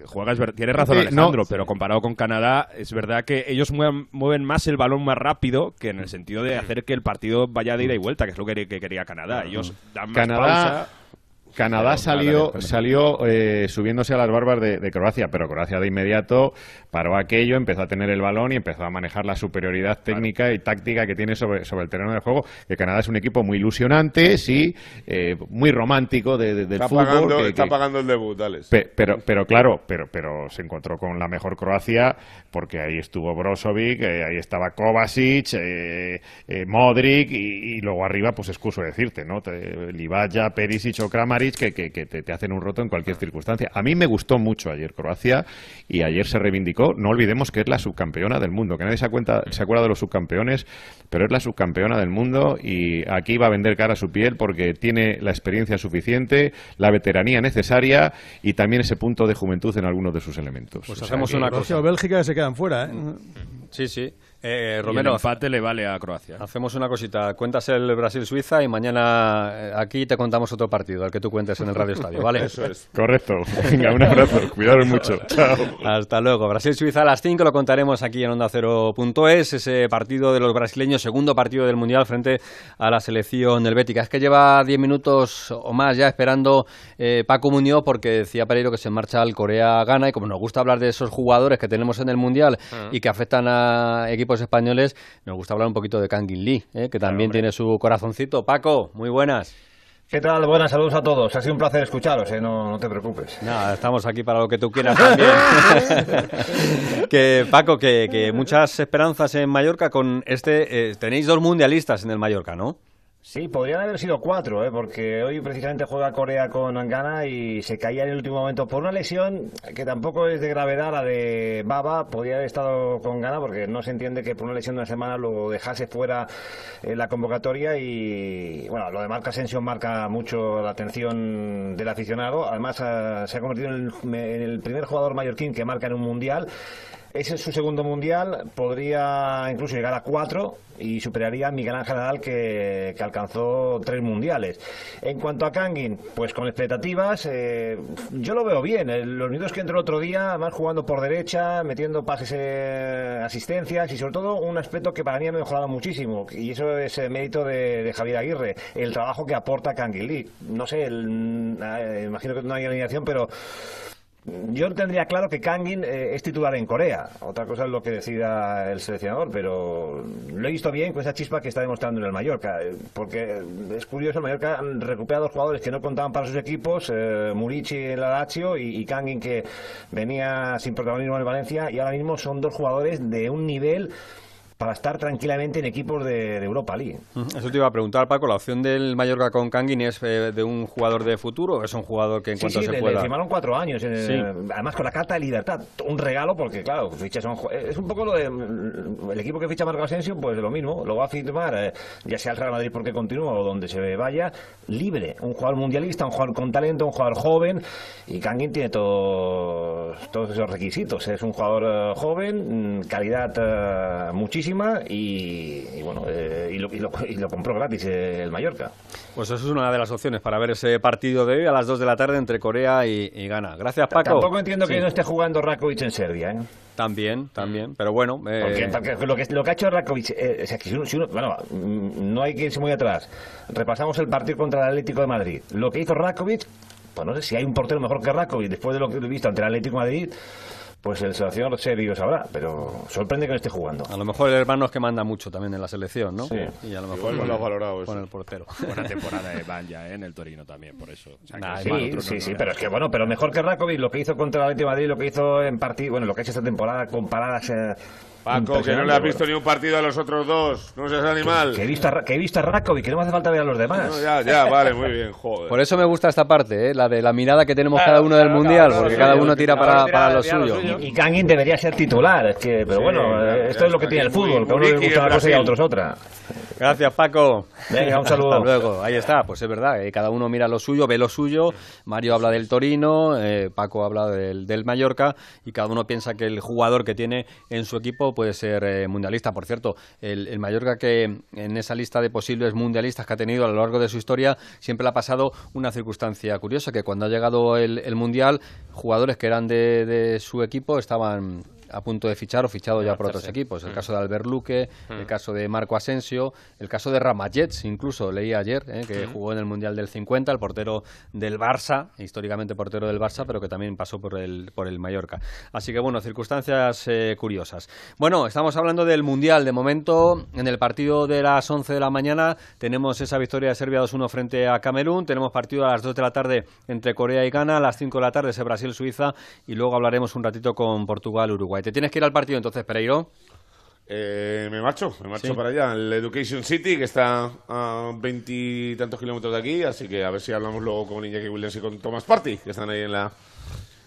juegas, tienes razón, Alejandro, pero comparado con Canadá, es verdad que ellos mueven, más el balón más rápido que en el sentido de hacer que el partido vaya de ida y vuelta, que es lo que, quería Canadá. Ellos dan más Canadá, pausa Canadá salió, salió eh, subiéndose a las barbas de, Croacia, pero Croacia de inmediato paró aquello, empezó a tener el balón y empezó a manejar la superioridad técnica y táctica que tiene sobre, sobre el terreno de juego. Que Canadá es un equipo muy ilusionante, sí, eh, muy romántico de, del está fútbol. Pagando, está pagando el debut, dale. pero, pero claro, pero, pero se encontró con la mejor Croacia porque ahí estuvo Brozovic, eh, ahí estaba Kovacic, Modric y, luego arriba, pues excuso decirte, ¿no? Livaya, Perisic o Kramaric que, te, hacen un roto en cualquier circunstancia. A mí me gustó mucho ayer Croacia y ayer se reivindicó. No olvidemos que es la subcampeona del mundo, que nadie se, cuenta, se acuerda de los subcampeones, pero es la subcampeona del mundo y aquí va a vender cara a su piel porque tiene la experiencia suficiente, la veteranía necesaria y también ese punto de juventud en algunos de sus elementos. Pues hacemos una cosa. Bélgica se quedan fuera, ¿eh? Sí, sí. Eh, Romero, el empate le vale a Croacia. Hacemos una cosita. Cuentas el Brasil-Suiza y mañana eh, aquí te contamos otro partido, al que tú cuentes en el Radio Estadio, ¿vale? Eso es. Correcto. Venga, un abrazo. Cuidaros mucho. Chao. Hasta luego. Brasil-Suiza a las 5 lo contaremos aquí en Onda Cero.es. Ese partido de los brasileños, segundo partido del Mundial frente a la selección helvética. Es que lleva 10 minutos o más ya esperando eh, Paco Muñoz porque decía Pereiro que se marcha al Corea-Gana y como nos gusta hablar de esos jugadores que tenemos en el Mundial ah. y que afectan a equipos españoles, nos gusta hablar un poquito de Kangin Lee, ¿eh? que también tiene su corazoncito. Paco, muy buenas. ¿Qué tal? Buenas, saludos a todos. Ha sido un placer escucharos, ¿eh? no, te preocupes. Nada, estamos aquí para lo que tú quieras también. que Paco, que, muchas esperanzas en Mallorca con este. Eh, tenéis dos mundialistas en el Mallorca, ¿no? Sí, podrían haber sido cuatro, ¿eh? porque hoy precisamente juega Corea con Angana y se caía en el último momento por una lesión que tampoco es de gravedad, la de Baba. Podría haber estado con Gana porque no se entiende que por una lesión de una semana lo dejase fuera en la convocatoria y bueno, lo de Marca Asensio marca mucho la atención del aficionado. Además, se ha convertido en el primer jugador mallorquín que marca en un mundial. Ese es su segundo mundial, podría incluso llegar a cuatro y superaría a Miguel Ángel Nadal que, que alcanzó tres mundiales. En cuanto a Kangin, pues con expectativas, eh, yo lo veo bien. El- Los minutos que entró el otro día, además jugando por derecha, metiendo pases, eh, asistencias y sobre todo un aspecto que para mí ha mejorado muchísimo y eso es el mérito de, Javier Aguirre, el trabajo que aporta Kangin Lee. No sé, el- eh, imagino que no hay alineación, pero yo tendría claro que Kangin eh, es titular en Corea. Otra cosa es lo que decida el seleccionador, pero lo he visto bien con esa chispa que está demostrando en el Mallorca. Porque es curioso, el Mallorca han recuperado dos jugadores que no contaban para sus equipos, eh, Murici en la Lazio y, Kangin que venía sin protagonismo en Valencia y ahora mismo son dos jugadores de un nivel para estar tranquilamente en equipos de, de Europa League. Eso te iba a preguntar, Paco. ¿La opción del Mallorca con Kangin es eh, de un jugador de futuro o es un jugador que en Sí, cuanto sí, se le, pueda... le firmaron cuatro años, eh, Sí. además con la carta de libertad, un regalo porque claro, fichas a un ju- es un poco lo de mm, el equipo que ficha Marco Asensio, pues lo mismo, lo va a firmar, eh, ya sea el Real Madrid porque continúa o donde se vaya, libre, un jugador mundialista, un jugador con talento, un jugador joven y Kangin tiene todos, todos esos requisitos, es un jugador eh, joven, mm, calidad eh, y, y bueno, eh, y, lo, y lo- y lo compró gratis eh, el Mallorca. Pues eso es una de las opciones para ver ese partido de hoy a las 2 de la tarde entre Corea y, Ghana. Gracias, Paco. Tampoco entiendo que no esté jugando Rakovic en Serbia, ¿eh? También, también. Pero bueno... eh, Porque, porque lo, que, lo que ha hecho Rakovic, eh, o sea, que si uno- si uno- bueno, mm, no hay que irse muy atrás. Repasamos el partido contra el Atlético de Madrid. Lo que hizo Rakovic, pues no sé si hay un portero mejor que Rakovic después de lo que he visto ante el Atlético de Madrid, pues el seleccionador serio sabrá, pero sorprende que no esté jugando. A lo mejor el hermano es que manda mucho también en la selección, ¿no? Sí. Y a lo mejor Igual lo has valorado eso. con el portero. Buena temporada de Banja ¿eh? en el Torino también, por eso. O sea, Nah, Sí, sí, no, sí, no, pero es que bueno, pero mejor que Rakovic, lo que hizo contra el Atlético de Madrid, lo que hizo en partido, bueno, lo que ha hecho esta temporada con paradas. eh, Paco, que no le has visto ni un partido a los otros dos. No seas animal. Que he visto a, que he visto a Rakovic, que no me hace falta ver a los demás. No, ya, ya, vale, muy bien, joder. Por eso me gusta esta parte, ¿eh? la de la mirada que tenemos Claro, cada uno del claro, Mundial, claro, porque cada uno tira para, para lo suyo. Y Kangin debería ser titular, es que, pero Sí, bueno, ya, ya esto es lo que tiene el fútbol, que a uno le gusta una cosa y a otros otra. Gracias, Paco. Venga, un saludo. Hasta luego. Ahí está, pues es verdad, eh, cada uno mira lo suyo, ve lo suyo. Mario habla del Torino, eh, Paco habla del, del Mallorca y cada uno piensa que el jugador que tiene en su equipo puede ser eh, mundialista. Por cierto, el, el Mallorca que en esa lista de posibles mundialistas que ha tenido a lo largo de su historia siempre le ha pasado una circunstancia curiosa, que cuando ha llegado el, el Mundial, jugadores que eran de, de su equipo estaban a punto de fichar o fichado ya por otros equipos. El Mm. caso de Albert Luque, Mm. el caso de Marco Asensio, el caso de Ramallets, incluso leí ayer, eh, que Mm. jugó en el Mundial del 50, el portero del Barça, históricamente portero del Barça, pero que también pasó por el, por el Mallorca. Así que bueno, circunstancias eh, curiosas. Bueno, estamos hablando del Mundial. De momento, en el partido de las 11 de la mañana, tenemos esa victoria de Serbia 2-1 frente a Camerún. Tenemos partido a las 2 de la tarde entre Corea y Ghana, a las 5 de la tarde ese Brasil-Suiza y luego hablaremos un ratito con Portugal-Uruguay. ¿Te tienes que ir al partido entonces, Pereiro? Eh, me marcho, me marcho Sí. para allá, el Education City, que está a veintitantos kilómetros de aquí, así que a ver si hablamos luego con Iñaki Williams y con Thomas Party, que están ahí en la,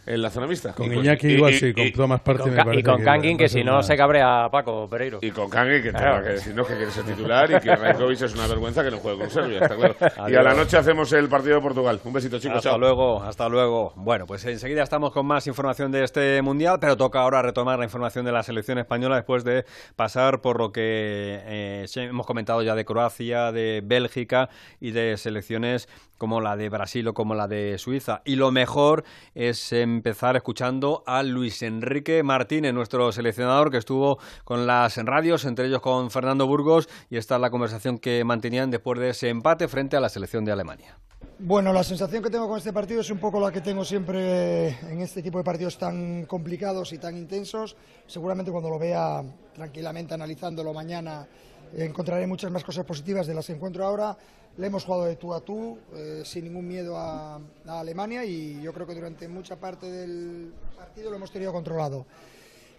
en la zona mixta. Con Y Iñaki y- igual y- sí, con y- Thomas Party Con me parece y con que Kangin, que si no se cabrea Paco Pereiro. Y con Kangin, que, Claro. que si no que quiere ser titular y que Rajkovic es una vergüenza que no juegue con Serbia, está claro. Y a la noche hacemos el partido de Portugal. Un besito, chicos. Hasta chao. luego, hasta luego. Bueno, pues enseguida estamos con más información de este mundial, pero toca ahora retomar la información de la selección española después de pasar por lo que eh, hemos comentado ya de Croacia, de Bélgica y de selecciones como la de Brasil o como la de Suiza. Y lo mejor es empezar escuchando a Luis Enrique Martínez, nuestro seleccionador que estuvo con las radios, entre ellos con Fernando Burgos, y esta es la conversación que mantenían después de ese empate frente a la selección de Alemania. Bueno, la sensación que tengo con este partido es un poco la que tengo siempre en este tipo de partidos tan complicados y tan intensos. Seguramente cuando lo vea tranquilamente analizándolo mañana encontraré muchas más cosas positivas de las que encuentro ahora. Le hemos jugado de tú a tú, eh, sin ningún miedo a, Alemania y yo creo que durante mucha parte del partido lo hemos tenido controlado.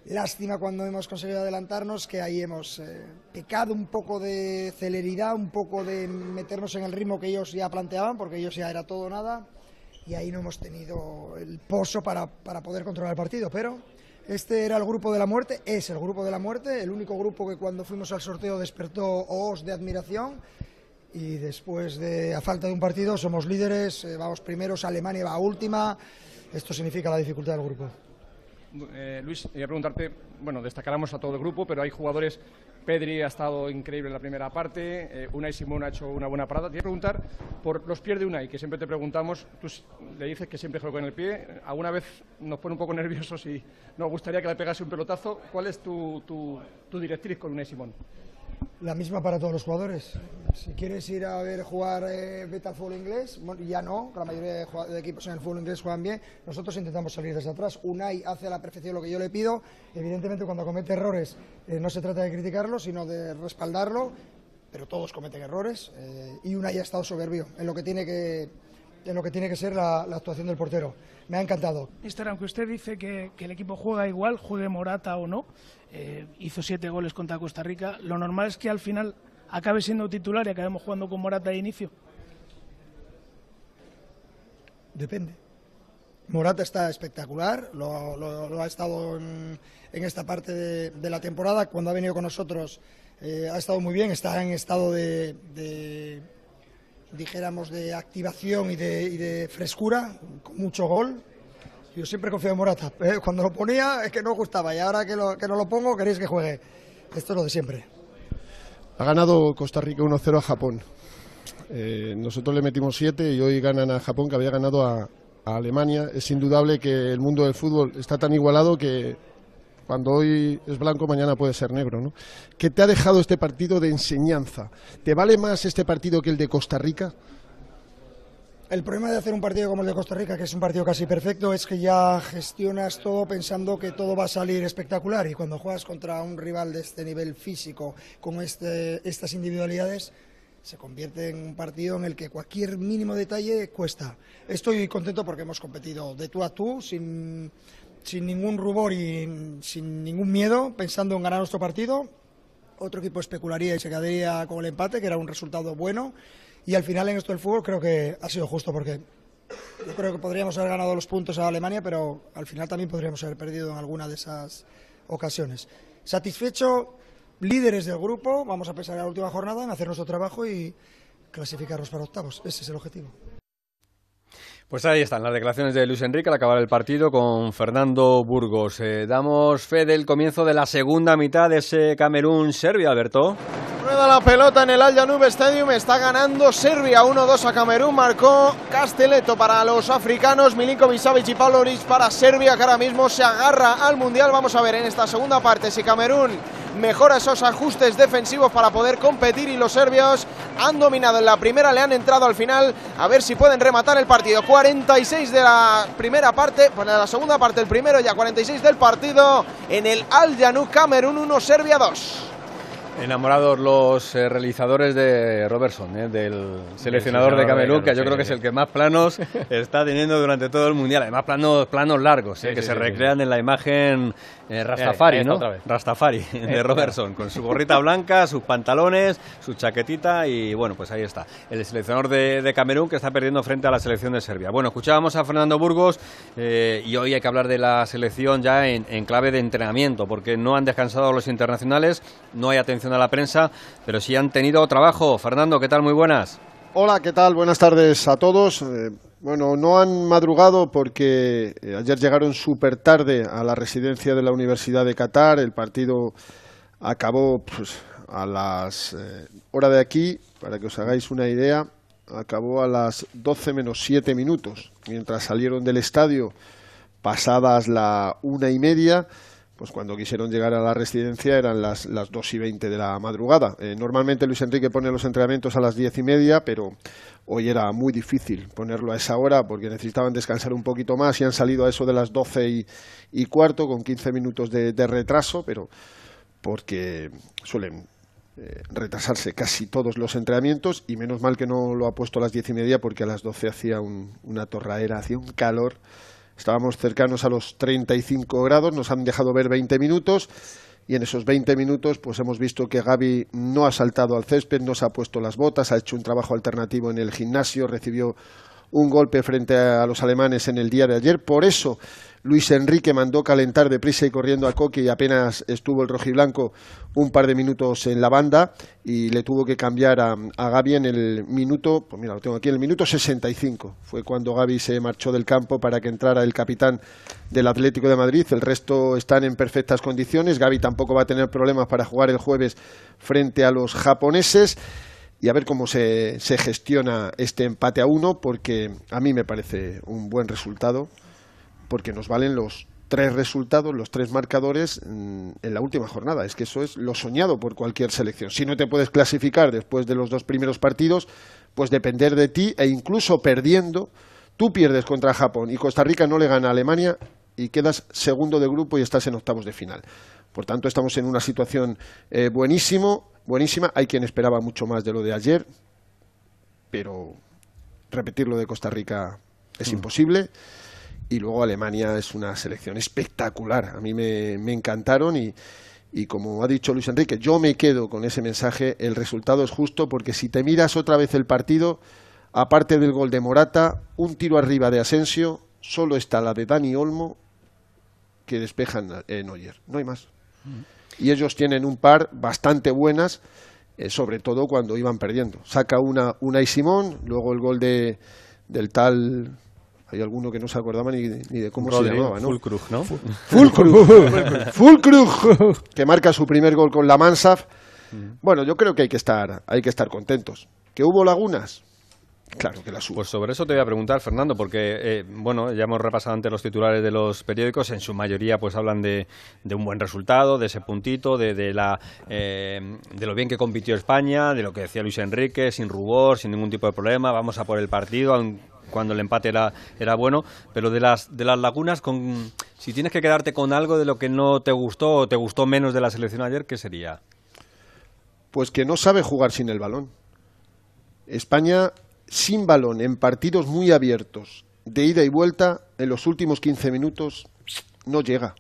Lástima cuando hemos conseguido adelantarnos que ahí hemos eh, pecado un poco de celeridad, un poco de meternos en el ritmo que ellos ya planteaban, porque ellos ya era todo nada, y ahí no hemos tenido el pozo para, para poder controlar el partido. Pero este era el grupo de la muerte, es el grupo de la muerte, el único grupo que cuando fuimos al sorteo despertó os de admiración. Y después de, a falta de un partido, somos líderes, eh, vamos primeros, Alemania va última. Esto significa la dificultad del grupo. Eh, Luis, quería preguntarte, bueno, destacaremos a todo el grupo, pero hay jugadores, Pedri ha estado increíble en la primera parte, eh, Unai Simón ha hecho una buena parada. Te voy a preguntar por los pies de Unai, que siempre te preguntamos, tú le dices que siempre juega con el pie, alguna vez nos pone un poco nerviosos y nos gustaría que le pegase un pelotazo. ¿Cuál es tu, tu, tu directriz con Unai Simón? La misma para todos los jugadores. Si quieres ir a ver jugar eh, beta al fútbol inglés, bueno, ya no, la mayoría de, equipos en el fútbol inglés juegan bien. Nosotros intentamos salir desde atrás. Unai hace a la perfección lo que yo le pido. Evidentemente, cuando comete errores, eh, no se trata de criticarlo, sino de respaldarlo. Pero todos cometen errores eh, y Unai ha estado soberbio en lo que tiene que, en lo que, tiene que ser la actuación del portero. Me ha encantado. Mister, aunque usted dice que, que el equipo juega igual, juegue Morata o no, eh, hizo siete goles contra Costa Rica. Lo normal es que al final acabe siendo titular y acabemos jugando con Morata de inicio. Depende. Morata está espectacular, lo, lo, lo ha estado en, en esta parte de, de, la temporada. Cuando ha venido con nosotros eh, ha estado muy bien, está en estado de, de dijéramos, de activación y de, y de, frescura, con mucho gol. Yo siempre confío en Morata. ¿eh? Cuando lo ponía es que no gustaba y ahora que, lo, que no lo pongo queréis que juegue. Esto es lo de siempre. Ha ganado Costa Rica 1-0 a Japón. Eh, nosotros le metimos 7 y hoy ganan a Japón que había ganado a, a Alemania. Es indudable que el mundo del fútbol está tan igualado que cuando hoy es blanco, mañana puede ser negro, ¿no? ¿Qué te ha dejado este partido de enseñanza? ¿Te vale más este partido que el de Costa Rica? El problema de hacer un partido como el de Costa Rica, que es un partido casi perfecto, es que ya gestionas todo pensando que todo va a salir espectacular y cuando juegas contra un rival de este nivel físico, con este, estas individualidades, se convierte en un partido en el que cualquier mínimo detalle cuesta. Estoy contento porque hemos competido de tú a tú, sin, sin ningún rubor y sin ningún miedo, pensando en ganar nuestro partido. Otro equipo especularía y se quedaría con el empate, que era un resultado bueno. Y al final en esto del fútbol creo que ha sido justo porque yo creo que podríamos haber ganado los puntos a Alemania, pero al final también podríamos haber perdido en alguna de esas ocasiones. Satisfecho, líderes del grupo, vamos a pensar en la última jornada, en hacer nuestro trabajo y clasificarnos para octavos. Ese es el objetivo. Pues ahí están las declaraciones de Luis Enrique al acabar el partido con Fernando Burgos. Eh, damos fe del comienzo de la segunda mitad de ese Camerún-Serbia, Alberto. Rueda la pelota en el Al Janub Stadium, está ganando Serbia 1-2 a Camerún, marcó Casteleto para los africanos, Milinkovic Savic y Pavlovic para Serbia que ahora mismo se agarra al Mundial. Vamos a ver en esta segunda parte si Camerún mejora esos ajustes defensivos para poder competir y los serbios han dominado en la primera, le han entrado al final a ver si pueden rematar el partido. 46 de la primera parte, pues de la segunda parte el primero ya 46 del partido en el Al Janub Camerún 1 Serbia 2. Enamorados los eh, realizadores de Robertson, eh, del seleccionador de Camerún, que yo creo que es el que más planos está teniendo durante todo el mundial. Además, planos, planos largos, eh, Sí, que sí, se sí, recrean en la imagen eh, Rastafari, Eh, ¿no? otra vez. Rastafari, de Robertson, con su gorrita blanca, sus pantalones, su chaquetita y bueno, pues ahí está. El seleccionador de, de Camerún que está perdiendo frente a la selección de Serbia. Bueno, escuchábamos a Fernando Burgos eh, y hoy hay que hablar de la selección ya en, en clave de entrenamiento, porque no han descansado los internacionales, no hay atención a la prensa, pero sí han tenido trabajo. Fernando, ¿qué tal? Muy buenas. Hola, ¿qué tal? Buenas tardes a todos. Bueno, no han madrugado porque eh, ayer llegaron súper tarde a la residencia de la Universidad de Qatar. El partido acabó pues, a las eh, hora de aquí, para que os hagáis una idea, acabó a las 12 menos 7 minutos. Mientras salieron del estadio, pasadas la una y media, pues cuando quisieron llegar a la residencia eran las, las 2 y 20 de la madrugada. Eh, normalmente Luis Enrique pone los entrenamientos a las 10 y media, pero hoy era muy difícil ponerlo a esa hora porque necesitaban descansar un poquito más y han salido a eso de las 12 y, cuarto con 15 minutos de, de retraso, pero porque suelen eh, retrasarse casi todos los entrenamientos y menos mal que no lo ha puesto a las diez y media porque a las 12 hacía un- una torraera, hacía un calor. Estábamos cercanos a los 35 grados, nos han dejado ver 20 minutos y en esos 20 minutos pues hemos visto que Gaby no ha saltado al césped, no se ha puesto las botas, ha hecho un trabajo alternativo en el gimnasio, recibió un golpe frente a los alemanes en el día de ayer. Por eso Luis Enrique mandó calentar deprisa y corriendo a Coque y apenas estuvo el rojiblanco un par de minutos en la banda y le tuvo que cambiar a, a Gaby en el minuto, pues mira, lo tengo aquí, en el minuto 65. Fue cuando Gaby se marchó del campo para que entrara el capitán del Atlético de Madrid. El resto están en perfectas condiciones. Gaby tampoco va a tener problemas para jugar el jueves frente a los japoneses y a ver cómo se, se, gestiona este empate a uno, porque a mí me parece un buen resultado, porque nos valen los tres resultados, los tres marcadores mm, en la última jornada. Es que eso es lo soñado por cualquier selección. Si no te puedes clasificar después de los dos primeros partidos, pues depender de ti e incluso perdiendo, tú pierdes contra Japón y Costa Rica no le gana a Alemania y quedas segundo de grupo y estás en octavos de final. Por tanto, estamos en una situación eh, buenísimo, buenísima. Hay quien esperaba mucho más de lo de ayer, pero repetir lo de Costa Rica es Mm. imposible. Y luego Alemania es una selección espectacular. A mí me, me encantaron y, y como ha dicho Luis Enrique, yo me quedo con ese mensaje. El resultado es justo porque si te miras otra vez el partido, aparte del gol de Morata, un tiro arriba de Asensio, solo está la de Dani Olmo que despejan en Neuer. No hay más. Y ellos tienen un par bastante buenas, eh, sobre todo cuando iban perdiendo. Saca una, una y Simón, luego el gol de, del tal. Hay alguno que no se acordaba ni, de- ni de cómo Rodri, se llamaba, ¿no? Fulkrug, ¿no? Fulkrug. Fulkrug, que marca su primer gol con la Mansaf. Bueno, yo creo que hay que estar, hay que estar contentos. ¿Que hubo lagunas? Claro que las hubo. Pues sobre eso te voy a preguntar, Fernando, porque eh, bueno, ya hemos repasado antes los titulares de los periódicos, en su mayoría pues hablan de, de un buen resultado, de ese puntito, de, de la eh, de lo bien que compitió España, de lo que decía Luis Enrique, sin rubor, sin ningún tipo de problema, vamos a por el partido, cuando el empate era, era bueno, pero de las de las lagunas, con si tienes que quedarte con algo de lo que no te gustó o te gustó menos de la selección ayer, ¿qué sería? Pues que no sabe jugar sin el balón. España sin balón en partidos muy abiertos, de ida y vuelta, en los últimos 15 minutos no llega.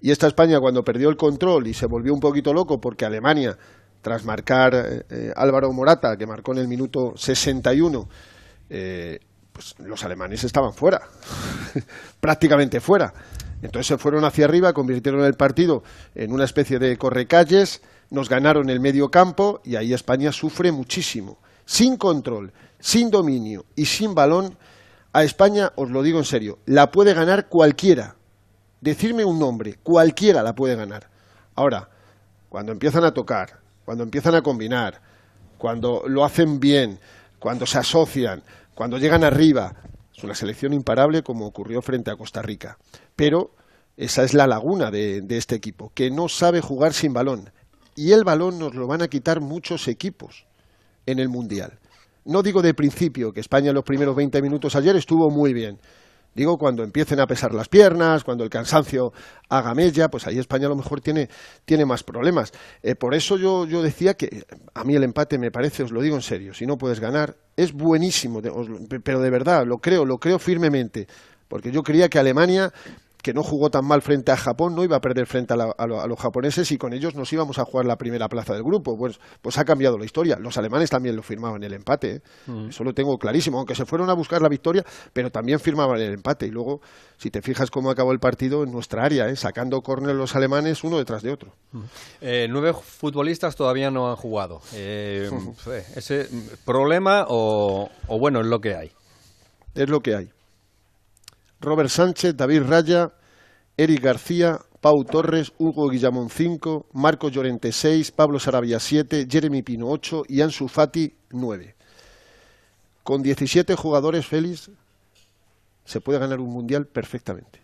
Y esta España cuando perdió el control y se volvió un poquito loco porque Alemania, tras marcar eh, eh, Álvaro Morata, que marcó en el minuto 61, eh, pues los alemanes estaban fuera, prácticamente fuera. Entonces se fueron hacia arriba, convirtieron el partido en una especie de correcalles, nos ganaron el medio campo y ahí España sufre muchísimo. Sin control, sin dominio y sin balón, a España, os lo digo en serio, la puede ganar cualquiera. Decirme un nombre, cualquiera la puede ganar. Ahora, cuando empiezan a tocar, cuando empiezan a combinar, cuando lo hacen bien, cuando se asocian, cuando llegan arriba, es una selección imparable como ocurrió frente a Costa Rica. Pero esa es la laguna de, de este equipo, que no sabe jugar sin balón. Y el balón nos lo van a quitar muchos equipos en el Mundial. No digo de principio que España en los primeros 20 minutos ayer estuvo muy bien. Digo cuando empiecen a pesar las piernas, cuando el cansancio haga mella, pues ahí España a lo mejor tiene, tiene más problemas. Eh, por eso yo, yo decía que a mí el empate me parece, os lo digo en serio, si no puedes ganar, es buenísimo, pero de verdad, lo creo, lo creo firmemente. Porque yo creía que Alemania que no jugó tan mal frente a Japón, no iba a perder frente a, la- a lo- a los japoneses y con ellos nos íbamos a jugar la primera plaza del grupo. Pues, pues ha cambiado la historia. Los alemanes también lo firmaban el empate, ¿eh? Mm. eso lo tengo clarísimo, aunque se fueron a buscar la victoria, pero también firmaban el empate. Y luego, si te fijas cómo acabó el partido en nuestra área, ¿eh? sacando córner los alemanes uno detrás de otro. Eh, nueve futbolistas todavía no han jugado. Eh, ¿Ese problema o, o bueno, es lo que hay? Es lo que hay. Robert Sánchez, David Raya, Eric García, Pau Torres, Hugo Guillamón 5, Marco Llorente 6, Pablo Sarabia 7, Jeremy Pino 8 y Ansu Fati 9. Con 17 jugadores, Félix, se puede ganar un mundial perfectamente.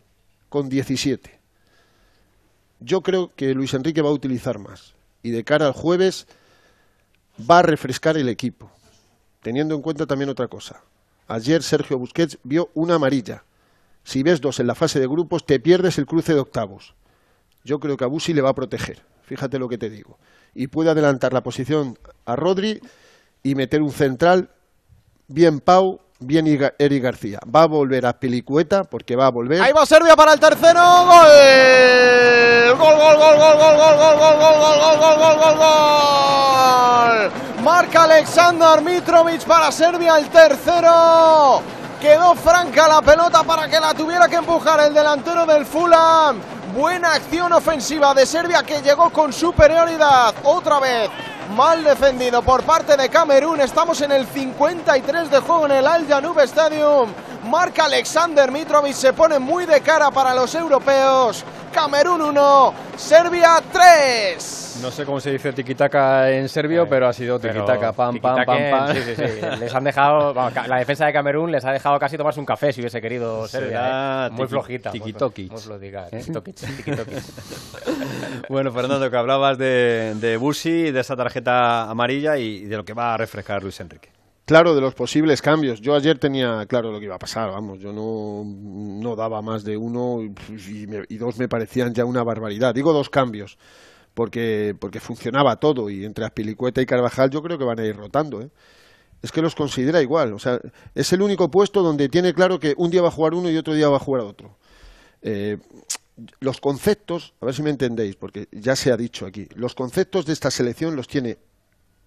Con 17. Yo creo que Luis Enrique va a utilizar más. Y de cara al jueves va a refrescar el equipo. Teniendo en cuenta también otra cosa. Ayer Sergio Busquets vio una amarilla. Si ves dos en la fase de grupos, te pierdes el cruce de octavos. Yo creo que a le va a proteger. Fíjate lo que te digo. Y puede adelantar la posición a Rodri y meter un central bien Pau, bien Eric García. Va a volver a Pelicueta porque va a volver. Ahí va Serbia para el tercero. Gol. Gol, gol, gol, gol, gol, gol, gol, gol, gol, gol, gol, gol, gol, gol. Marca Aleksandar Mitrovic para Serbia el tercero. Quedó franca la pelota para que la tuviera que empujar el delantero del Fulham. Buena acción ofensiva de Serbia que llegó con superioridad. Otra vez mal defendido por parte de Camerún. Estamos en el 53 de juego en el Al Janub Stadium. Marca Alexander Mitrovic, se pone muy de cara para los europeos. Camerún 1, Serbia 3. No sé cómo se dice tiquitaca en serbio, pero ha sido tiquitaca, pam, pam, pam, pam. Sí, sí, sí. Les han dejado, la defensa de Camerún les ha dejado casi tomarse un café si hubiese querido Serbia. ¿eh? Muy flojita. muy flojita. ¿Eh? Bueno, Fernando, que hablabas de, de Busi, de esa tarjeta amarilla y de lo que va a refrescar Luis Enrique. Claro, de los posibles cambios. Yo ayer tenía claro lo que iba a pasar, vamos, yo no, no daba más de uno y, y me- y dos me parecían ya una barbaridad. Digo dos cambios, porque, porque funcionaba todo y entre Aspilicueta y Carvajal yo creo que van a ir rotando. ¿eh? Es que los considera igual, o sea, es el único puesto donde tiene claro que un día va a jugar uno y otro día va a jugar otro. Eh, los conceptos, a ver si me entendéis, porque ya se ha dicho aquí, los conceptos de esta selección los tiene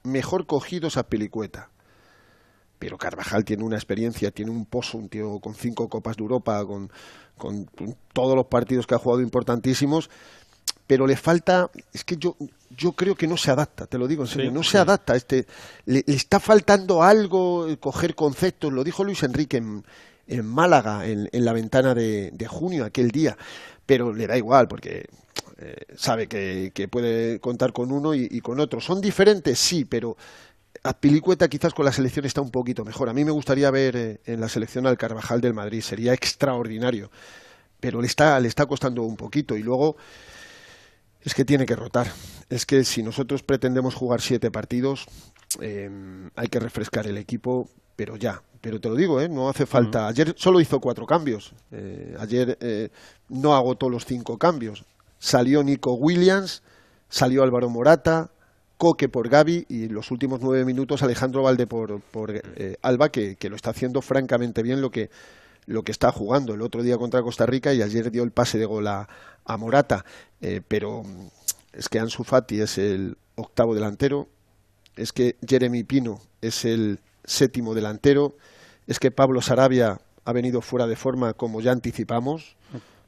mejor cogidos a Pilicueta. Pero Carvajal tiene una experiencia, tiene un pozo, un tío con cinco Copas de Europa, con, con todos los partidos que ha jugado importantísimos, pero le falta, es que yo, yo creo que no se adapta, te lo digo en serio, Sí, no sí. se adapta. Este, le, le está faltando algo, eh, coger conceptos, lo dijo Luis Enrique en, en Málaga, en, en la ventana de, de junio, aquel día, pero le da igual, porque eh, sabe que, que puede contar con uno y, y con otro. ¿Son diferentes? Sí, pero Azpilicueta quizás con la selección está un poquito mejor. A mí me gustaría ver eh, en la selección al Carvajal del Madrid, sería extraordinario, pero le está, le está costando un poquito y luego es que tiene que rotar. Es que si nosotros pretendemos jugar siete partidos, eh, hay que refrescar el equipo, pero ya. Pero te lo digo, ¿eh? no hace falta. Ayer solo hizo cuatro cambios. Eh, ayer no agotó los cinco cambios. Salió Nico Williams, salió Álvaro Morata, Coque por Gaby y los últimos nueve minutos Alejandro Valde por, por eh, Alba, que, que lo está haciendo francamente bien lo que, lo que está jugando. El otro día contra Costa Rica y ayer dio el pase de gol a, a Morata. Eh, pero mm, es que Ansu Fati es el octavo delantero, es que Jeremy Pino es el séptimo delantero, es que Pablo Sarabia ha venido fuera de forma como ya anticipamos,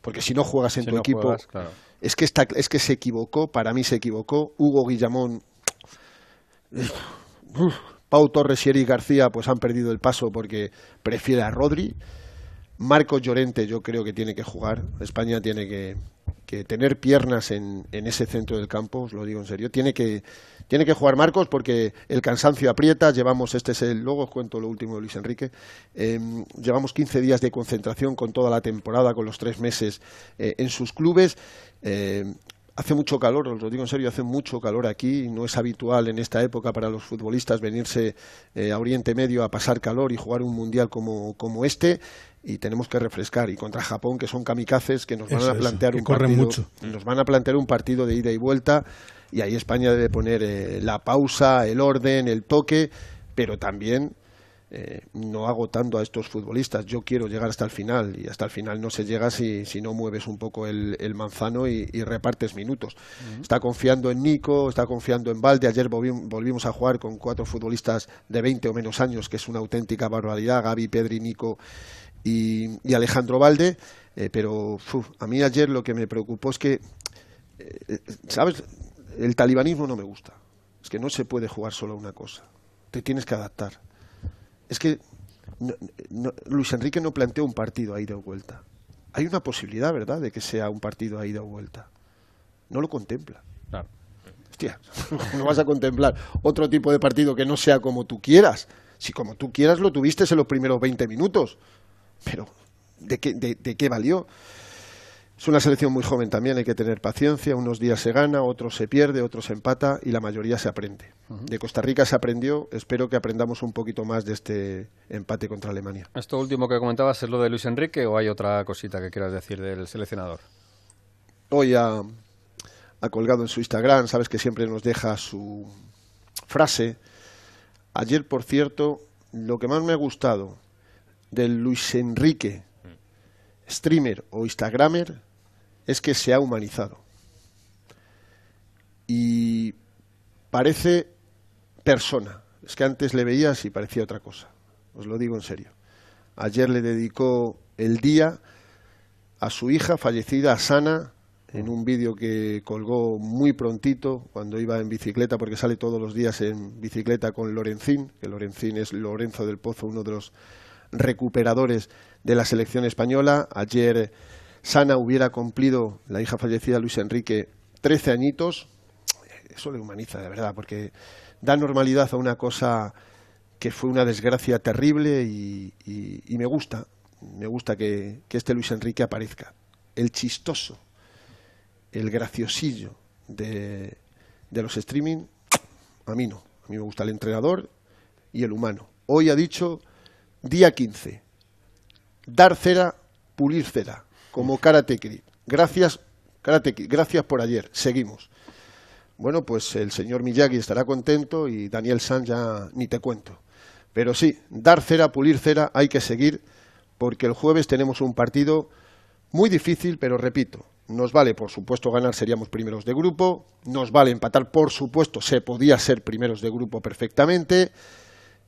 porque si no juegas en Si tu no equipo, juegas, claro. es que está, es que se equivocó, para mí se equivocó. Hugo Guillamón, Pau Torres y Eric García pues han perdido el paso porque prefiere a Rodri. Marcos Llorente yo creo que tiene que jugar. España tiene que, tener piernas en, ese centro del campo, os lo digo en serio. Tiene que, jugar Marcos porque el cansancio aprieta. Llevamos, este es el, luego os cuento lo último de Luis Enrique. Eh, llevamos 15 días de concentración con toda la temporada, con los tres meses eh, en sus clubes. Eh, Hace mucho calor, os lo digo en serio, hace mucho calor aquí. No es habitual en esta época para los futbolistas venirse eh, a Oriente Medio a pasar calor y jugar un mundial como, como este. Y tenemos que refrescar. Y contra Japón, que son kamikazes, que nos van Eso, a plantear un partido, mucho. nos van a plantear un partido de ida y vuelta. Y ahí España debe poner eh, la pausa, el orden, el toque, pero también eh, no agotando a estos futbolistas. Yo quiero llegar hasta el final y hasta el final no se llega si, si no mueves un poco el, el manzano y, y repartes minutos. Está confiando en Nico, está confiando en Valde. Ayer volvi- volvimos a jugar con cuatro futbolistas de 20 o menos años, que es una auténtica barbaridad. Gaby, Pedri, Nico y, y Alejandro Valde. Eh, pero a mí ayer lo que me preocupó es que, eh, ¿sabes? El talibanismo no me gusta. Es que no se puede jugar solo a una cosa. Te tienes que adaptar. Es que no- no- Luis Enrique no planteó un partido a ida o vuelta. Hay una posibilidad, ¿verdad?, de que sea un partido a ida o vuelta. No lo contempla. Hostia, no vas a contemplar otro tipo de partido que no sea como tú quieras. Si como tú quieras lo tuviste en los primeros 20 minutos. Pero, ¿de qué, de, de qué valió? Es una selección muy joven también, hay que tener paciencia. Unos días se gana, otros se pierde, otros se empata y la mayoría se aprende. De Costa Rica se aprendió, espero que aprendamos un poquito más de este empate contra Alemania. ¿Esto último que comentabas es lo de Luis Enrique o hay otra cosita que quieras decir del seleccionador? Hoy ha, ha colgado en su Instagram, sabes que siempre nos deja su frase. Ayer, por cierto, lo que más me ha gustado del Luis Enrique, streamer o instagramer, es que se ha humanizado. Y parece persona. Es que antes le veías y parecía otra cosa. Os lo digo en serio. Ayer le dedicó el día a su hija fallecida, Sana, en un vídeo que colgó muy prontito cuando iba en bicicleta, porque sale todos los días en bicicleta con Lorenzín, que Lorenzín es Lorenzo del Pozo, uno de los recuperadores de la selección española. Ayer Sana hubiera cumplido, la hija fallecida Luis Enrique, 13 añitos. Eso le humaniza de verdad, porque da normalidad a una cosa que fue una desgracia terrible y, me gusta, me gusta que este Luis Enrique aparezca. El chistoso, el graciosillo de, de los streaming, a mí no. A mí me gusta el entrenador y el humano. Hoy ha dicho día 15, dar cera, pulir cera, como Karate. Gracias, Karate gracias por ayer. Seguimos. Bueno, pues el señor Miyagi estará contento y Daniel San ya ni te cuento. Pero sí, dar cera, pulir cera, hay que seguir porque el jueves tenemos un partido muy difícil, pero repito, nos vale, por supuesto, ganar, seríamos primeros de grupo. Nos vale empatar, por supuesto, se podía ser primeros de grupo perfectamente.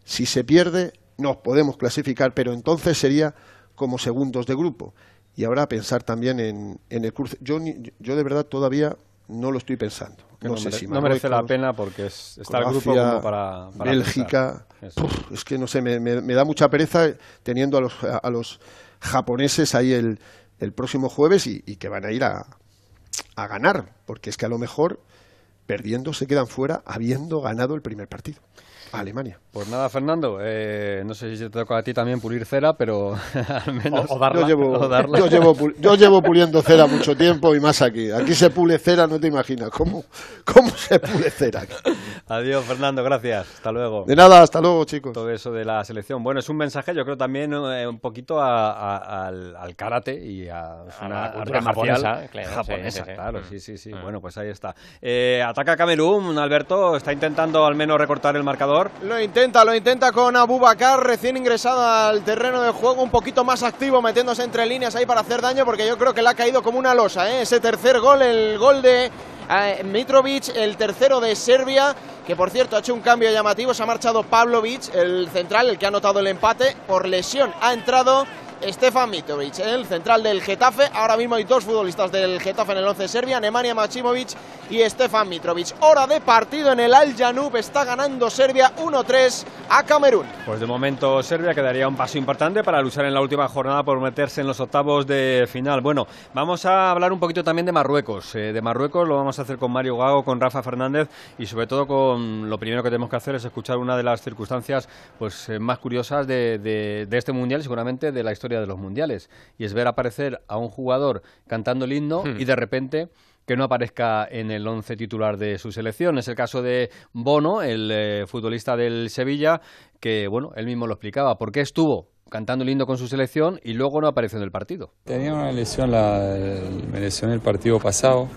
Si se pierde, nos podemos clasificar, pero entonces sería como segundos de grupo. Y ahora pensar también en, el cruce. Yo, yo de verdad todavía no lo estoy pensando. No, sé si merece la pena porque es, está el grupo como para, Bélgica. es que no sé, me, me, da mucha pereza teniendo a los, a los japoneses ahí el, el próximo jueves y, que van a ir a, a ganar, porque es que a lo mejor perdiendo se quedan fuera habiendo ganado el primer partido. Alemania. Pues nada, Fernando, eh, no sé si te toca a ti también pulir cera, pero al menos... O, darla, yo, llevo, Yo, llevo, yo, llevo, puliendo cera mucho tiempo y más aquí. Aquí se pule cera, no te imaginas. ¿Cómo, cómo se pule cera Adiós, Fernando, gracias. Hasta luego. De nada, hasta luego, chicos. Todo eso de la selección. Bueno, es un mensaje, yo creo también eh, un poquito al, karate y a, una cultura japonesa. Claro, japonesa, claro, sí, sí, sí. Mm. Bueno, pues ahí está. Eh, ataca Camerún, Alberto, está intentando al menos recortar el marcador. Lo intenta, lo intenta con Abubakar, recién ingresado al terreno de juego, un poquito más activo, metiéndose entre líneas ahí para hacer daño, porque yo creo que le ha caído como una losa. ¿eh? Ese tercer gol, el gol de eh, Mitrovic, el tercero de Serbia, que por cierto ha hecho un cambio llamativo, se ha marchado Pavlovic, el central, el que ha anotado el empate, por lesión ha entrado Stefan Mitrovic, el central del Getafe. Ahora mismo hay dos futbolistas del Getafe en el 11 de Serbia, Nemanja Maximovic y Stefan Mitrovic. Hora de partido en el Al Janub, está ganando Serbia 1-3 a Camerún. Pues de momento Serbia quedaría un paso importante para luchar en la última jornada por meterse en los octavos de final. Bueno, vamos a hablar un poquito también de Marruecos. Eh, de Marruecos lo vamos a hacer con Mario Gago, con Rafa Fernández y sobre todo con lo primero que tenemos que hacer es escuchar una de las circunstancias pues eh, más curiosas de, de este mundial seguramente de la historia de los mundiales. Y es ver aparecer a un jugador cantando el himno hmm. y de repente que no aparezca en el once titular de su selección. Es el caso de Bono, el eh, futbolista del Sevilla, que, bueno, él mismo lo explicaba. ¿Por qué estuvo cantando himno con su selección y luego no apareció en el partido? Tenía una lesión, la, me lesioné el partido pasado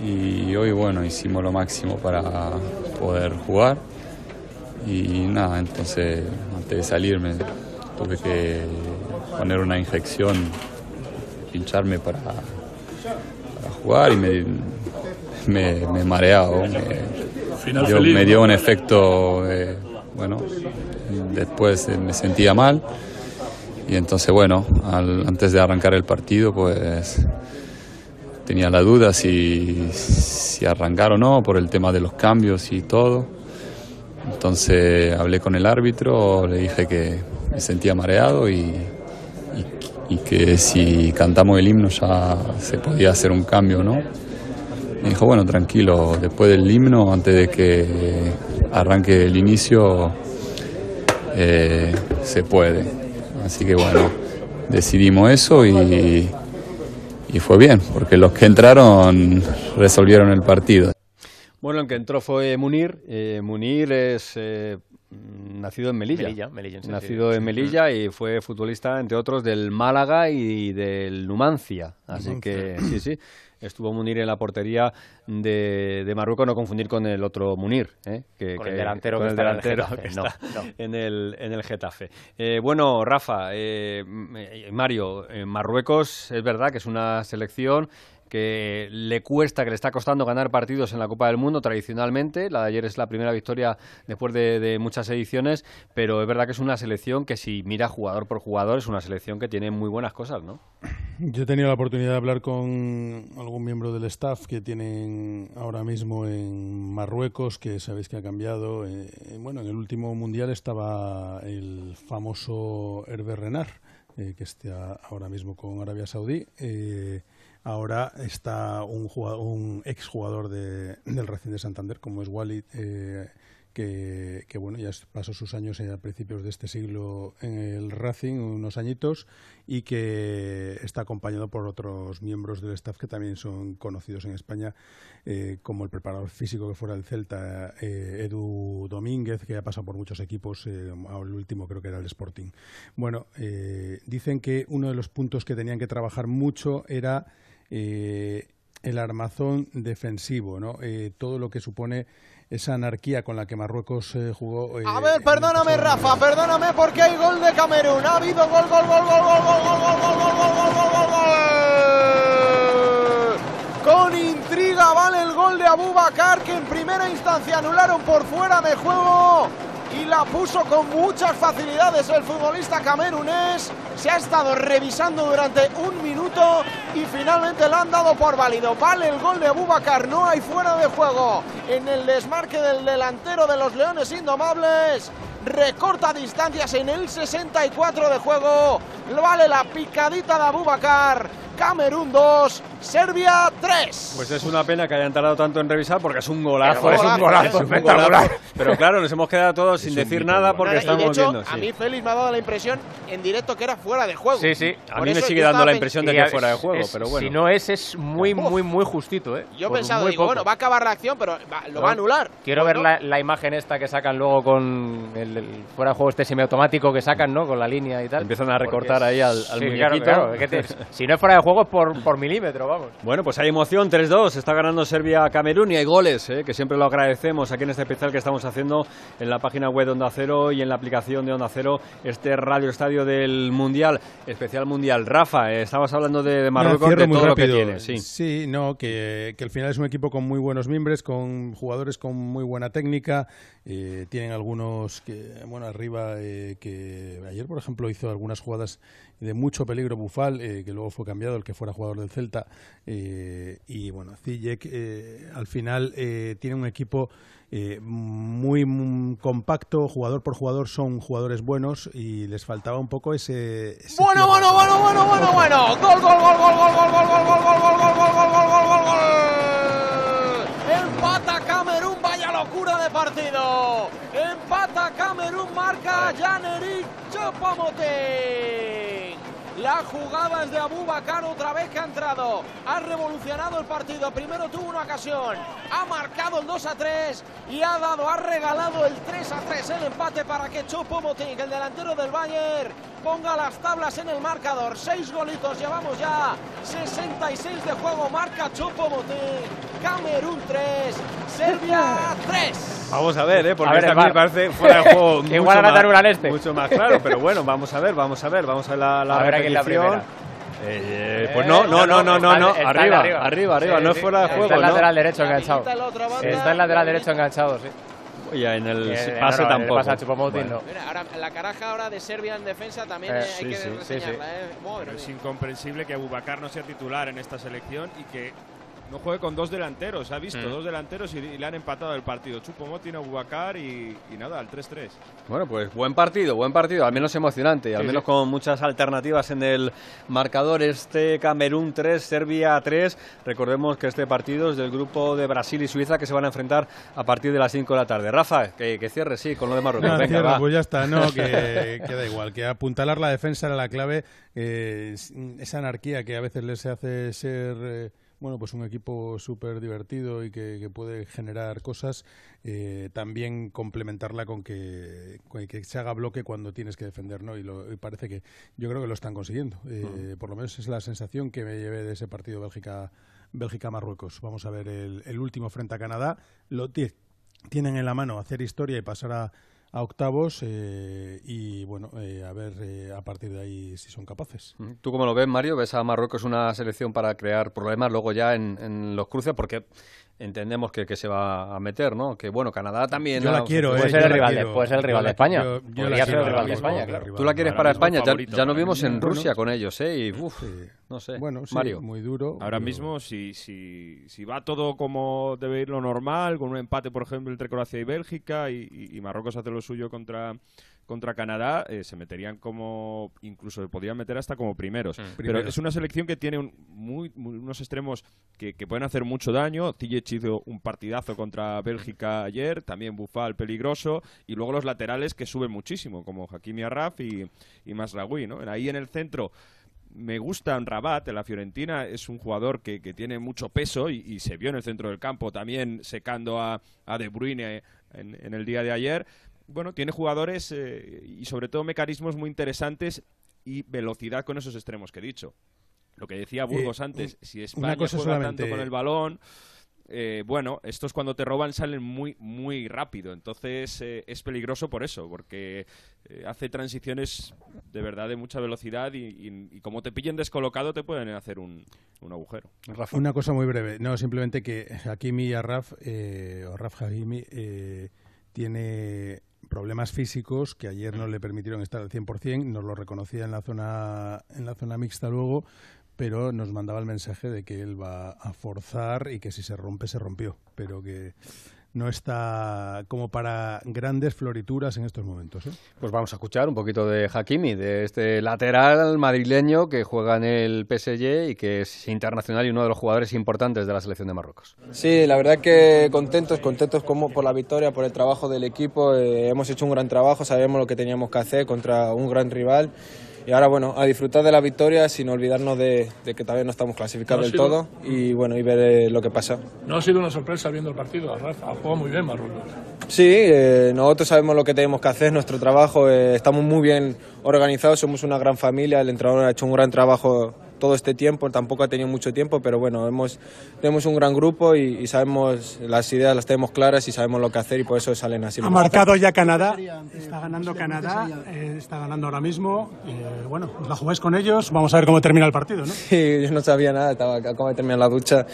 y hoy, bueno, hicimos lo máximo para poder jugar. Y nada, entonces, antes de salirme, tuve que poner una inyección, pincharme para, jugar y me, me, me mareado. Me, dio, un efecto, bueno, después me sentía mal y entonces, bueno, antes de arrancar el partido, pues tenía la duda si, si arrancar o no por el tema de los cambios y todo. Entonces hablé con el árbitro, le dije que me sentía mareado y, y, que si cantamos el himno ya se podía hacer un cambio, ¿no? Me dijo, bueno, tranquilo, después del himno, antes de que arranque el inicio, eh, se puede. Así que bueno, decidimos eso y, y fue bien, porque los que entraron resolvieron el partido. Bueno, el que entró fue Munir. Eh, Munir es eh, nacido en Melilla. nacido en Melilla y fue futbolista, entre otros, del Málaga y del Numancia. Así que sí, sí. Estuvo Munir en la portería de, Marruecos, no confundir con el otro Munir, ¿eh? que, con el delantero, que, está en el, en el Getafe. Eh, bueno, Rafa, eh, Mario, Marruecos es verdad que es una selección que le cuesta, que le está costando ganar partidos en la Copa del Mundo tradicionalmente. La de ayer es la primera victoria después de, muchas ediciones, pero es verdad que es una selección que si mira jugador por jugador es una selección que tiene muy buenas cosas, ¿no? Yo he tenido la oportunidad de hablar con algún miembro del staff que tienen ahora mismo en Marruecos, que sabéis que ha cambiado. Eh, bueno, en el último mundial estaba el famoso Hervé Renard, eh, que está ahora mismo con Arabia Saudí. Eh, Ahora está un, jugador, exjugador de, del Racing de Santander, como es Walid, eh, que, bueno, ya pasó sus años a principios de este siglo en el Racing, unos añitos, y que está acompañado por otros miembros del staff que también son conocidos en España, eh, como el preparador físico que fuera del Celta, eh, Edu Domínguez, que ha pasado por muchos equipos, el último creo que era el Sporting. Bueno, dicen que uno de los puntos que tenían que trabajar mucho era eh, el armazón defensivo, ¿no? Eh, todo lo que supone esa anarquía con la que Marruecos eh, jugó. a ver, perdóname, Rafa, perdóname porque hay gol de Camerún. Ha habido gol, gol, gol, gol, gol, gol, gol, gol, gol, gol, gol, gol, gol, gol. Con intriga vale el gol de Abubakar que en primera instancia anularon por fuera de juego y la puso con muchas facilidades el futbolista camerunés. Se ha estado revisando durante un minuto y finalmente la han dado por válido. Vale el gol de Abubakar, no hay fuera de juego en el desmarque del delantero de los Leones Indomables. Recorta distancias en el 64 de juego. Vale la picadita de Abubakar Camerún 2, Serbia 3. Pues es una pena que hayan tardado tanto en revisar porque es un golazo. es un golazo, espectacular. Pero claro, nos hemos quedado todos sin decir nada porque estamos de hecho, viendo. A mí Félix me ha dado la impresión en directo que era fuera de juego. Sí, sí. A mí me sigue dando la impresión de que es fuera de juego, pero bueno. Si no es, es muy, muy, muy justito. ¿eh? Yo he pensado, digo, bueno, va a acabar la acción, pero lo va a anular. Quiero ver la, imagen esta que sacan luego con el, fuera de juego este semiautomático que sacan, ¿no? Con la línea y tal. Empiezan a recortar ahí al, al si no es fuera de juego es por, por milímetro, vamos. Bueno, pues hay emoción, 3-2, está ganando Serbia a Camerún y hay goles, ¿eh? que siempre lo agradecemos aquí en este especial que estamos haciendo en la página web de Onda Cero y en la aplicación de Onda Cero, este radio estadio del Mundial, especial Mundial. Rafa, eh, estabas hablando de, Marruecos, de todo lo que tiene. Sí, sí no, que, que al final es un equipo con muy buenos miembros, con jugadores con muy buena técnica, eh, tienen algunos que, bueno, arriba, eh, que ayer, por ejemplo, hizo algunas jugadas de mucho peligro Bufal, eh, que luego fue cambiado, el que fuera jugador del Celta. y bueno, Zijek al final tiene un equipo muy, compacto, jugador por jugador son jugadores buenos y les faltaba un poco ese. bueno, bueno, bueno, bueno, bueno, bueno. Gol, gol, gol, gol, gol, gol, gol, gol, gol, gol, gol, gol, gol, gol, gol, gol, gol, gol. Locura de partido. Empata Camerún, marca Janeric Chopamote. La jugada es de Abubakar otra vez que ha entrado. Ha revolucionado el partido. Primero tuvo una ocasión. Ha marcado el 2 a 3 y ha dado, ha regalado el 3 a 3 el empate para que Chopo Moting, el delantero del Bayern, ponga las tablas en el marcador. Seis golitos, llevamos ya 66 de juego. Marca Chopo Moting. Camerún 3, Serbia 3. Vamos a ver, ¿eh? porque a ver, parece fuera de juego. igual a al este. Mucho más claro, pero bueno, vamos a ver, vamos a ver, vamos a ver la, la la primera. Eh, pues no, no, no, no, no, no, arriba, arriba, arriba, no es fuera de juego. Está el lateral derecho enganchado. Está el lateral derecho enganchado, sí. Ya en el pase tampoco. ahora, la caraja ahora de Serbia en defensa también hay que sí, reseñarla. ¿eh? es incomprensible que Abubakar no sea titular en esta selección y que no juegue con dos delanteros. Ha visto mm. dos delanteros y, le han empatado el partido. Chupo tiene Bubacar y, y nada, al 3-3. Bueno, pues buen partido, buen partido, al menos emocionante, al menos con muchas alternativas en el marcador. Este Camerún 3, Serbia 3. Recordemos que este partido es del grupo de Brasil y Suiza que se van a enfrentar a partir de las 5 de la tarde. Rafa, que, cierre, sí, con lo de Marruecos. Venga, pues ya está, no, que, da igual, que apuntalar la defensa era la clave. Eh, esa anarquía que a veces les hace ser. Eh, bueno, pues un equipo súper divertido y que, puede generar cosas, eh, también complementarla con que, que, se haga bloque cuando tienes que defender, ¿no? Y, lo, parece que yo creo que lo están consiguiendo. Eh, por lo menos es la sensación que me llevé de ese partido Bélgica. Bélgica-Marruecos. Vamos a ver el, último frente a Canadá. Lo tienen en la mano hacer historia y pasar a, a octavos eh, y bueno, eh, a ver eh, a partir de ahí si son capaces. ¿Tú cómo lo ves, Mario? ¿Ves a Marruecos una selección para crear problemas luego ya en los cruces? Porque entendemos que, que, se va a meter, ¿no? Que bueno, Canadá también. Yo la quiero, puede, eh, ser el rival quiero, de, puede ser el rival de España. Yo, yo Podría ser el rival de España, claro. Tú la quieres para España, ya, ya nos vimos en Rusia con ellos, ¿eh? Y uf, no sé. Bueno, sí, Mario. muy duro. Ahora pero... mismo, si, si, si va todo como debe ir lo normal, con un empate, por ejemplo, entre Croacia y Bélgica, y, y, y Marruecos hace lo suyo contra contra Canadá eh, se meterían como incluso se podrían meter hasta como primeros. Mm. Pero Primeros. es una selección que tiene un, muy, muy- unos extremos que, que pueden hacer mucho daño. Ziyech hizo un partidazo contra Bélgica ayer, también Bufal peligroso y luego los laterales que suben muchísimo como Hakimi Arraf y, y Masraoui, ¿no? Ahí en el centro me gusta Rabat, en la Fiorentina, es un jugador que, que tiene mucho peso y, y se vio en el centro del campo también secando a, a De Bruyne en, en el día de ayer. Bueno, tiene jugadores eh, y sobre todo mecanismos muy interesantes y velocidad con esos extremos que he dicho. Lo que decía Burgos Eh, antes, si España cosa juega solamente- tanto con el balón, eh, bueno, estos cuando te roban salen muy muy rápido, entonces eh, es peligroso por eso, porque eh, hace transiciones de verdad de mucha velocidad y, y- y como te pillen descolocado te pueden hacer un, un agujero. Una cosa muy breve. No, simplemente que Hakimi y Arraf, eh, o Raf Hakimi, eh, tiene problemas físicos que ayer no le permitieron estar al 100%, nos lo reconocía en la zona en la zona mixta luego, pero nos mandaba el mensaje de que él va a forzar y que si se rompe se rompió, pero que no está como para grandes florituras en estos momentos. ¿eh? Pues vamos a escuchar un poquito de Hakimi, de este lateral madrileño que juega en el PSG y que es internacional y uno de los jugadores importantes de la selección de Marruecos. Sí, la verdad que contentos, contentos como por la victoria, por el trabajo del equipo. eh, hemos hecho un gran trabajo, sabemos lo que teníamos que hacer contra un gran rival. Y ahora, bueno, a disfrutar de la victoria sin olvidarnos de, de que todavía no estamos clasificados No del sido- todo y, bueno, y ver eh, lo que pasa. No ha sido una sorpresa viendo el partido. Rafa ha jugado muy bien Marruecos. Sí, eh, nosotros sabemos lo que tenemos que hacer, nuestro trabajo, eh, estamos muy bien organizados, somos una gran familia, el entrenador ha hecho un gran trabajo todo este tiempo, tampoco ha tenido mucho tiempo, pero bueno, hemos, tenemos un gran grupo y, y sabemos, las ideas las tenemos claras y sabemos lo que hacer y por eso salen así. Ha marcado ya Canadá, está ganando Canadá, eh, está ganando ahora mismo. eh, bueno, os la jugáis con ellos, vamos a ver cómo termina el partido, ¿no? Sí, yo no sabía nada, estaba acabo de terminar la ducha.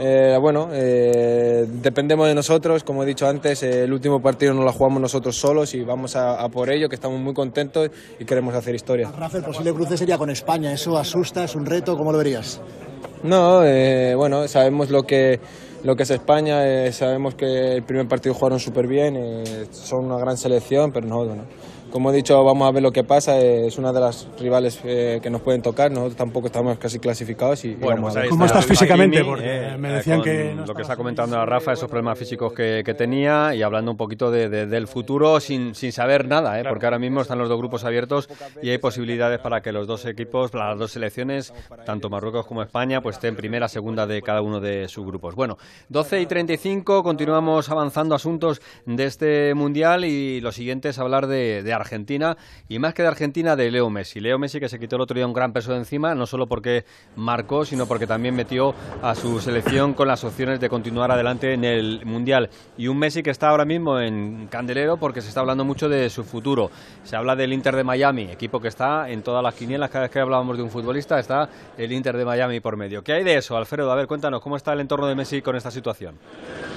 Eh, bueno, eh, dependemos de nosotros, como he dicho antes, eh, el último partido no lo jugamos nosotros solos y vamos a, a por ello, que estamos muy contentos y queremos hacer historia. Rafa, el posible cruce sería con España. ¿Eso asusta? ¿Es un reto? ¿Cómo lo verías? No, eh, bueno, sabemos lo que, lo que es España, eh, sabemos que el primer partido jugaron súper bien, eh, son una gran selección, pero nosotros no. Como he dicho, vamos a ver lo que pasa, es una de las rivales eh, que nos pueden tocar, nosotros tampoco estamos casi clasificados y, a ver. ¿Cómo estás físicamente? Porque eh, me decían con que no lo que está comentando Rafa, esos problemas físicos que, que tenía y hablando un poquito de- de- del futuro sin, sin saber nada, ¿eh? porque ahora mismo están los dos grupos abiertos y hay posibilidades para que los dos equipos, las dos selecciones, tanto Marruecos como España, pues estén primera, segunda de cada uno de sus grupos. Bueno, 12 y 35, continuamos avanzando asuntos de este mundial y lo siguiente es hablar de, de Argentina y más que de Argentina, de Leo Messi. Leo Messi que se quitó el otro día un gran peso de encima, no solo porque marcó, sino porque también metió a su selección con las opciones de continuar adelante en el mundial. Y un Messi que está ahora mismo en candelero porque se está hablando mucho de su futuro. Se habla del Inter de Miami, equipo que está en todas las quinielas. Cada vez que hablábamos de un futbolista está el Inter de Miami por medio. ¿Qué hay de eso, Alfredo? A ver, cuéntanos, ¿cómo está el entorno de Messi con esta situación?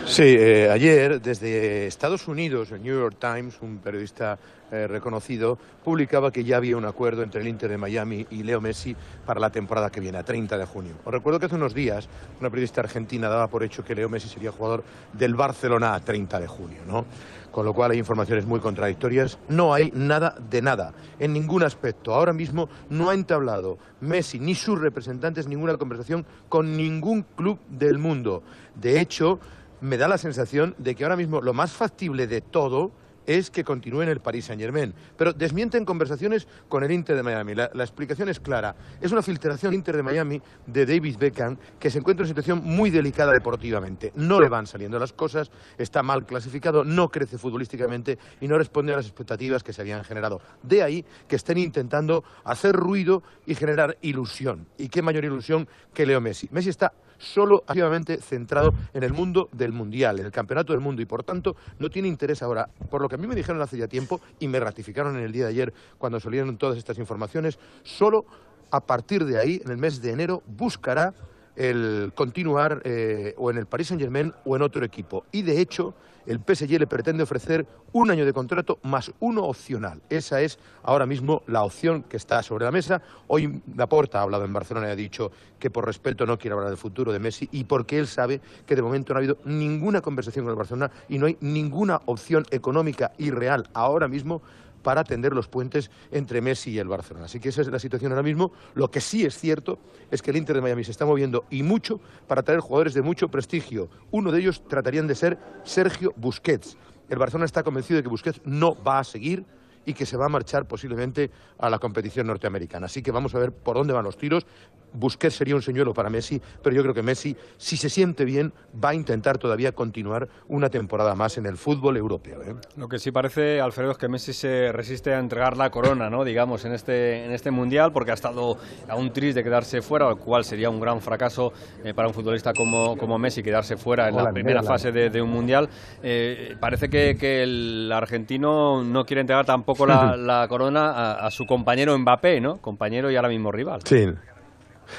Sí, eh, ayer desde Estados Unidos, el New York Times, un periodista eh, reconocido, publicaba que ya había un acuerdo entre el Inter de Miami y Leo Messi para la temporada que viene, a 30 de junio. Os recuerdo que hace unos días una periodista argentina daba por hecho que Leo Messi sería jugador del Barcelona a 30 de junio, ¿no? Con lo cual hay informaciones muy contradictorias. No hay nada de nada, en ningún aspecto. Ahora mismo no ha entablado Messi ni sus representantes ninguna conversación con ningún club del mundo. De hecho, me da la sensación de que ahora mismo lo más factible de todo es que continúe en el Paris Saint Germain. Pero desmienten conversaciones con el Inter de Miami. La, la explicación es clara. Es una filtración Inter de Miami de David Beckham que se encuentra en una situación muy delicada deportivamente. No le van saliendo las cosas, está mal clasificado, no crece futbolísticamente y no responde a las expectativas que se habían generado. De ahí que estén intentando hacer ruido y generar ilusión. ¿Y qué mayor ilusión que Leo Messi? Messi está solo activamente centrado en el mundo del Mundial, en el Campeonato del Mundo, y por tanto no tiene interés ahora, por lo que a mí me dijeron hace ya tiempo, y me ratificaron en el día de ayer cuando salieron todas estas informaciones, solo a partir de ahí, en el mes de enero, buscará el continuar eh, o en el Paris Saint Germain o en otro equipo. Y de hecho, el PSG le pretende ofrecer un año de contrato más uno opcional. Esa es ahora mismo la opción que está sobre la mesa. Hoy Laporta ha hablado en Barcelona y ha dicho que por respeto no quiere hablar del futuro de Messi y porque él sabe que de momento no ha habido ninguna conversación con el Barcelona y no hay ninguna opción económica y real ahora mismo para tender los puentes entre Messi y el Barcelona. Así que esa es la situación ahora mismo. Lo que sí es cierto es que el Inter de Miami se está moviendo y mucho para traer jugadores de mucho prestigio. Uno de ellos tratarían de ser Sergio Busquets. El Barcelona está convencido de que Busquets no va a seguir y que se va a marchar posiblemente a la competición norteamericana. Así que vamos a ver por dónde van los tiros. Busquets sería un señuelo para Messi, pero yo creo que Messi, si se siente bien, va a intentar todavía continuar una temporada más en el fútbol europeo. ¿eh? Lo que sí parece, Alfredo, es que Messi se resiste a entregar la corona, ¿no? digamos, en este, en este Mundial, porque ha estado aún triste de quedarse fuera, lo cual sería un gran fracaso eh, para un futbolista como, como Messi, quedarse fuera en la primera fase de, un Mundial. Eh, parece que, que, el argentino no quiere entregar tampoco la, la corona a, a, su compañero Mbappé, ¿no? compañero y ahora mismo rival. Sí.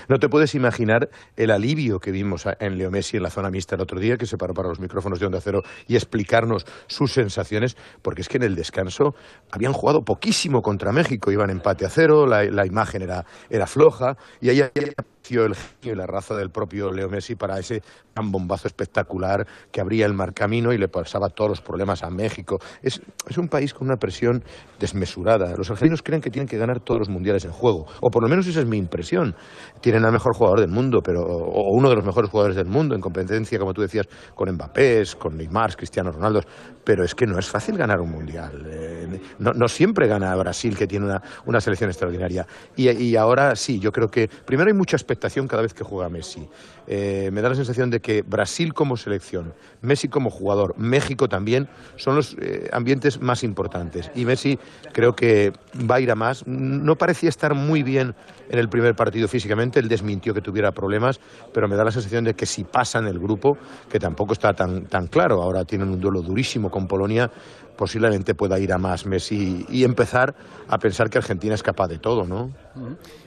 No te puedes imaginar el alivio que vimos en Leo Messi en la zona mixta el otro día, que se paró para los micrófonos de Onda Cero y explicarnos sus sensaciones, porque es que en el descanso habían jugado poquísimo contra México, iban empate a cero, la, imagen era, era floja, y ahí el genio y la raza del propio Leo Messi para ese tan bombazo espectacular que abría el mar camino y le pasaba todos los problemas a México. Es, es un país con una presión desmesurada. Los argentinos creen que tienen que ganar todos los mundiales en juego, o por lo menos esa es mi impresión. Tienen al mejor jugador del mundo, pero, o uno de los mejores jugadores del mundo en competencia, como tú decías, con Mbappé, con Neymar, Cristiano Ronaldo, pero es que no es fácil ganar un mundial. Eh, no, siempre gana Brasil, que tiene una, selección extraordinaria. Y, y, ahora sí, yo creo que primero hay mucha expectación cada vez que juega Messi. Eh, me da la sensación de que Brasil como selección, Messi como jugador, México también, son los eh, ambientes más importantes. Y Messi creo que va a ir a más. No parecía estar muy bien en el primer partido físicamente, él desmintió que tuviera problemas, pero me da la sensación de que si pasa en el grupo, que tampoco está tan, tan claro, ahora tienen un duelo durísimo con Polonia, posiblemente pueda ir a más Messi y empezar a pensar que Argentina es capaz de todo, ¿no?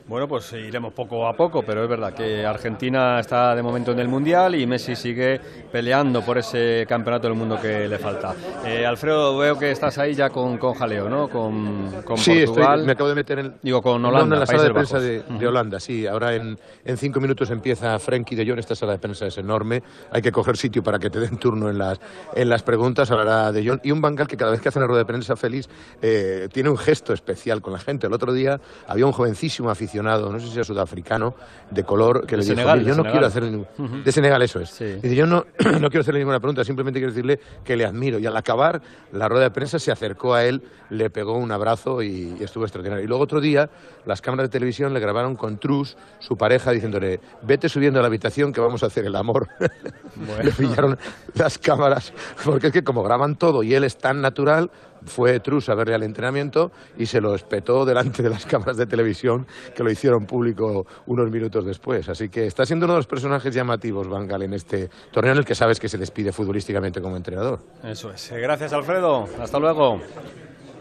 Bueno, pues iremos poco a poco, pero es verdad que Argentina está de momento en el Mundial y Messi sigue peleando por ese campeonato del mundo que le falta. Eh, Alfredo, veo que estás ahí ya con, con jaleo, ¿no? Con, con sí, Portugal. Estoy, me acabo de meter en, Digo, con Holanda, en la sala de prensa de, de, Holanda, sí. Ahora en, en, cinco minutos empieza Frenkie de Jong, esta sala de prensa es enorme. Hay que coger sitio para que te den turno en las, en las preguntas. Hablará de Jong. Y un Bangal que cada vez que hace una rueda de prensa feliz eh, tiene un gesto especial con la gente. El otro día había un jovencísimo aficionado, no sé si era sudafricano, de color, que de le Senegal, dijo, yo no Senegal. quiero hacer ningún... Uh -huh. De Senegal, eso es. Sí. Dice, yo no, no quiero hacerle ninguna pregunta, simplemente quiero decirle que le admiro. Y al acabar la rueda de prensa se acercó a él, le pegó un abrazo y, y estuvo extraordinario. Y luego otro día las cámaras de televisión le grabaron con Trus, su pareja, diciéndole, vete subiendo a la habitación que vamos a hacer el amor. Bueno. le pillaron las cámaras, porque es que como graban todo y él es tan natural, fue Trus a verle al entrenamiento y se lo espetó delante de las cámaras de televisión que lo hicieron público unos minutos después. Así que está siendo uno de los personajes llamativos, Van Gaal, en este torneo en el que sabes que se despide futbolísticamente como entrenador. Eso es. Gracias, Alfredo. Hasta luego.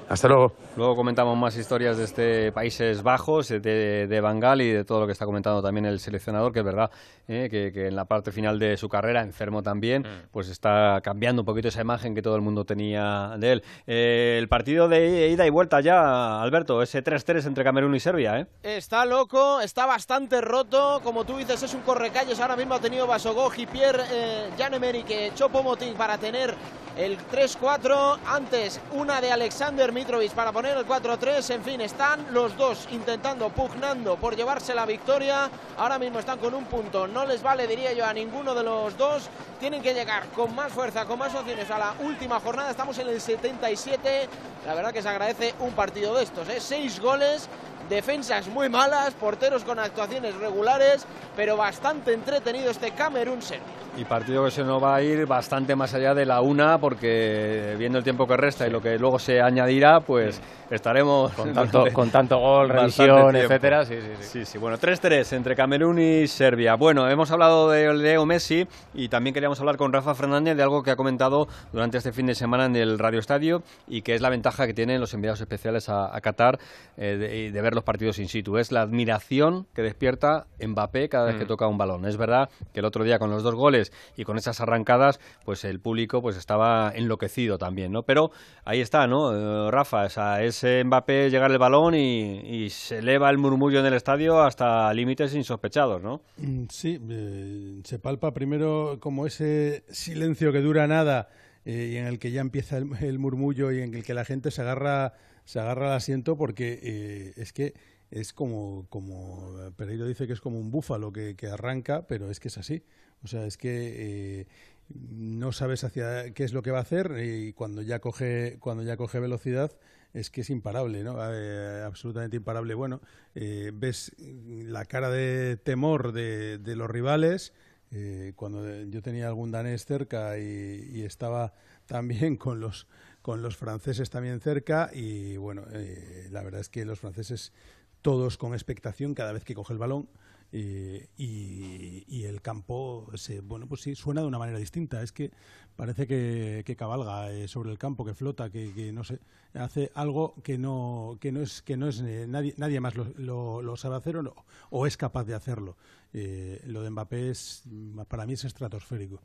Hasta luego. Luego comentamos más historias de este Países Bajos, de, de Bangal y de todo lo que está comentando también el seleccionador, que es verdad eh, que, que, en la parte final de su carrera, enfermo también, mm. pues está cambiando un poquito esa imagen que todo el mundo tenía de él. Eh, el partido de ida y vuelta ya, Alberto, ese 3-3 entre Camerún y Serbia. ¿eh? Está loco, está bastante roto, como tú dices, es un correcalles. Ahora mismo ha tenido Basogoj Pierre eh, Janemeri que echó Pomotín para tener el 3-4. Antes una de Alexander Mitrovic para poner el 4-3. En fin, están los dos intentando, pugnando por llevarse la victoria. Ahora mismo están con un punto. No les vale, diría yo, a ninguno de los dos. Tienen que llegar con más fuerza, con más opciones a la última jornada. Estamos en el 77. La verdad que se agradece un partido de estos. ¿eh? Seis goles defensas muy malas, porteros con actuaciones regulares, pero bastante entretenido este Camerún Serbia. Y partido que se nos va a ir bastante más allá de la una, porque viendo el tiempo que resta y lo que luego se añadirá. Pues estaremos... Con tanto, con tanto gol, revisión, etcétera. Sí, sí, sí. Sí, sí, bueno, 3-3 entre Camerún y Serbia. Bueno, hemos hablado de Leo Messi y también queríamos hablar con Rafa Fernández de algo que ha comentado durante este fin de semana en el Radio Estadio y que es la ventaja que tienen los enviados especiales a, a Qatar eh, de, de ver los partidos in situ. Es la admiración que despierta Mbappé cada vez que Mm. toca un balón. Es verdad que el otro día con los dos goles y con esas arrancadas, pues el público pues estaba enloquecido también, ¿no? Pero ahí está, ¿no? Rafa, o sea, es Mbappé llegar el balón y, se eleva el murmullo en el estadio hasta límites insospechados, ¿no? Mm, Sí, eh, se palpa primero como ese silencio que dura nada eh, y en el que ya empieza el, murmullo y en el que la gente se agarra, se agarra al asiento porque eh, es que es como, como Pereiro dice que es como un búfalo que, arranca, pero es que es así. O sea, es que no sabes hacia qué es lo que va a hacer y cuando ya coge, cuando ya coge velocidad es que es imparable, ¿no? Absolutamente imparable. Bueno, eh, ves la cara de temor de, de los rivales. eh, cuando yo tenía algún danés cerca y, y estaba también con los con los franceses también cerca y bueno, eh, la verdad es que los franceses todos con expectación cada vez que coge el balón eh, y, el campo se, bueno pues sí suena de una manera distinta. Es que parece que, que cabalga eh, sobre el campo que flota que, que no sé hace algo que no que no es que no es eh, nadie nadie más lo, lo, lo sabe hacer o, no- o es capaz de hacerlo Eh, lo de Mbappé es para mí es estratosférico.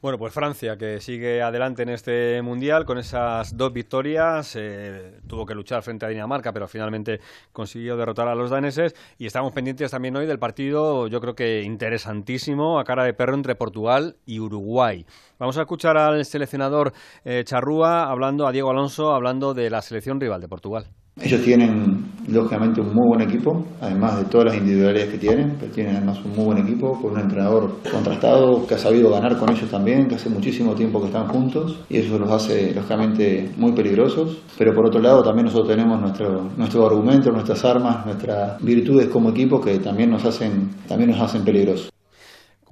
Bueno, pues Francia, que sigue adelante en este Mundial con esas dos victorias, eh, tuvo que luchar frente a Dinamarca, pero finalmente consiguió derrotar a los daneses. Y estamos pendientes también hoy del partido, yo creo que interesantísimo, a cara de perro entre Portugal y Uruguay. Vamos a escuchar al seleccionador eh, Charrúa hablando, a Diego Alonso, hablando de la selección rival de Portugal. Ellos tienen, lógicamente, un muy buen equipo, además de todas las individualidades que tienen, pero tienen además un muy buen equipo, con un entrenador contrastado que ha sabido ganar con ellos también, que hace muchísimo tiempo que están juntos, y eso los hace, lógicamente, muy peligrosos. Pero por otro lado, también nosotros tenemos nuestro, nuestro argumento, nuestras armas, nuestras virtudes como equipo que también nos hacen, también nos hacen peligrosos.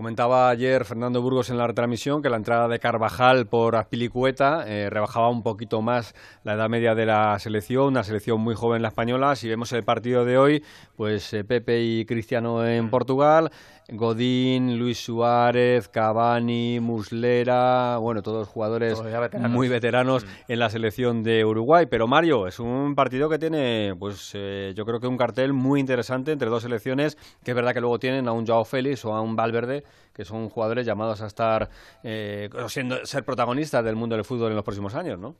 Comentaba ayer Fernando Burgos en la retransmisión que la entrada de Carvajal por Azpilicueta eh, rebajaba un poquito más la edad media de la selección, una selección muy joven la española. Si vemos el partido de hoy, pues eh, Pepe y Cristiano en Portugal, Godín, Luis Suárez, Cavani, Muslera, bueno, todos jugadores Todos ya veteranos. muy veteranos en la selección de Uruguay. Pero Mario, es un partido que tiene, pues eh, yo creo que un cartel muy interesante entre dos selecciones, que es verdad que luego tienen a un Joao Félix o a un Valverde, que son jugadores llamados a estar, eh, siendo, ser protagonistas del mundo del fútbol en los próximos años, ¿no?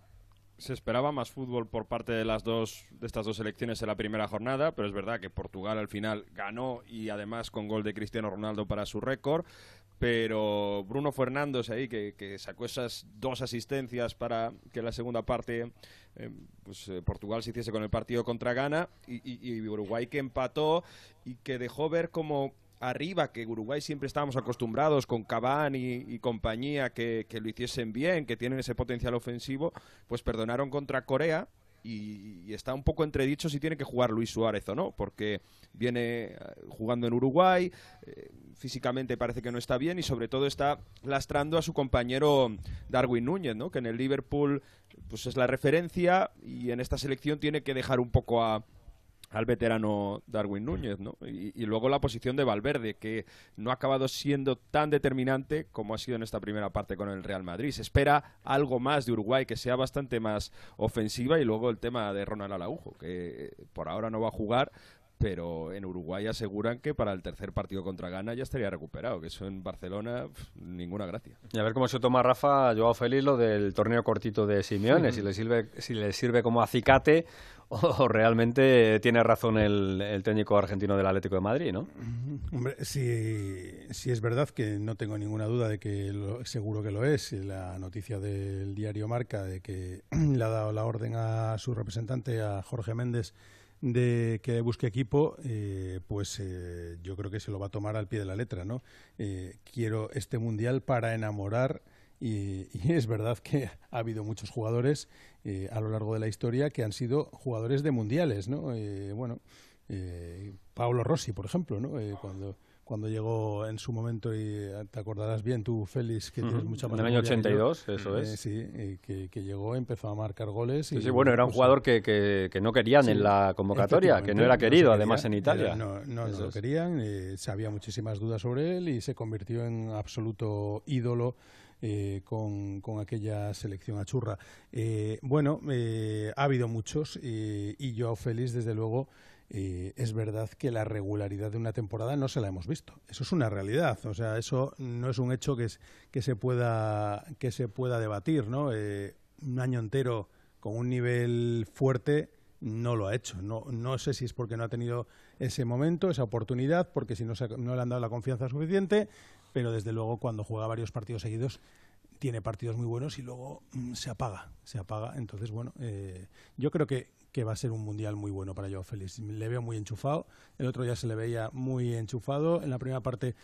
Se esperaba más fútbol por parte de las dos de estas dos selecciones en la primera jornada, pero es verdad que Portugal al final ganó y además con gol de Cristiano Ronaldo para su récord. Pero Bruno Fernández ahí, que, sacó esas dos asistencias para que la segunda parte eh, pues, eh, Portugal se hiciese con el partido contra Ghana y, y- y Uruguay que empató y que dejó ver como arriba, que Uruguay siempre estábamos acostumbrados con Cavani y compañía que, lo hiciesen bien, que tienen ese potencial ofensivo, pues perdonaron contra Corea y, y está un poco entredicho si tiene que jugar Luis Suárez o no, porque viene eh, jugando en Uruguay, eh, físicamente parece que no está bien y sobre todo está lastrando a su compañero Darwin Núñez, ¿no? que en el Liverpool pues es la referencia y en esta selección tiene que dejar un poco a, al veterano Darwin Núñez, ¿no? Y, y luego la posición de Valverde, que no ha acabado siendo tan determinante como ha sido en esta primera parte con el Real Madrid. Se espera algo más de Uruguay, que sea bastante más ofensiva, y luego el tema de Ronald Araujo, que por ahora no va a jugar, pero en Uruguay aseguran que para el tercer partido contra Ghana ya estaría recuperado, que eso en Barcelona, pf, ninguna gracia. Y a ver cómo se toma Rafa Joao Félix lo del torneo cortito de Simeone, si le sirve, si le sirve como acicate o realmente tiene razón el, el técnico argentino del Atlético de Madrid, ¿no? Hombre, sí, sí es verdad que no tengo ninguna duda de que lo- seguro que lo es. La noticia del diario Marca de que le ha dado la orden a su representante, a Jorge Méndez, de que busque equipo, eh, pues eh, yo creo que se lo va a tomar al pie de la letra, ¿no? Eh, quiero este mundial para enamorar y, y es verdad que ha habido muchos jugadores eh, a lo largo de la historia que han sido jugadores de mundiales, ¿no? Eh, bueno, eh, Paolo Rossi, por ejemplo, ¿no? Eh, cuando cuando llegó en su momento, y eh, te acordarás bien tú, Félix, que tienes mucha En más el año memoria que yo. 82, eso Eh, es. sí, y que, que llegó, empezó a marcar goles. Sí, y, sí, bueno, era un pues, jugador que, que, que no querían Sí, en la convocatoria, que no era querido además en Italia. era- No, no, no lo querían, eh, se había muchísimas dudas sobre él y se convirtió en absoluto ídolo eh, con, aquella selección achurra. Eh, bueno, eh, ha habido muchos eh, y Joao Félix, desde luego, eh, es verdad que la regularidad de una temporada no se la hemos visto. Eso es una realidad. O sea, eso no es un hecho que, se, pueda, que se pueda debatir. ¿no? Eh, un año entero con un nivel fuerte no lo ha hecho. No, no sé si es porque no ha tenido ese momento, esa oportunidad, porque si no, se- no le han dado la confianza suficiente, pero desde luego cuando juega varios partidos seguidos tiene partidos muy buenos y luego mm, se apaga, se apaga. Entonces, bueno, eh, yo creo que, que va a ser un mundial muy bueno para Joao Félix. Le veo muy enchufado. El otro ya se le veía muy enchufado. En la primera parte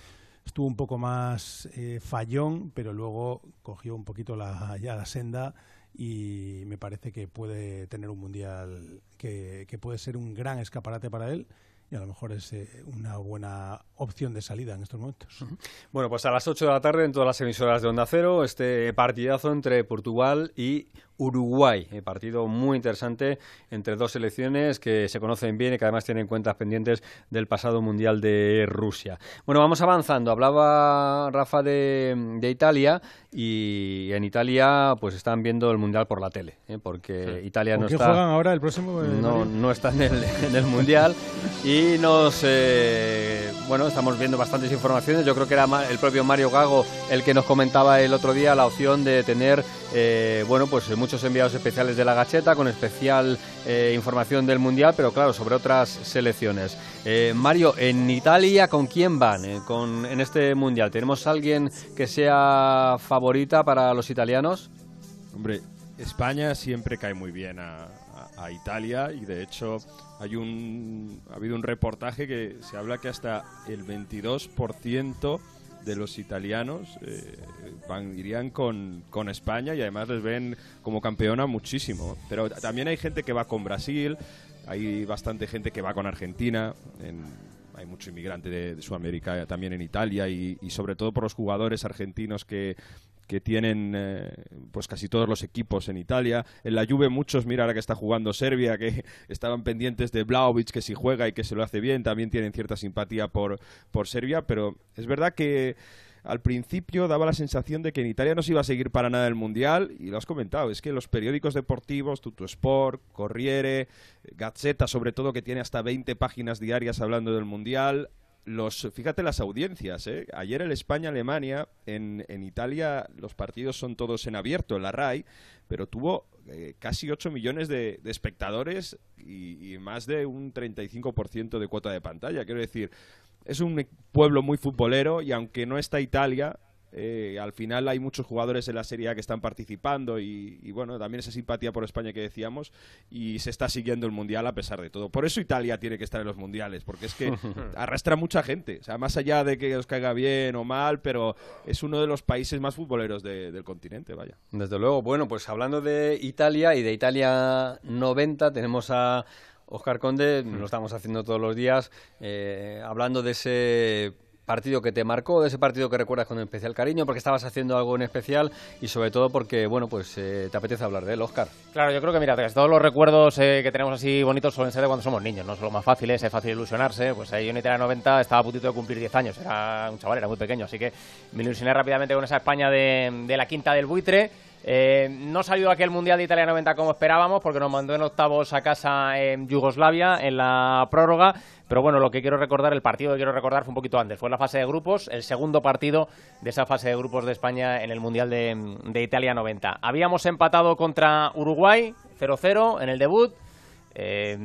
estuvo un poco más eh, fallón, pero luego cogió un poquito la, ya la senda y me parece que puede tener un mundial que, que puede ser un gran escaparate para él y a lo mejor es eh, una buena opción de salida en estos momentos. Bueno, pues a las 8 de la tarde en todas las emisoras de Onda Cero, este partidazo entre Portugal y Uruguay. Eh, partido muy interesante entre dos selecciones que se conocen bien y que además tienen cuentas pendientes del pasado Mundial de Rusia. Bueno, vamos avanzando. Hablaba Rafa de, de Italia y en Italia pues están viendo el Mundial por la tele, ¿eh? porque Italia ¿Con no está... juegan ahora el próximo? eh, No, no está en el, en el Mundial y nos... eh, bueno, estamos viendo bastantes informaciones. Yo creo que era el propio Mario Gago el que nos comentaba el otro día la opción de tener, eh, bueno, pues muchos enviados especiales de la Gacheta con especial eh, información del Mundial, pero claro, sobre otras selecciones. Mario, en Italia, ¿con quién van en este Mundial? ¿Tenemos alguien que sea favorita para los italianos? Hombre, España siempre cae muy bien a Italia y de hecho hay un ha habido un reportaje que se habla que hasta el 22% de los italianos eh, van, irían con, con España y además les ven como campeona muchísimo. Pero también hay gente que va con Brasil, hay bastante gente que va con Argentina, en- hay mucho inmigrante de, Sudamérica eh, también en Italia y, sobre todo por los jugadores argentinos que, que tienen eh, pues casi todos los equipos en Italia. En la Juve muchos, mira ahora que está jugando Serbia, que estaban pendientes de Vlaovic, que si juega y que se lo hace bien, también tienen cierta simpatía por, por Serbia, pero es verdad que al principio daba la sensación de que en Italia no se iba a seguir para nada el Mundial, y lo has comentado, es que los periódicos deportivos, Tuttosport, Corriere, Gazzetta sobre todo, que tiene hasta 20 páginas diarias hablando del Mundial, los, fíjate las audiencias, ¿eh? Ayer el España-Alemania, en, en Italia los partidos son todos en abierto, en la RAI, pero tuvo eh, casi 8 millones de, espectadores y más de un 35% de cuota de pantalla. Quiero decir, es un pueblo muy futbolero y aunque no está Italia, eh, al final hay muchos jugadores en la Serie A que están participando y, y, bueno, también esa simpatía por España que decíamos y se está siguiendo el Mundial a pesar de todo. Por eso Italia tiene que estar en los Mundiales, porque es que arrastra mucha gente. O sea, más allá de que os caiga bien o mal, pero es uno de los países más futboleros de- del continente, vaya. Desde luego, bueno, pues hablando de Italia y de Italia 90, tenemos a Oscar Conde, lo estamos haciendo todos los días, eh, hablando de ese partido que te marcó, de ese partido que recuerdas con especial cariño, porque estabas haciendo algo en especial y sobre todo porque, bueno, pues eh, te apetece hablar de él, Oscar. Claro, yo creo que, mira, todos los recuerdos eh, que tenemos así bonitos suelen ser de cuando somos niños, ¿no? Son los más fáciles, es fácil ilusionarse. Pues ahí yo en Italia 90 estaba a de cumplir 10 años, era un chaval, era muy pequeño, así que me ilusioné rápidamente con esa España de la quinta del buitre. Eh, no salió aquel Mundial de Italia 90 como esperábamos, porque nos mandó en octavos a casa en Yugoslavia, en la prórroga. Pero bueno, lo que quiero recordar, el partido que quiero recordar fue un poquito antes. Fue la fase de grupos, el segundo partido de esa fase de grupos de España en el Mundial de, de Italia 90. Habíamos empatado contra Uruguay, 0-0 en el debut. Eh,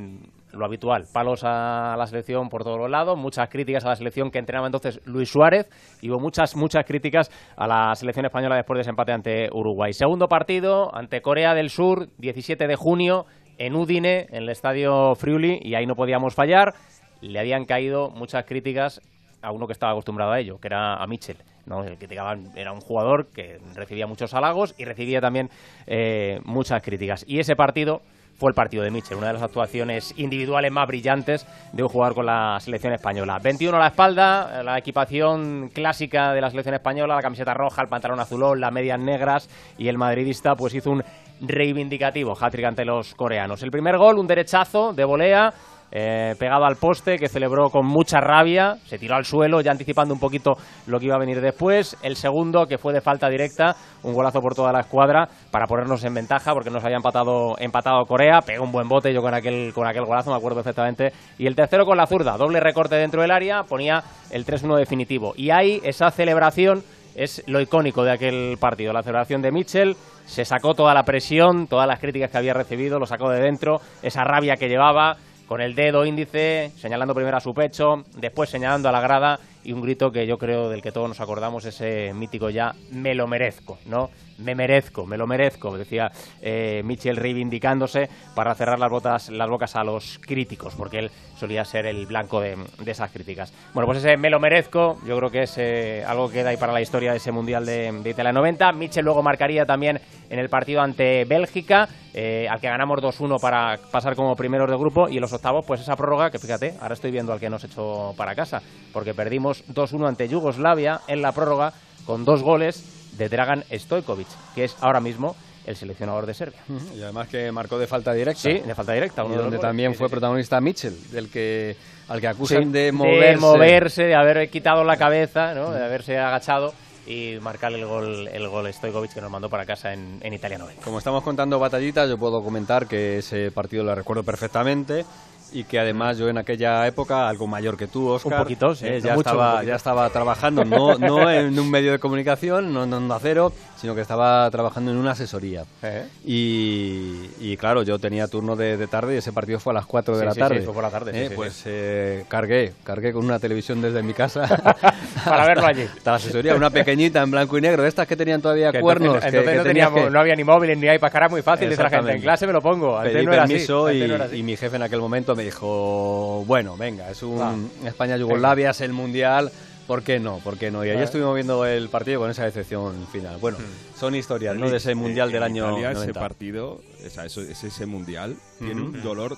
lo habitual, palos a la selección por todos los lados, muchas críticas a la selección que entrenaba entonces Luis Suárez y hubo muchas, muchas críticas a la selección española después de ese empate ante Uruguay. Segundo partido ante Corea del Sur, 17 de junio, en Udine, en el estadio Friuli, y ahí no podíamos fallar. Le habían caído muchas críticas a uno que estaba acostumbrado a ello, que era a Mitchell. ¿no? Era un jugador que recibía muchos halagos y recibía también eh, muchas críticas. Y ese partido fue el partido de Mitchell, una de las actuaciones individuales más brillantes de un jugador con la selección española. 21 a la espalda, la equipación clásica de la selección española, la camiseta roja, el pantalón azulón, las medias negras y el madridista pues hizo un reivindicativo hat-trick ante los coreanos. El primer gol, un derechazo de volea eh, pegado al poste, que celebró con mucha rabia, se tiró al suelo, ya anticipando un poquito lo que iba a venir después. El segundo, que fue de falta directa, un golazo por toda la escuadra para ponernos en ventaja, porque nos había empatado, empatado Corea, pegó un buen bote yo con aquel, con aquel golazo, me acuerdo perfectamente. Y el tercero con la zurda, doble recorte dentro del área, ponía el 3-1 definitivo. Y ahí esa celebración es lo icónico de aquel partido, la celebración de Mitchell, se sacó toda la presión, todas las críticas que había recibido, lo sacó de dentro, esa rabia que llevaba, con el dedo índice señalando primero a su pecho, después señalando a la grada y un grito que yo creo del que todos nos acordamos, ese mítico ya me lo merezco, ¿no? Me merezco, me lo merezco, decía eh, Mitchell reivindicándose para cerrar las, botas, las bocas a los críticos, porque él solía ser el blanco de, de esas críticas. Bueno, pues ese me lo merezco, yo creo que es eh, algo que queda ahí para la historia de ese Mundial de, de Italia 90. Mitchell luego marcaría también en el partido ante Bélgica, eh, al que ganamos 2-1 para pasar como primeros de grupo, y en los octavos, pues esa prórroga, que fíjate, ahora estoy viendo al que nos echó para casa, porque perdimos 2-1 ante Yugoslavia en la prórroga con dos goles de Dragan Stojkovic, que es ahora mismo el seleccionador de Serbia. Y además que marcó de falta directa. Sí, de falta directa. Y uno de donde también fue protagonista Mitchell, del que, al que acusan Sí, de moverse. de moverse, de haber quitado la cabeza, ¿no? de haberse agachado y marcar el gol, el gol Stojkovic que nos mandó para casa en, en Italia 90. Como estamos contando batallitas, yo puedo comentar que ese partido lo recuerdo perfectamente y que además yo en aquella época, algo mayor que tú, Oscar, Un poquito, sí, eh, ya, mucho, estaba, poquito. ya estaba trabajando, no, no en un medio de comunicación, no en Onda Cero, sino que estaba trabajando en una asesoría. Eh. Y, y claro, yo tenía turno de, de tarde y ese partido fue a las 4 de Sí, la sí, tarde. sí, fue por la tarde, Eh, pues eh, cargué, cargué con una televisión desde mi casa. Para verlo allí. Hasta la asesoría, una pequeñita en blanco y negro, de estas que tenían todavía Que cuernos. entonces, que- entonces que no, teníamos, que- no había ni móviles ni iPad, cara muy fácil, dice la gente, en clase me lo pongo. Antes Pedí no era así, permiso antes y, no era así. y mi jefe en aquel momento me dijo, bueno, venga, es un Va. España-Yugoslavia, es el Mundial, ¿por qué no? ¿Por qué no? Y ahí Vale. estuvimos viendo el partido con esa decepción final. Bueno, son historias, ¿no? De ese Mundial del en año Italia, 90. ese partido, o sea, eso- ese, ese mundial, tiene un dolor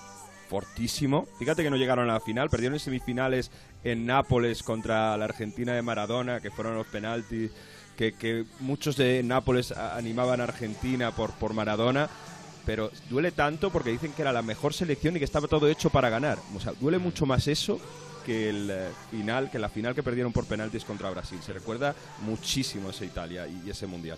fortísimo. Fíjate que no llegaron a la final, perdieron en semifinales en Nápoles contra la Argentina de Maradona, que fueron los penaltis, que, que muchos de Nápoles animaban a Argentina por, por Maradona. Pero duele tanto porque dicen que era la mejor selección y que estaba todo hecho para ganar. O sea, duele mucho más eso que el eh, final, que la final que perdieron por penaltis contra Brasil. Se recuerda muchísimo esa Italia y, ese mundial.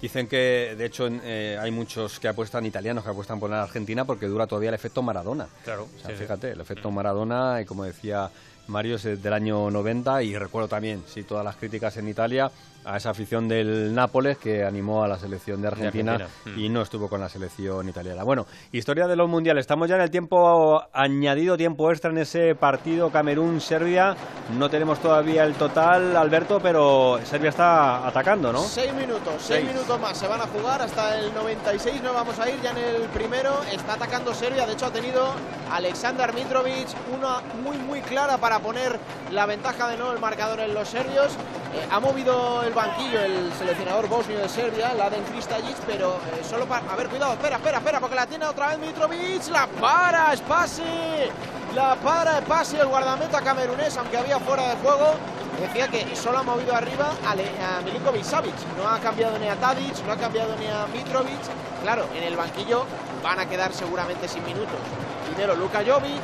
Dicen que, de hecho, eh, hay muchos que apuestan, italianos que apuestan por la Argentina porque dura todavía el efecto Maradona. Claro, O sea, sí, sí. fíjate, el efecto Maradona, y como decía Mario, es del año 90 y recuerdo también, sí, todas las críticas en Italia a esa afición del Nápoles que animó a la selección de Argentina, Argentina. y no estuvo con la selección italiana. Bueno, historia de los mundiales. Estamos ya en el tiempo añadido, tiempo extra en ese partido Camerún-Serbia. No tenemos todavía el total, Alberto, pero Serbia está atacando, ¿no? Seis minutos, seis, Seis. minutos más se van a jugar hasta el 96. No vamos a ir ya en el primero. Está atacando Serbia. De hecho, ha tenido Aleksandar Mitrovic una muy, muy clara para poner la ventaja de nuevo el marcador en los serbios. Eh, ha movido el banquillo el seleccionador bosnio de Serbia, Laden Kristajic, pero eh, solo para. A ver, cuidado, espera, espera, espera, porque la tiene otra vez Mitrovic. La para, es pase. La para, es pase el guardameta camerunés, aunque había fuera de juego. Decía que solo ha movido arriba a, Le- a Milinkovic Savic. No ha cambiado ni a Tadic, no ha cambiado ni a Mitrovic. Claro, en el banquillo van a quedar seguramente sin minutos. Primero Luka Jovic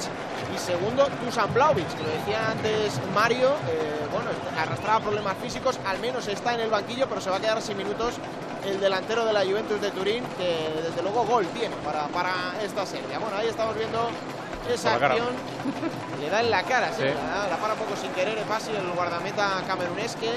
y segundo Dusan Vlahovic, que lo decía antes Mario. eh, bueno, arrastraba problemas físicos, al menos está en el banquillo, pero se va a quedar sin minutos el delantero de la Juventus de Turín, que desde luego gol tiene para, para esta serie. Bueno, ahí estamos viendo esa acción. Le da en la cara, sí, Sí. La, la para un poco sin querer Epasi, el guardameta camerunés que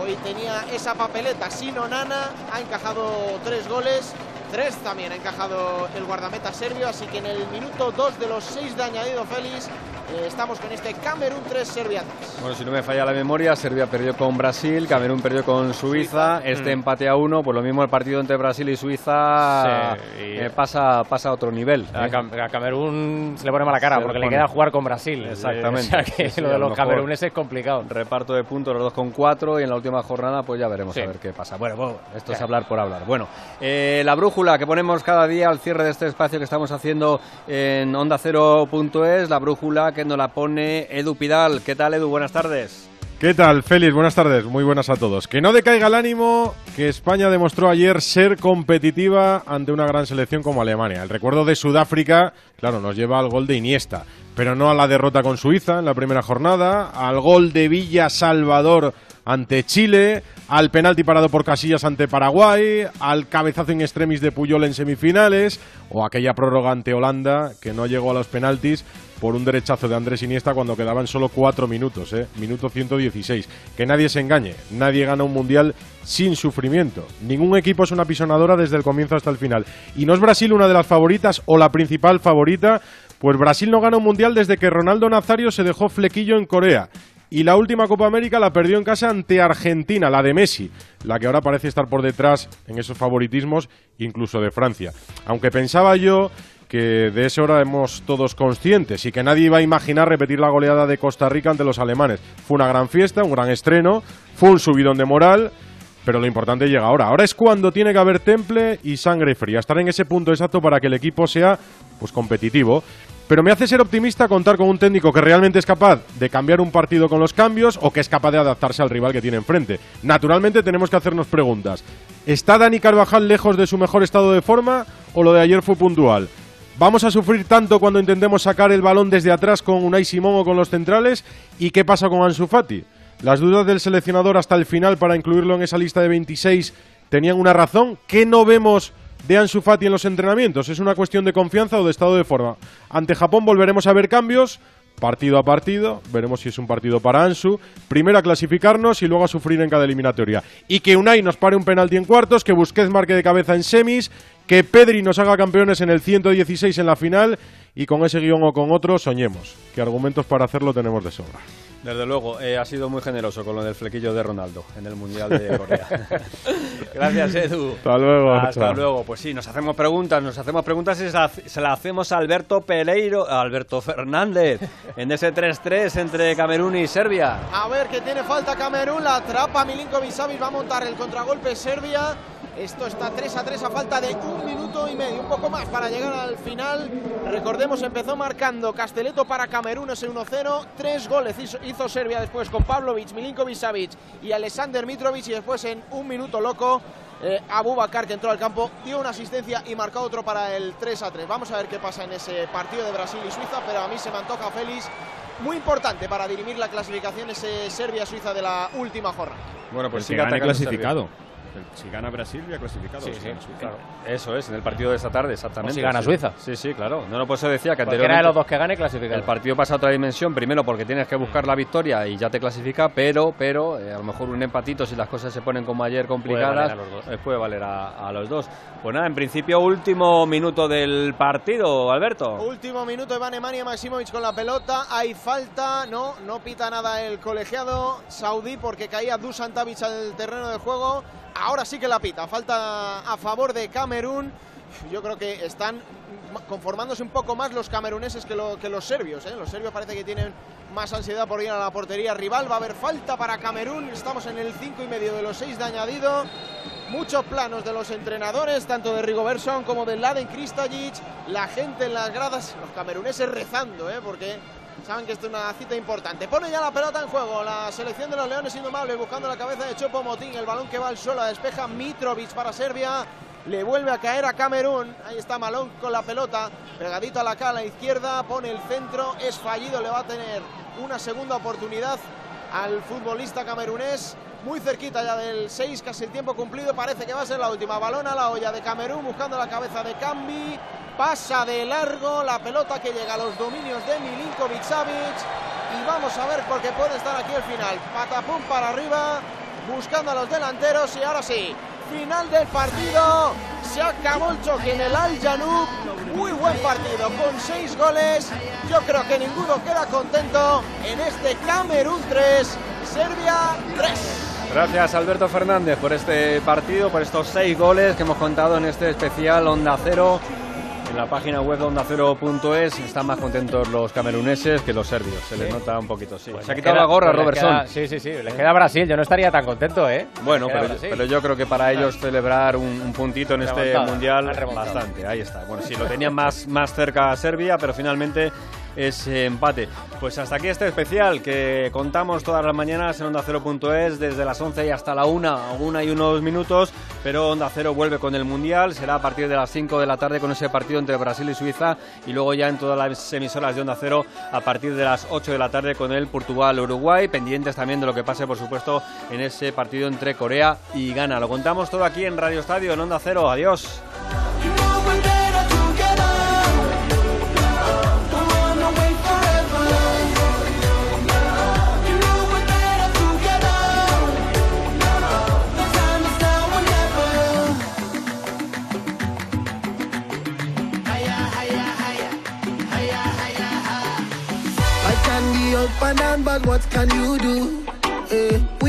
hoy tenía esa papeleta. Sino Nana ha encajado tres goles. Tres también ha encajado el guardameta serbio, así que en el minuto 2 de los 6 de añadido Félix eh, estamos con este Camerún 3 Serbia 3. Bueno, si no me falla la memoria, Serbia perdió con Brasil, Camerún perdió con Suiza, este Mm. empate a uno, pues lo mismo el partido entre Brasil y Suiza Sí, y- eh, pasa, pasa a otro nivel. A, ¿eh? Cam- a Camerún se le pone mala cara Se porque le queda jugar con Brasil. Exactamente. O sea que Sí, sí, lo de lo los mejor. cameruneses es complicado. Reparto de puntos, los dos con cuatro, y en la última jornada, pues ya veremos Sí. a ver qué pasa. Bueno, bueno, esto es hablar por hablar. Bueno, eh, la brújula. Que ponemos cada día al cierre de este espacio que estamos haciendo en Onda Cero.es, la brújula que nos la pone Edu Pidal. ¿Qué tal, Edu? Buenas tardes. ¿Qué tal, Félix? Buenas tardes, muy buenas a todos. Que no decaiga el ánimo, que España demostró ayer ser competitiva ante una gran selección como Alemania. El recuerdo de Sudáfrica, claro, nos lleva al gol de Iniesta, pero no a la derrota con Suiza en la primera jornada, al gol de Villa Salvador ante Chile, al penalti parado por Casillas ante Paraguay, al cabezazo en extremis de Puyol en semifinales, o aquella prórroga ante Holanda que no llegó a los penaltis por un derechazo de Andrés Iniesta cuando quedaban solo cuatro minutos, ¿eh? minuto 116. Que nadie se engañe, nadie gana un mundial sin sufrimiento. Ningún equipo es una pisonadora desde el comienzo hasta el final. Y no es Brasil una de las favoritas o la principal favorita, pues Brasil no gana un mundial desde que Ronaldo Nazario se dejó flequillo en Corea. Y la última Copa América la perdió en casa ante Argentina, la de Messi, la que ahora parece estar por detrás en esos favoritismos, incluso de Francia. Aunque pensaba yo que de eso hora hemos todos conscientes y que nadie iba a imaginar repetir la goleada de Costa Rica ante los alemanes. Fue una gran fiesta, un gran estreno, fue un subidón de moral, pero lo importante llega ahora. Ahora es cuando tiene que haber temple y sangre fría, estar en ese punto exacto para que el equipo sea pues competitivo. Pero me hace ser optimista contar con un técnico que realmente es capaz de cambiar un partido con los cambios o que es capaz de adaptarse al rival que tiene enfrente. Naturalmente tenemos que hacernos preguntas. ¿Está Dani Carvajal lejos de su mejor estado de forma o lo de ayer fue puntual? ¿Vamos a sufrir tanto cuando intentemos sacar el balón desde atrás con Unai Simón o con los centrales? ¿Y qué pasa con Ansu Fati? Las dudas del seleccionador hasta el final para incluirlo en esa lista de 26 tenían una razón. ¿Qué no vemos de Ansu Fati en los entrenamientos? ¿Es una cuestión de confianza o de estado de forma? Ante Japón volveremos a ver cambios partido a partido, veremos si es un partido para Ansu, primero a clasificarnos y luego a sufrir en cada eliminatoria. Y que Unai nos pare un penalti en cuartos, que Busquets marque de cabeza en semis, que Pedri nos haga campeones en el 116 en la final y con ese guion o con otro soñemos, que argumentos para hacerlo tenemos de sobra. Desde luego, eh, ha sido muy generoso con lo del flequillo de Ronaldo en el Mundial de Corea. Gracias, Edu. Hasta luego. Hasta luego. Pues sí, nos hacemos preguntas, nos hacemos preguntas y se las hacemos a Alberto Peleiro, a Alberto Fernández, en ese 3-3 entre Camerún y Serbia. A ver, que tiene falta Camerún, la atrapa Milinkovic va a montar el contragolpe Serbia. Esto está 3 a 3 a falta de un minuto y medio, un poco más para llegar al final. Recordemos, empezó marcando Casteleto para Camerún ese 1-0. Tres goles hizo, Serbia después con Pavlovic, Milinkovic Savic y Alexander Mitrovic. Y después en un minuto loco, eh, Abu Bakar, que entró al campo, dio una asistencia y marcó otro para el 3 a 3. Vamos a ver qué pasa en ese partido de Brasil y Suiza, pero a mí se me antoja Félix. Muy importante para dirimir la clasificación ese Serbia-Suiza de la última jornada. Bueno, pues sigue clasificado si gana Brasil ya clasificado. Sí, sí, claro. Eso es, en el partido de esta tarde, exactamente. si gana Suiza. Sí, sí, claro. No, no, pues se decía que anteriormente... era de los dos que gane clasificado. El partido pasa a otra dimensión, primero porque tienes que buscar la victoria y ya te clasifica, pero pero eh, a lo mejor un empatito, si las cosas se ponen como ayer complicadas, puede valer a los dos. Pues nada, en principio último minuto del partido, Alberto. Último minuto, Iván Emania Maximovic con la pelota, hay falta, no, no pita nada el colegiado saudí porque caía Dusan Tavic al terreno de juego ahora sí que la pita. Falta a favor de Camerún. Yo creo que están conformándose un poco más los cameruneses que, los serbios. ¿eh? Los serbios parece que tienen más ansiedad por ir a la portería rival. Va a haber falta para Camerún. Estamos en el 5 y medio de los 6 de añadido. Muchos planos de los entrenadores, tanto de Rigobertson como de Laden Kristajic. La gente en las gradas, los cameruneses rezando, ¿eh? porque Saben que esto es una cita importante. Pone ya la pelota en juego. La selección de los Leones Indomables buscando la cabeza de Chopo Motín. El balón que va al suelo. despeja Mitrovic para Serbia. Le vuelve a caer a Camerún. Ahí está Malón con la pelota. Pegadito a la cala izquierda. Pone el centro. Es fallido. Le va a tener una segunda oportunidad al futbolista camerunés. Muy cerquita ya del 6, casi el tiempo cumplido. Parece que va a ser la última. Balón a la olla de Camerún buscando la cabeza de Cambi. Pasa de largo la pelota que llega a los dominios de Milinkovic Savic. Y vamos a ver porque puede estar aquí el final. Patapum para arriba, buscando a los delanteros. Y ahora sí, final del partido. Se acabó el choque en el Al Janub. Muy buen partido con seis goles. Yo creo que ninguno queda contento en este Camerún 3, Serbia 3. Gracias Alberto Fernández por este partido, por estos seis goles que hemos contado en este especial Onda Cero en la página web de ondacero.es están más contentos los cameruneses que los serbios. Se les nota un poquito, sí. Se ha quitado queda- la gorra, pues Robertson. queda- Sí, sí, sí. Les queda Brasil. Yo no estaría tan contento, ¿eh? Bueno, pero, yo creo que para ellos celebrar un, un puntito en este mundial bastante. Ahí está. Bueno, sí, lo tenían más, más cerca a Serbia, pero finalmente es eh, empate. Pues hasta aquí este especial que contamos todas las mañanas en Onda Cero.es desde las 11 y hasta la 1, una y unos minutos. Pero Onda Cero vuelve con el mundial. Será a partir de las 5 de la tarde con ese partido entre Brasil y Suiza. Y luego ya en todas las emisoras de Onda Cero a partir de las 8 de la tarde con el Portugal-Uruguay. Pendientes también de lo que pase, por supuesto, en ese partido entre Corea y Ghana. Lo contamos todo aquí en Radio Estadio, en Onda Cero. Adiós. Up and down, but what can you do? Eh, we